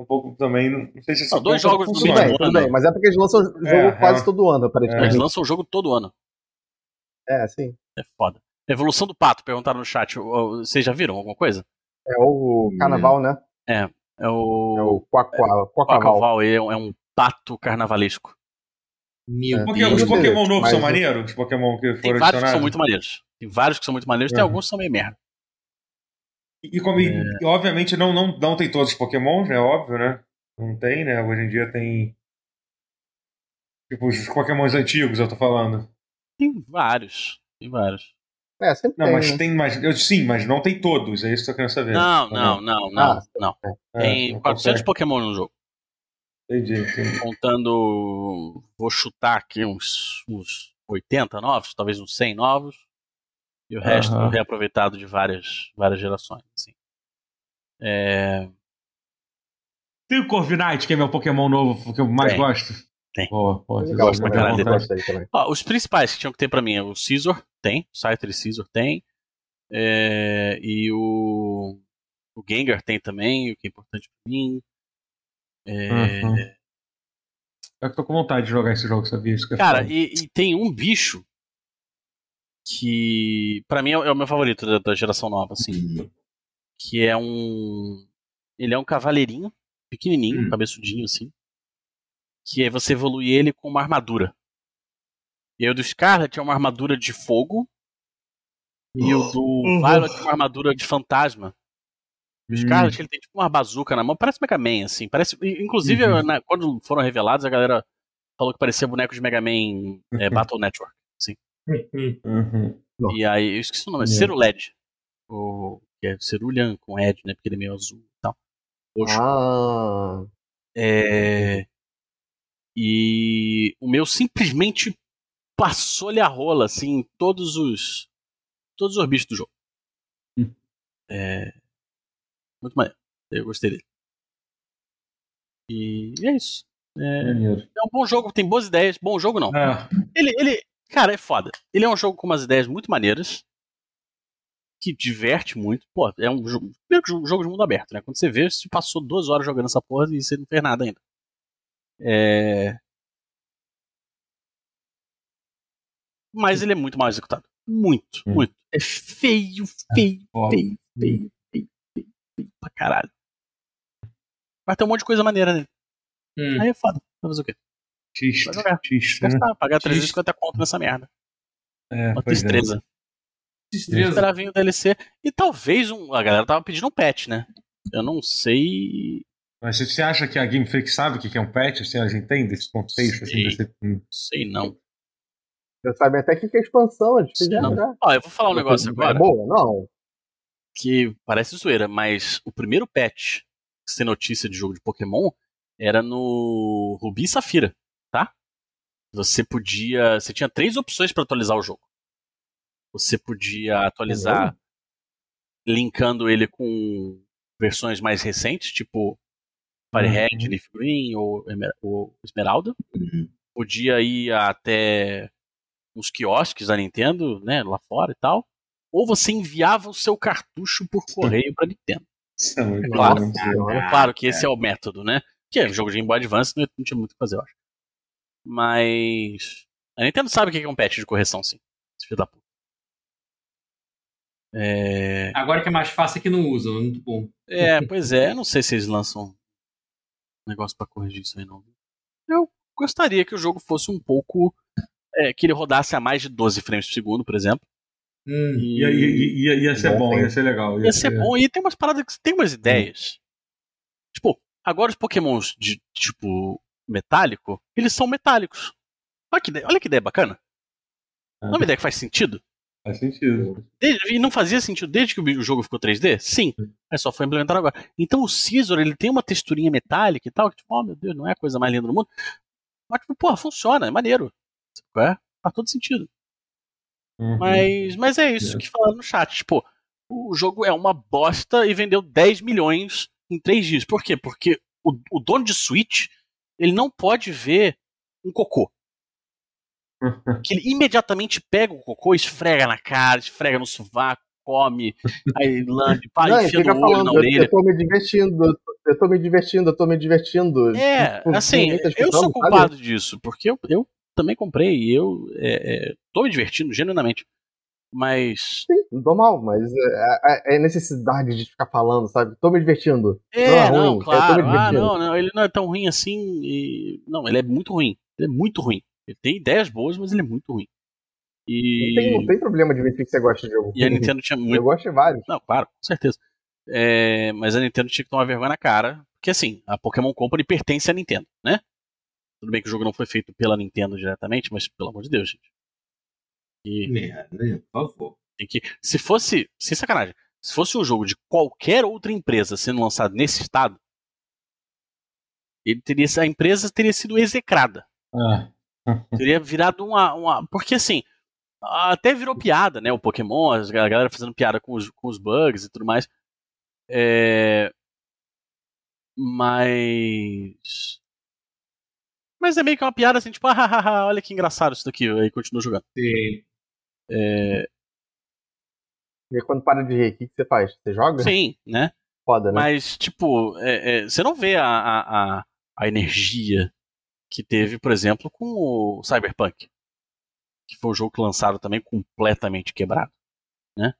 um pouco também. Não sei se não, dois jogos tudo bem, tudo bem, mas é porque eles lançam o jogo é, quase é. todo ano, aparentemente. Eles lançam o jogo todo ano. É, sim. É foda. Evolução do pato, perguntaram no chat. Vocês já viram alguma coisa? É o carnaval, né? É. É o. É o Quacaval. É, um, é um pato carnavalesco. Meu é. Os Pokémon novos são maneiros? Os Pokémon que foram Tem vários que são muito maneiros. Tem vários que são muito maneiros, tem alguns que são meio merda. E, como, é. e, obviamente não, não, não tem todos os Pokémon, é óbvio, né? Não tem, né? Hoje em dia tem. Tipo, os Pokémons antigos, eu tô falando. Tem vários. Tem vários. É, sempre não, tem. mas né? tem mais. Eu, sim, mas não tem todos, é isso que eu quero saber. Não, não, não, não. Ah, não. É, tem 400 consegue. Pokémon no jogo. Entendi, entendi. Contando. Vou chutar aqui uns, uns 80 novos, talvez uns 100 novos. E o resto uhum. reaproveitado de várias, várias gerações. Assim. É... Tem o Corviknight, que é meu Pokémon novo que eu mais tem, gosto. Tem. Pô, pô, eu gosto pra caralho dele. Ó, os principais que tinham que ter pra mim é o Scizor, tem. O Scyther e Scizor tem. É... E o. O Gengar tem também, o que é importante pra mim. É... Uhum. Eu tô com vontade de jogar esse jogo, sabia? Isso que Cara, e, e, tem um bicho que para mim é, é o meu favorito da, da, geração nova, assim. Uhum. Que é um. Ele é um cavaleirinho, pequenininho, uhum. cabeçudinho, assim. Que é você evoluir ele com uma armadura. E o do Scarlet é uma armadura de fogo. E o do uhum. Violet é uma armadura de fantasma. O Scarlet ele tem tipo uma bazuca na mão, parece Mega Man, assim. Parece, inclusive, uhum. na, quando foram revelados, a galera falou que parecia boneco de Mega Man é, <laughs> Battle Network. Assim. Uhum. E aí, eu esqueci o nome, é Ceruled. O, que é Cerulean com Ed, né? Porque ele é meio azul e tal. Roxo. Ah. É... E o meu simplesmente passou-lhe a rola, assim, em todos os. Todos os bichos do jogo. Hum. É... Muito maneiro. Eu gostei dele. E é isso. É... é, um bom jogo, tem boas ideias. Bom jogo não. É. Ele, ele, Cara, é foda. Ele é um jogo com umas ideias muito maneiras. Que diverte muito. Pô, é um jogo. Primeiro jogo de mundo aberto, né? Quando você vê, você passou duas horas jogando essa porra e você não fez nada ainda. É. Mas ele é muito mal executado. Muito, hum. muito. É feio, feio, é, feio, feio, feio, feio, feio pra caralho. Mas tem um monte de coisa maneira nele. Hum. Aí é foda. Vai fazer o quê? Xista, xista, né? pagar 350 conto nessa merda. É, Uma tristeza. É. Tristeza. Esperar vir o DLC. E talvez um. A galera tava pedindo um patch, né? Eu não sei. Mas você acha que a Game Freak sabe o que é um patch? Assim, a gente entende esse contexto? Sei, assim, desse... Sei não. Você sabe até que é expansão, eles fizeram já. Ó, eu vou falar um negócio é agora. É boa, não. Que parece zoeira, mas o primeiro patch tem notícia de jogo de Pokémon era no Rubi e Safira tá? Você podia. Você tinha três opções para atualizar o jogo. Você podia atualizar uhum. linkando ele com versões mais recentes, tipo Firehead, uhum. Leaf Green ou, ou Esmeralda. Uhum. Podia ir até uns quiosques da Nintendo, né, lá fora e tal. Ou você enviava o seu cartucho por correio para Nintendo. É claro, claro que esse é o método, né? Que é um jogo de Game Boy Advance, não tinha muito o que fazer, eu acho. Mas. A Nintendo sabe o que é um patch de correção, sim. Esse filho da puta. É... Agora que é mais fácil é que não usam, é muito bom. É, pois é, não sei se eles lançam um negócio para corrigir isso aí não. Eu gostaria que o jogo fosse um pouco. É, que ele rodasse a mais de 12 frames por segundo, por exemplo. Hum, e... ia, ia, ia, ser bom, ia ser legal. Ia, ia ser, ser bom. E tem umas paradas que tem umas ideias. Hum. Tipo, agora os pokémons de tipo metálico, eles são metálicos. Olha que ideia, olha que ideia bacana. Ah. Não é uma ideia que faz sentido? Faz sentido. Desde, e não fazia sentido desde que o jogo ficou 3D? Sim. É só foi implementado agora. Então o Scizor, ele tem uma texturinha metálica e tal, que tipo, oh meu Deus, não é a coisa mais linda do mundo. Mas, tipo, porra, funciona, é maneiro. É? Faz todo sentido. Uhum. Mas, mas é isso é. que falaram no chat. Tipo, o jogo é uma bosta e vendeu 10 milhões em 3 dias. Por quê? Porque o, o dono de Switch, ele não pode ver um cocô. <laughs> que ele imediatamente pega o cocô, esfrega na cara, esfrega no sovaco, come, <laughs> aí lambe, pá, não, enfia no olho, falando, na orelha. Eu tô me divertindo, eu tô me divertindo, eu tô me divertindo. É, tipo, assim, eu sou culpado disso, porque eu, eu também comprei e eu é, é, tô me divertindo genuinamente. Mas. Sim, normal, mas é, é, é necessidade de ficar falando, sabe? Tô me divertindo. É, não, é não claro. Ah, não, não, ele não é tão ruim assim. E... Não, ele é muito ruim. Ele é muito ruim. Ele tem ideias boas, mas ele é muito ruim. E... Não, tem, não tem problema de ver que você gosta de jogo. E a Nintendo tinha <laughs> muito. Eu gosto de vários. Não, claro, com certeza. É, mas a Nintendo tinha que tomar vergonha na cara. Porque assim, a Pokémon Company pertence à Nintendo, né? Tudo bem que o jogo não foi feito pela Nintendo diretamente, mas pelo amor de Deus, gente. E... Merda, por favor. Que, se fosse, sem sacanagem, se fosse um jogo de qualquer outra empresa sendo lançado nesse estado, ele teria, a empresa teria sido execrada. Ah. <laughs> teria virado uma, uma. Porque assim, até virou piada, né? O Pokémon, a galera fazendo piada com os, com os bugs e tudo mais. É... Mas. Mas é meio que uma piada assim, tipo, ah, olha que engraçado isso daqui. Aí continua jogando. Sim. É... E quando para de rir, o que você faz? Você joga? Sim, né? Foda, né? Mas, tipo, é, é, você não vê a, a, a energia que teve, por exemplo, com o Cyberpunk. Que foi um jogo que lançaram também completamente quebrado. Né?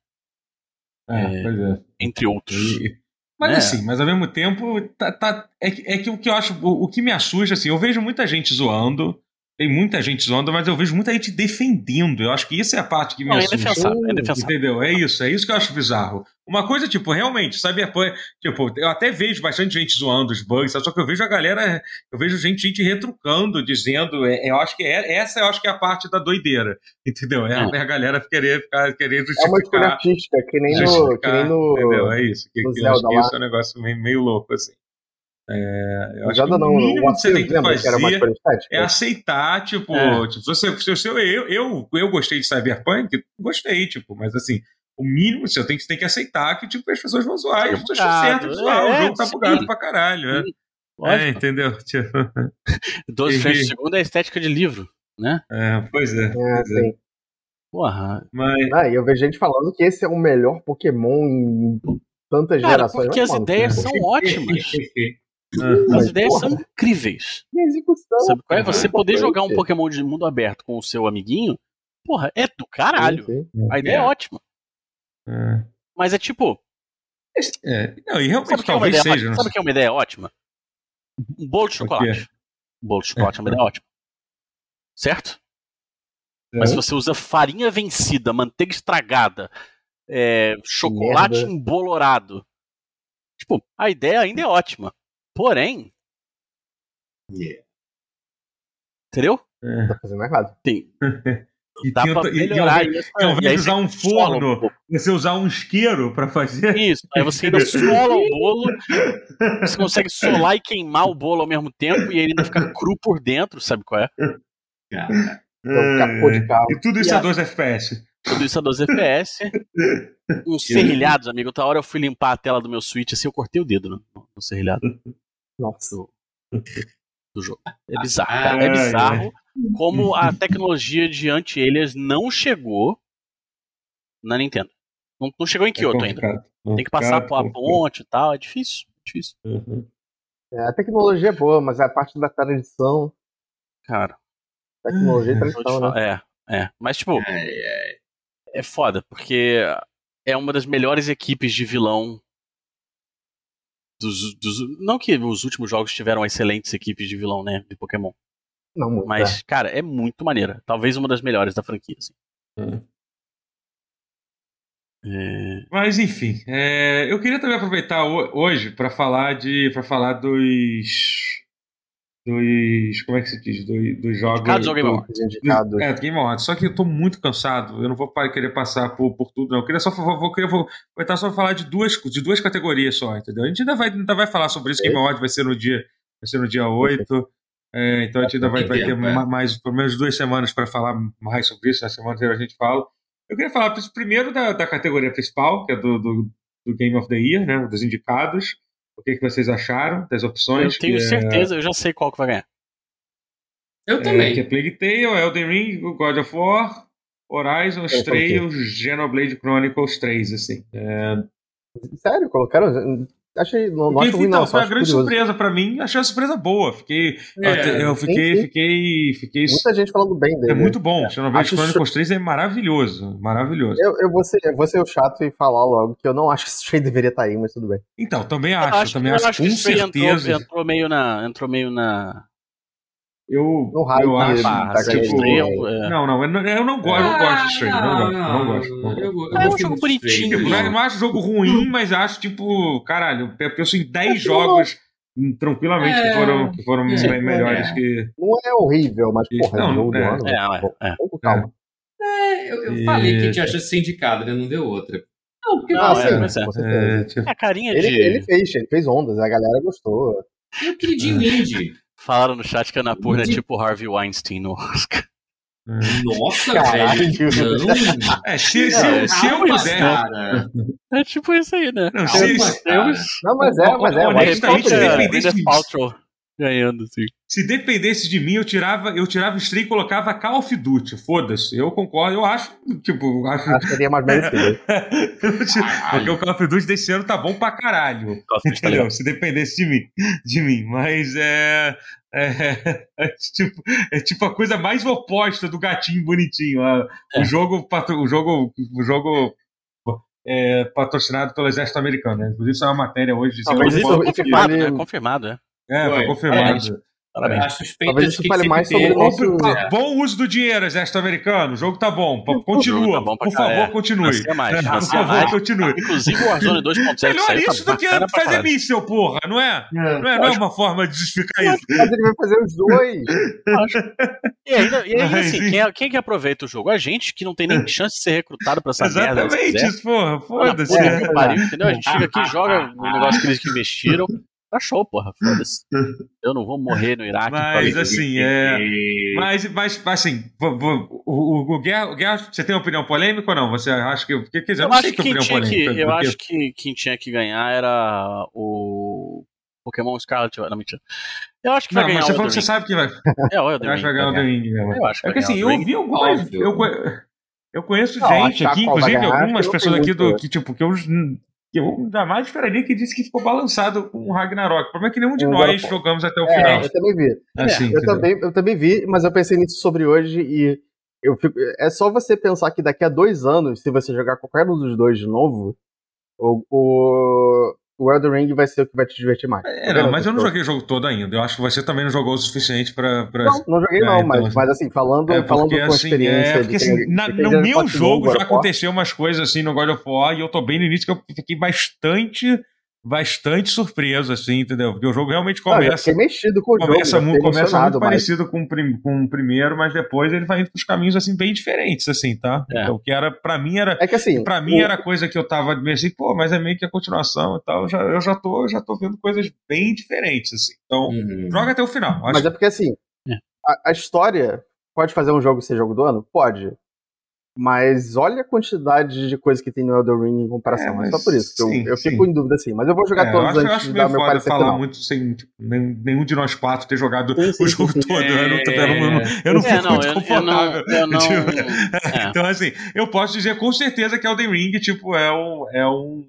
É, é, entre outros. E, mas né? assim, mas ao mesmo tempo, tá, tá, é, é que o que eu acho, o, o, que me assusta, assim, eu vejo muita gente zoando, tem muita gente zoando, mas eu vejo muita gente defendendo. Eu acho que isso é a parte que me Não, assusta. É indefensável, é indefensável. Entendeu? É isso, é isso que eu acho bizarro. Uma coisa, tipo, realmente, Cyberpunk, tipo, eu até vejo bastante gente zoando os bugs, só que eu vejo a galera, eu vejo gente, gente retrucando, dizendo, é, eu acho que é, essa eu acho que é a parte da doideira, entendeu? É, é. a galera querer ficar, querer justificar. É uma escolha artística, que nem no... Que nem no entendeu? É isso, que, que eu acho que isso é um negócio meio, meio louco, assim. É, eu acho que não, o mínimo que você tem que fazer que é aceitar, tipo, é. tipo você, se, se, eu, eu, eu gostei de Cyberpunk, gostei, tipo, mas assim, o mínimo você tem, você tem que aceitar que tipo, as pessoas vão zoar, e as pessoas estão certas de zoar, é, o jogo tá sim. bugado pra caralho, né? É, entendeu? <laughs> Tipo... 12 frames por segundo é a estética de livro, né? É, pois é. é, pois é. Porra. Mas... Ah, e eu vejo gente falando que esse é o melhor Pokémon em tantas Cara, gerações. Porque as ideias são ótimas. <laughs> <laughs> Ah, As ideias porra. são incríveis. E a execução. Sabe qual é? Você poder jogar um Pokémon de mundo aberto com o seu amiguinho, porra, é do caralho. Sim, sim. A ideia é, é ótima. É. Mas é tipo. É, não, e realmente sabe talvez é seja. Sabe o que é uma ideia ótima? Um bolo de chocolate. Um bolo de chocolate é, uma ideia ótima. Certo? Mas se você usa farinha vencida, manteiga estragada, é, chocolate Merda. embolorado. Tipo, a ideia ainda é ótima. Porém. Yeah. Entendeu? É. Tá fazendo errado. Tem. <laughs> E Dá pra melhorar e, isso. Ao invés de usar um forno, um você usar um isqueiro para fazer. Isso, aí você ainda <laughs> sola o bolo, você consegue solar e queimar o bolo ao mesmo tempo e ele ainda fica cru por dentro, sabe qual é? Cara. Então, de carro. E tudo isso e a 12 FPS. Tudo isso a 12 FPS. Uns serrilhados, amigo. Outra hora eu fui limpar a tela do meu Switch assim, eu cortei o dedo no, no serrilhado. Nossa. Do, do jogo. É bizarro, cara. É bizarro como a tecnologia de anti-alias não chegou na Nintendo. Não, não chegou em é Kyoto é ainda. Tem que passar por a ponte e tal. É difícil. É difícil. Uhum. É, a tecnologia é boa, mas a parte da tradição. Cara. Tecnologia e tradição, né? É, é. Mas, tipo. É, é é foda, porque é uma das melhores equipes de vilão dos, dos, não que os últimos jogos tiveram excelentes equipes de vilão, né, de Pokémon. Não, muito, mas, é. cara, é muito maneira. Talvez uma das melhores da franquia. Assim. Hum. É... Mas enfim, é... eu queria também aproveitar hoje para falar de para falar dos dos como é que se diz? Dos, dos jogos indicados ou Game Awards. Indicados. é Game Awards. Só que eu tô muito cansado. Eu não vou querer passar por, por tudo não. Eu queria só vou, queria, vou aproveitar só falar de duas de duas categorias só entendeu? A gente ainda vai ainda vai falar sobre isso. Game Awards vai ser no dia vai ser no dia 8 é, então a gente ainda vai, vai ter é. mais pelo menos duas semanas para falar mais sobre isso. Na semana inteira a gente fala. Eu queria falar primeiro da, da categoria principal, que é do, do, do, Game of the Year, né? Dos indicados. O que, que vocês acharam das opções? Eu tenho é certeza, é... eu já sei qual que vai ganhar. Eu também. É, que é Plague Tale, Elden Ring, God of War, Horizon, Trails, Xenoblade Chronicles 3, assim. É... Sério? Colocaram Achei, não, não acho ruim, não. Foi uma grande curioso. surpresa pra mim. Achei uma surpresa boa. Fiquei. É, eu fiquei, sim, sim. fiquei, fiquei. Muita gente falando bem dele. É muito bom. É. Xenoblade Chronicles 3 é maravilhoso. Maravilhoso. Eu, eu, vou ser, eu vou ser o chato e falar logo que eu não acho que esse trade deveria estar tá aí, mas tudo bem. Então, também acho. Eu acho também acho, acho com certeza. Entrou, entrou, meio na. Entrou meio na eu, no raio eu acho barra, tá tipo, é. não, não, eu não, eu não, gosto, eu não gosto de Stray, não, não, não, gosto. Não Eu, eu, é um jogo bonitinho. Tipo, não, não acho jogo ruim, mas acho, tipo, caralho, eu penso em 10 é jogos tranquilamente é, que foram, que foram é, melhores é. que. Não é horrível, mas porra, não, é jogo é, do ano. É, é, calma. É, eu, eu e... falei que tinha chance de ser indicado, né? Não deu outra. Não, porque não, não é, é, tipo... a carinha ele, de... ele fez, ele fez ondas, a galera gostou. Eu queria de indie. Falaram no chat que a Anapurna é tipo Harvey Weinstein no Oscar. Nossa, Caralho, velho. É, se, se, é, se eu puder. Cara. É tipo isso aí, né? Não, se, não mas é, mas é. Honestamente, é, dependesse de Paltrow ganhando, sim. Se dependesse de mim, eu tirava, eu tirava o stream e colocava Call of Duty. Foda-se. Eu concordo, eu acho, tipo, acho. Acho que seria mais merecido. <laughs> Porque o Call of Duty desse ano tá bom pra caralho. Entendeu? Se dependesse de mim. De mim. Mas é. É, é, tipo, é tipo a coisa mais oposta do gatinho bonitinho. É. O jogo, o jogo, o jogo é, patrocinado pelo exército americano. Né? Inclusive, isso é uma matéria hoje. Talvez isso, isso confirmado, né? confirmado, é. É, foi, foi confirmado. Parabéns. As suspeitas Talvez isso fale mais sobre o nosso... Tá, bom uso do dinheiro, exército americano. O jogo tá bom. Continua. Tá bom por favor, é. continue. Mais, por favor, mais. continue. Inclusive o Warzone 2.0 <laughs> Melhor tá isso tá do que fazer míssel, porra, não é? é não, é não é uma forma de justificar isso. Mas ele vai fazer os dois. e ainda, e aí, assim, quem, é, quem é que aproveita o jogo? A gente que não tem nem chance de ser recrutado pra essa Exatamente, merda. Exatamente, porra. Foda-se. Entendeu? A gente chega aqui, joga o negócio que eles investiram, Tá show, porra, foda-se. <laughs> Eu não vou morrer no Iraque. Mas assim, é. Mas, mas assim, o, o, o, Guerra, o Guerra, você tem opinião polêmica ou não? Você acha que. Quer dizer, eu, acho que opinião polêmica. Que, eu porque... acho que quem tinha que ganhar era o. Pokémon Scarlet. Não, mentira. Eu acho que vai não, ganhar. Mas você falou que você sabe que vai. É, o Eu acho que vai ganhar o The Ring. Eu acho que É que assim, eu vi algumas. Eu, eu conheço não, gente aqui, inclusive algumas pessoas aqui do. Que, tipo, que eu eu jamais esperaria que disse que ficou balançado com o Ragnarok. O problema é que nenhum de um nós jogamos até o é, final. Eu também vi. Assim, eu, também, eu também vi, mas eu pensei nisso sobre hoje e eu fico, é só você pensar que daqui a dois anos, se você jogar qualquer um dos dois de novo, o, o, o Elden Ring vai ser o que vai te divertir mais. É, não, mas eu não joguei o jogo todo ainda. Eu acho que você também não jogou o suficiente pra. pra... Não, não joguei é, não, então, mas, assim, mas assim, falando, é falando com assim, experiência. É, porque assim, na, no meu jogo já aconteceu umas coisas assim no God of War e eu tô bem no início que eu fiquei bastante bastante surpreso, assim, entendeu? Porque o jogo realmente começa. Ah, mexido com o começa jogo. Muito, começa muito parecido com, com o primeiro, mas depois ele vai indo pros caminhos assim bem diferentes, assim, tá? É. Então, que era, pra mim, era. É que assim. Pra mim o... era coisa que eu tava meio assim, pô, mas é meio que a continuação e tal. Eu já, eu já, tô, já tô vendo coisas bem diferentes, assim. Então, uhum. joga até o final. Acho... Mas é porque assim, é. A, a história pode fazer um jogo ser jogo do ano? Pode. Mas olha a quantidade de coisa que tem no Elden Ring em comparação. É, é só por isso. Sim, eu, eu fico em dúvida assim. Mas eu vou jogar é, todos eu acho, antes de dar meu parecer falar final. muito sem tipo, nenhum de nós quatro ter jogado sim, o jogo todo. eu não, eu não, eu não fico não, muito confortável. Eu não, tipo, <laughs> então, assim, eu posso dizer com certeza que Elden Ring tipo, é um, é um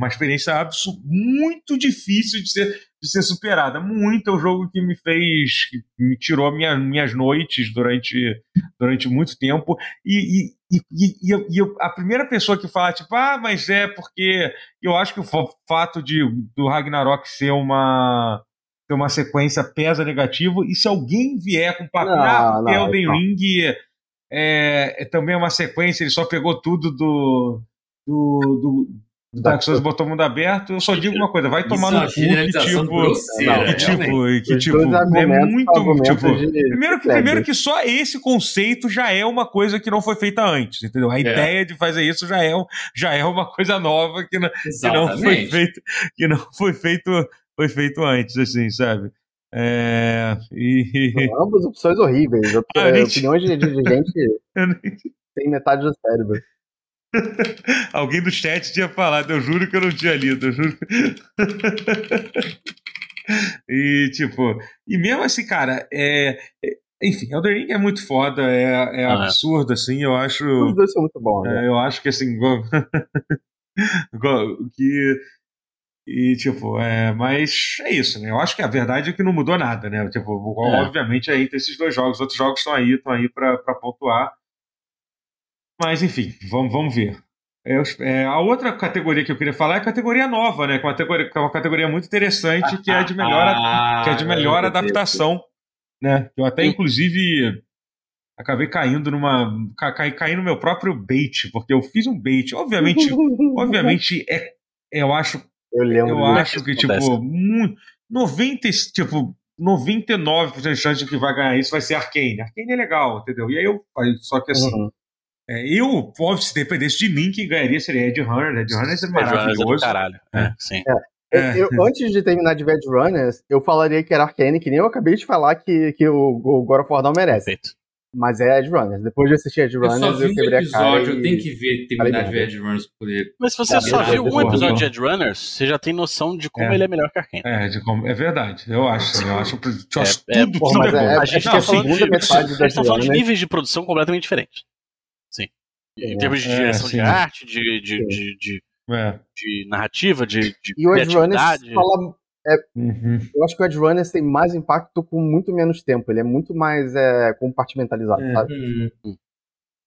uma experiência muito difícil de ser, de ser superada. Muito é o jogo que me fez, que me tirou minha, minhas noites durante, durante muito tempo. E, e, e, e, e, a primeira pessoa que fala, tipo, ah, mas é porque eu acho que o fato de, do Ragnarok ser uma, ser uma sequência pesa negativo. E se alguém vier com papo, ah, porque Elden Ring é, é, também é uma sequência, ele só pegou tudo do do, do, Dark Souls botou o mundo aberto, eu só digo uma coisa, vai tomar no cu que tipo, que tipo, que tipo, é muito, tipo, primeiro que, primeiro que só esse conceito já é uma coisa que não foi feita antes, entendeu? A é. ideia de fazer isso já é, já é uma coisa nova que não, que não foi feito, que não foi feito, foi feito antes, assim, sabe? É, e... Ambas opções horríveis, <laughs> opiniões de, de gente <laughs> tem metade do cérebro. <laughs> Alguém do chat tinha falado, eu juro que eu não tinha lido, eu juro. <laughs> e tipo, e mesmo assim, cara, é, é enfim, Elden Ring é muito foda, é, é ah, absurdo, assim, eu acho. Os dois são muito bons, né? É, eu acho que assim, <laughs> que e, tipo, é, mas é isso, né? Eu acho que a verdade é que não mudou nada, né? Tipo, é. obviamente aí tem esses dois jogos, outros jogos estão aí, estão aí para pontuar. Mas, enfim, vamos, vamos ver. É, é, a outra categoria que eu queria falar é a categoria nova, né? Que é uma categoria, é uma categoria muito interessante, que é de melhor, <laughs> ah, que é de melhor adaptação. Né? Eu até, inclusive, acabei caindo numa. Ca, caí no meu próprio bait, porque eu fiz um bait. Obviamente, <laughs> obviamente, é, eu acho. Eu, lembro eu acho que, tipo, muito, 90, tipo, 99% de chance de que vai ganhar isso vai ser Arcane. Arcane é legal, entendeu? E aí eu. Só que assim. Uhum. É, eu, óbvio, se dependesse de mim, quem ganharia seria Ed Runner. Ed Runner é maravilhoso. É caralho. É, sim. É. é. Eu, antes de terminar de Ed Runners, eu falaria que era Arkane, que nem eu acabei de falar que, que o, o God of War não merece. Perfeito. Mas é Ed Runners. Depois de assistir Ed Runners, eu, eu quebrei episódio, a cara. Eu tenho que ver, terminar de ver Ed Runners por ele. Mas se você é, só viu um episódio de Ed Runners, você já tem noção de como é. ele é melhor que Arkane. É, de como, é verdade. Eu acho. Eu acho, eu acho é, tudo, tudo é, é, A gente tá falando de, metade falando de níveis de produção completamente diferentes. Em termos de é, direção de arte, de, de, de, de, é. de narrativa, de, de E o Edge Runners fala. É, uhum. Eu acho que o Edge Runners tem mais impacto com muito menos tempo. Ele é muito mais é, compartimentalizado, é. sabe? Uhum.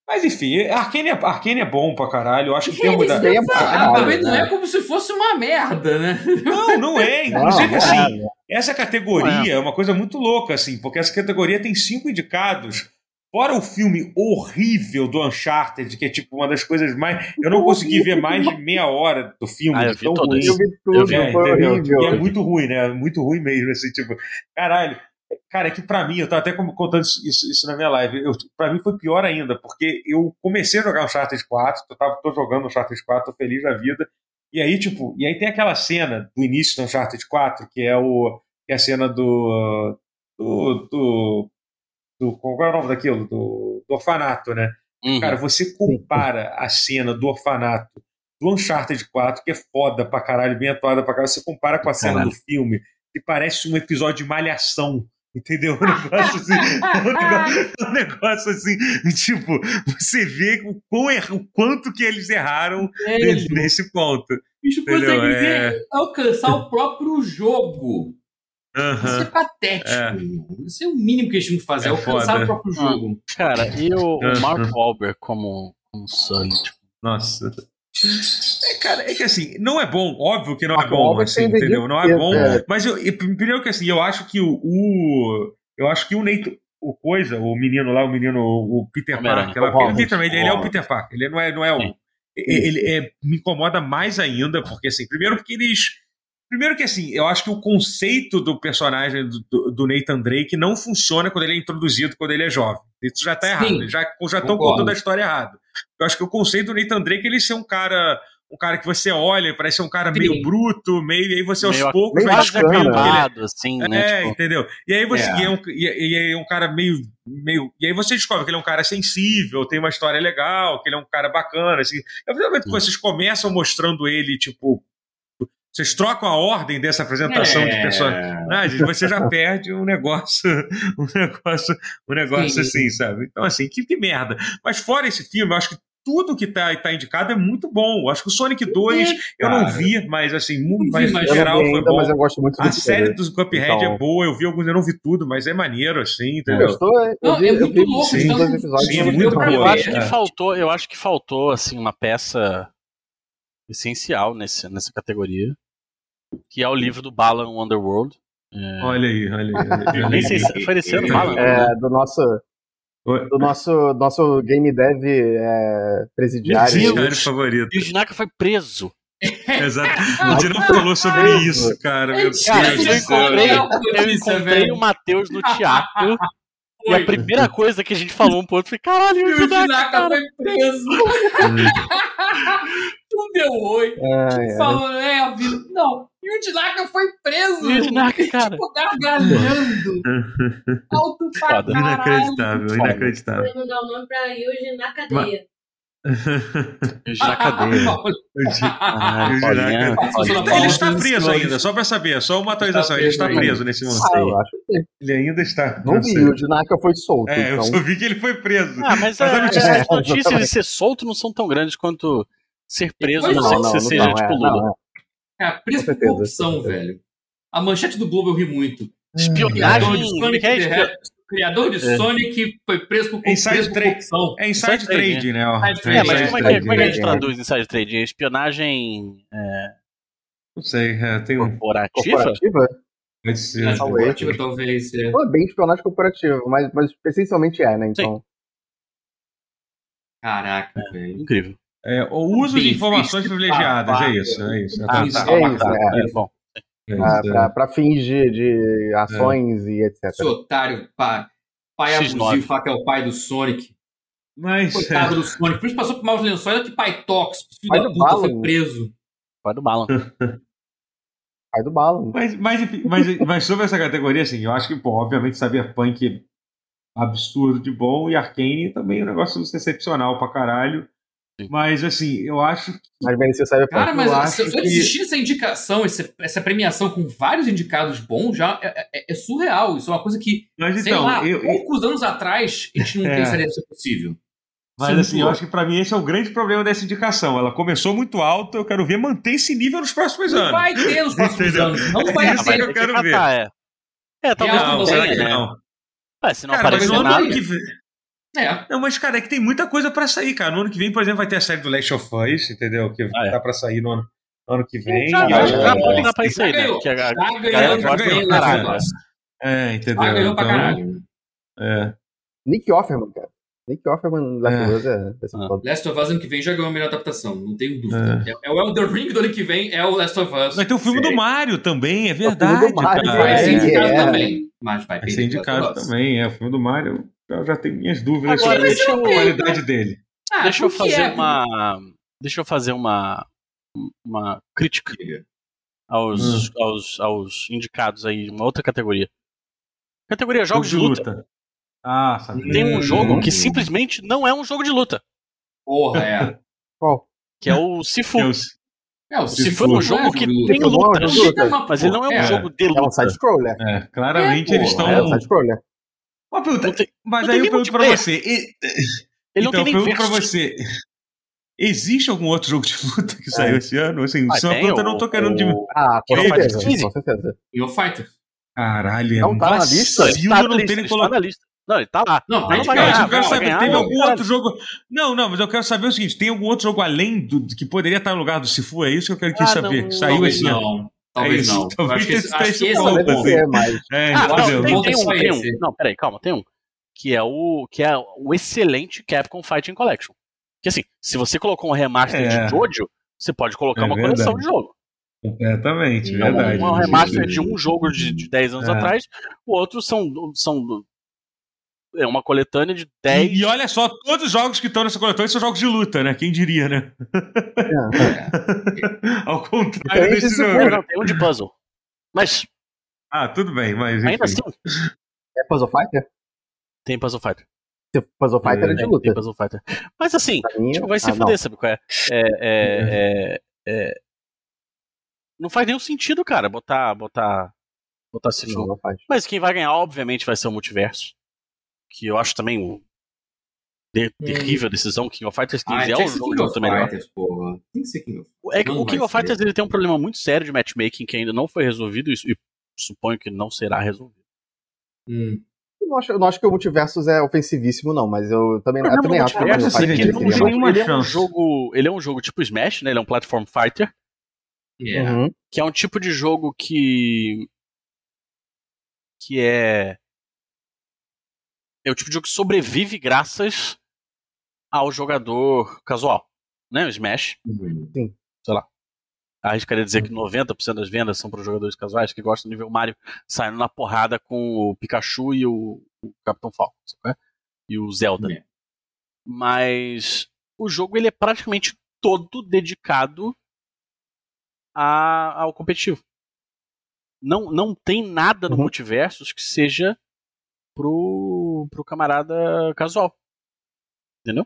Mas enfim, Arkane, é, Arkane é bom pra caralho. Eu acho que tem da... é Também não é como se fosse uma merda, né? Não, não é. Inclusive, não, assim, essa categoria é. é uma coisa muito louca, assim, porque essa categoria tem cinco indicados Fora o filme horrível do Uncharted, que é tipo uma das coisas mais. Eu não consegui ver mais de meia hora do filme. Ah, eu vi todo isso. Eu vi tudo, é, horrível. E é muito ruim, né? Muito ruim mesmo, assim, tipo, caralho. Cara, é que pra mim, eu tava até contando isso, isso na minha live, eu, pra mim foi pior ainda, porque eu comecei a jogar Uncharted 4, eu tava, tô jogando Uncharted 4, tô feliz da vida, e aí, tipo, e aí tem aquela cena do início do Uncharted 4, que é, o, que é a cena do, do, do do qual é o nome daquilo? Do, do orfanato, né? Uhum. Cara, você compara a cena do orfanato do Uncharted 4, que é foda pra caralho, bem atuada pra caralho, você compara com a cena caralho. do filme, que parece um episódio de malhação. Entendeu? <laughs> Um negócio assim. um, negócio, um negócio, assim. Tipo, você vê o, quão er, o quanto que eles erraram é. nesse ponto. Bicho consegue é... alcançar o próprio jogo. Uhum. Isso é patético. É. Isso é o mínimo que eles tinham que fazer, é alcançar foda. o próprio jogo. Cara, e o, o Mark Wahlberg como, como Sully? Tipo... Nossa. É, cara, é que assim, não é bom, óbvio que não é bom, assim, entendeu? Não é bom, é. mas eu, primeiro que assim, eu acho que o, o eu acho que o Neito, o coisa, o menino lá, o menino, o Peter Parker, ela, ele, literalmente, ele é o Peter Parker, ele não é, não é o, ele é, me incomoda mais ainda, porque assim, primeiro porque eles Primeiro que assim, eu acho que o conceito do personagem do, do, Nathan Drake não funciona quando ele é introduzido quando ele é jovem. Isso já tá errado. Já já estão contando a história errada. Eu acho que o conceito do Nathan Drake ele ser um cara um cara que você olha, parece um cara Sim. meio bruto, meio, e aí você aos meio, poucos vai descobrindo que ele é, assim, né? É, tipo... entendeu? E aí você é. E é, um, e, e é um cara meio, meio. E aí você descobre que ele é um cara sensível, tem uma história legal, que ele é um cara bacana. Assim. Obviamente, hum. vocês começam mostrando ele, tipo, vocês trocam a ordem dessa apresentação é. de personagens, você já perde um negócio, <laughs> um negócio, um negócio assim, sabe? Então, assim, que, que merda. Mas fora esse filme, eu acho que tudo que tá, tá indicado é muito bom. Eu acho que o Sonic 2 é, eu não vi, mas assim, muito, mas no geral foi ainda, bom. Mas eu gosto muito a série dos Cuphead é então... é boa, eu vi alguns, eu não vi tudo, mas é maneiro, assim, entendeu? Eu estou, eu não, vi, é muito eu vi, louco, sim, então, episódios, sim, é muito bom. Eu acho que faltou, eu acho que faltou assim uma peça essencial nesse, nessa categoria que é o livro do Balan Wonderworld. É... Olha aí, olha aí. Olha aí. Nem sei se foi esse ano, Balan. É, do nosso. do nosso, nosso game dev é, presidiário. Presidiário favorito. E o Jinaka foi preso. Exato. A gente não falou sobre isso, cara. Meu Deus. Cara, eu é encontrei, eu encontrei o Matheus no teatro. E Foi. a primeira coisa que a gente falou um pro outro foi: caralho, E o o Jinaka, Jinaka cara. foi preso. <laughs> Tu deu oi. Ai, ai. Falou, é a vida. Não. E o Jinaka foi preso. E o Jinaka, cara. Tipo, gargalhando. <laughs> Alto pra Foda. caralho. Inacreditável, Foda. inacreditável. Podemos dar o nome pra Yuji na <laughs> cadeia. Ah, Paulinha, Jinaka- Paulinha. Ele, está preso ainda, só pra saber, só uma atualização. Ele está preso nesse momento. Ah, eu acho que Ele ainda está. não vi, o Jinaka foi solto, É, eu então. só vi que ele foi preso. Ah, mas, a- notícia- <laughs> as notícias de ser solto não são tão grandes quanto ser preso, não, não, sei não, que não, você seja não, tipo é, Lula. não, é. Por certeza, corrupção, com certeza. velho. A manchete do Globo eu ri muito. Espionagem. Criador de é Sonic, que é? Espio- criador de É. Sonic foi preso por, Inside preso por Trade. corrupção. É inside Inside trade, trade, né? Inside É, mas Inside como é que, como é que a gente traduz inside trade? Espionagem é, Não sei, é, tem um. corporativa? Corporativa? Talvez. corporativa, talvez. É. Pô, bem espionagem corporativa, mas, mas essencialmente é, né? Então. Caraca, velho. Incrível. É, o uso de informações privilegiadas, é isso, é isso. Ah, tá, tá. É isso, é. É, bom. É Pra, isso, pra, é. pra fins de, de ações e etc. Esse otário, pai, pai X9. abusivo, fala que é o pai do Sonic. Mas, Coitado do Sonic. Por isso passou por maus lençóis. Olha que pai tóxico. Filho Pai da do puta, Balan. foi preso. Pode do Balan. <laughs> Pai do Balan. mas, mas, enfim, mas, mas sobre essa categoria, assim, eu acho que, bom, obviamente, Cyberpunk absurdo de bom e Arcane também é um negócio excepcional pra caralho. Sim. Mas, assim, eu acho que. Mas merecia saber Cara, mas se, que- existir essa indicação, esse- essa premiação com vários indicados bons, já é, é- é surreal. Isso é uma coisa que, Mas sei então, lá, eu, eu- poucos anos atrás a gente não <laughs> É. pensaria ser possível. mas é assim, eu acho que pra mim esse é o grande problema dessa indicação. Ela começou muito alta, eu quero ver manter esse nível nos próximos Não anos. vai ter nos próximos Entendeu? anos. Não É vai isso ter. que eu quero ver. catar, é. É, talvez Não, não, será tenha, que né? não? É, se não Cara, aparecer nada. que. É. Não, mas, cara, é que tem muita coisa pra sair, cara. No ano que vem, por exemplo, vai ter a série do Last of Us, entendeu? Que Ah, é. tá pra sair no ano, no ano que vem. Já, E já, eu já, acho já que- pode dar pra isso Já aí, né? ganhou. Que a, Já galera já ganhou, pra já caralho. ganhou. né? É, entendeu? Já ganhou pra Então, caralho. É. Nick Offerman, cara. Nick Offerman Last É. of Us é, vai ser Ah. foda. Last of Us ano que vem já ganhou a melhor adaptação, não tenho dúvida. É, é o Elder Ring do ano que vem, é o Last of Us. Vai ter o filme do. Mario também, é filme do verdade, Mario, cara. Vai é, ser É, indicado é. também. Mas vai Vai ser indicado Us. também, é. O filme do Mario, eu já tenho minhas dúvidas Agora, sobre deixa a eu- qualidade dele. Ah, Deixa eu fazer é? uma. Deixa eu fazer uma. Uma crítica aos, Hum. aos, aos indicados aí, uma outra categoria. Categoria Jogos de Luta. Ah, sabia. Tem um Hum. jogo que simplesmente não é um jogo de luta, Porra, é. <laughs> Qual? que é o Sifu. Deus. É, o Se Sifu for um é jogo que tem Sifu é lutas, luta. Mas, ele não é um é. jogo de É um luta. side-scroller. É, claramente É, eles estão. É um side-scroller. Uma pergunta, Não tem- mas não aí tem eu pergunto pra você. e- Ele não então, tem eu nem pergunto pra verso. você. Existe algum outro jogo de luta que saiu esse ano? Assim, Ah, isso é uma tem pergunta, eu o- não tô querendo de. o- Ah, com certeza. Fighters Com certeza. King of Fighters. Caralho, é Não um tá na lista? tá na não lista, ele está colocado. na lista. Não, ele tá lá. Não, não de vai ganhar. eu quero saber, ganhar, teve não, algum cara. outro jogo. Não, não, mas eu quero saber o seguinte: tem algum outro jogo além do que poderia estar no lugar do Sifu? É isso que eu quero Ah, saber. não, saiu esse ano. Talvez É isso, não. talvez acho que esse, esse- acho que esse é o ponto. ser, mas. É, Ah, não, tem, tem um, tem um. Não, peraí, calma, tem um. Que é o, que é o excelente Capcom Fighting Collection. Que assim, se você colocou um remaster É. de Jojo, você pode colocar É uma coleção verdade. de jogo. Completamente, Então, verdade. um remaster de um jogo de, de 10 anos É. atrás, o outro são, são é uma coletânea de 10. E, olha só, todos os jogos que estão nessa coletânea são jogos de luta, né? Quem diria, né? <laughs> Ao contrário Diferente desse disso, Não, jogo. não, tem um de puzzle. Mas, Ah, tudo bem, mas. ainda enfim. assim, É Puzzle Fighter? tem Puzzle Fighter. Puzzle Fighter é de Tem, luta. tem Puzzle Fighter. Mas assim, mim, tipo, vai se ah, fuder, sabe qual é? É, é, é, é- Não faz nenhum sentido, cara, botar. botar. botar não faz. Mas quem vai ganhar, obviamente, vai ser o multiverso. Que eu acho também um de- terrível decisão. King of Fighters 15 Ah, é um que ser jogo King of melhor. Fighters, porra. Tem que ser King of É que Não o King of. Fighters ele tem um problema muito sério de matchmaking que ainda não foi resolvido e, e suponho que não será resolvido. Hum. Eu não, acho, eu não acho que o Multiversus é ofensivíssimo, não, mas eu também, eu problema também acho que o Multiversus é Fighter ele ele, é um jogo, ele é um jogo tipo Smash, né? Ele é um platform fighter, Yeah. Uhum. que é um tipo de jogo que que é é o tipo de jogo que sobrevive graças ao jogador casual. Né? O Smash. Uhum. Sei lá. Arriscaria dizer que 90% das vendas são para os jogadores casuais que gostam do nível Mario saindo na porrada com o Pikachu e o, o Capitão Falcon. Sabe? E o Zelda. É. Mas o jogo ele é praticamente todo dedicado a- ao competitivo. Não, não tem nada no Uhum. multiversos que seja pro, pro camarada casual. Entendeu?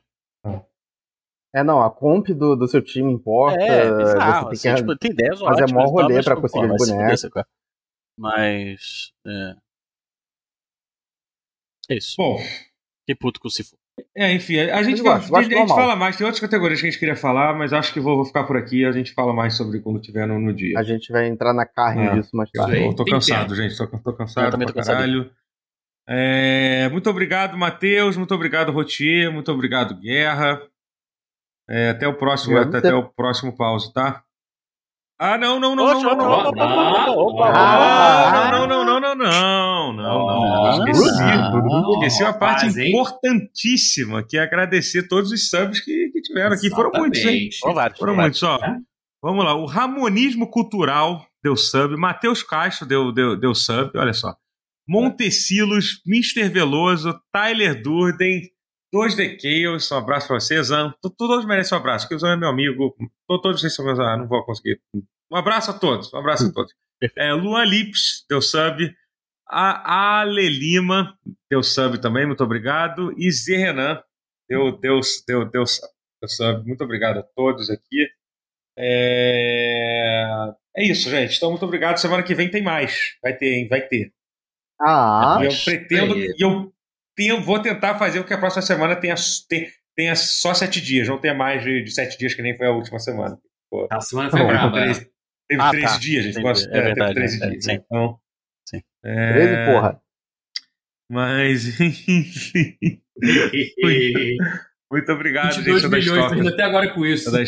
É, não, a comp do, do seu time importa. É, bizarro. você Assim, tem que tipo, tem ideias fazer ótimas. tal, rolê mas, pra pô, conseguir fuder, bonecos. sabe? Mas. É. É isso. Bom, Fiquei puto com o Sifu. é, enfim, a gente, vai, gosto, a gente normal. fala mais. Tem outras categorias que a gente queria falar, mas acho que vou, vou ficar por aqui. A gente fala mais sobre quando tiver no, no dia. A gente vai entrar na carne É. disso mais tarde. tô cansado, gente. Tô, tô cansado Eu também pra tô cansado. É, muito obrigado, Matheus. Muito obrigado, Rotier. Muito obrigado, Guerra. É, até o próximo, até, você. o próximo pause, tá? Ah, não, não, não, não, não, opa, não. opa, Ah, não, não, não, não, não, não, não, esqueci. Ah. Esqueci uma parte Rapaz, importantíssima, que é agradecer todos os subs que, que tiveram aqui. Foram muitos, hein? Foram muitos, ó. Vamos lá, o Ramonismo Cultural deu sub, Matheus Castro deu, deu, deu sub, olha só. Montecilos, Mr. Veloso, Tyler Durden, 2D Chaos, um abraço pra você, Zan. To- Todos merecem um abraço, porque o Zan é meu amigo. To- Todos vocês são meus. Ah, não vou conseguir. Um abraço a todos, um abraço a todos. <laughs> É, Luan Lips deu sub. A Ale Lima deu sub também, muito obrigado. E Zé Renan deu, deu, deu, deu, sub, deu sub. Muito obrigado a todos aqui. É... é isso, gente. Então, muito obrigado. Semana que vem tem mais. Vai ter, hein? Vai ter. Ah, E eu pretendo. é. E eu tenho- vou tentar fazer com que a próxima semana tenha, tenha, tenha só sete dias. Não tenha mais de, de sete dias, que nem foi a última semana. A semana Tá foi braba. Três- né? teve Ah, 13 tá. dias, gente. Entendi. Gosta- É verdade, teve 13 é, dias. sim. Então, Sim. é, 13, porra. Mas, <laughs> enfim. Muito obrigado, 22 gente. da milhões, Stock. tô indo até agora com isso. Da.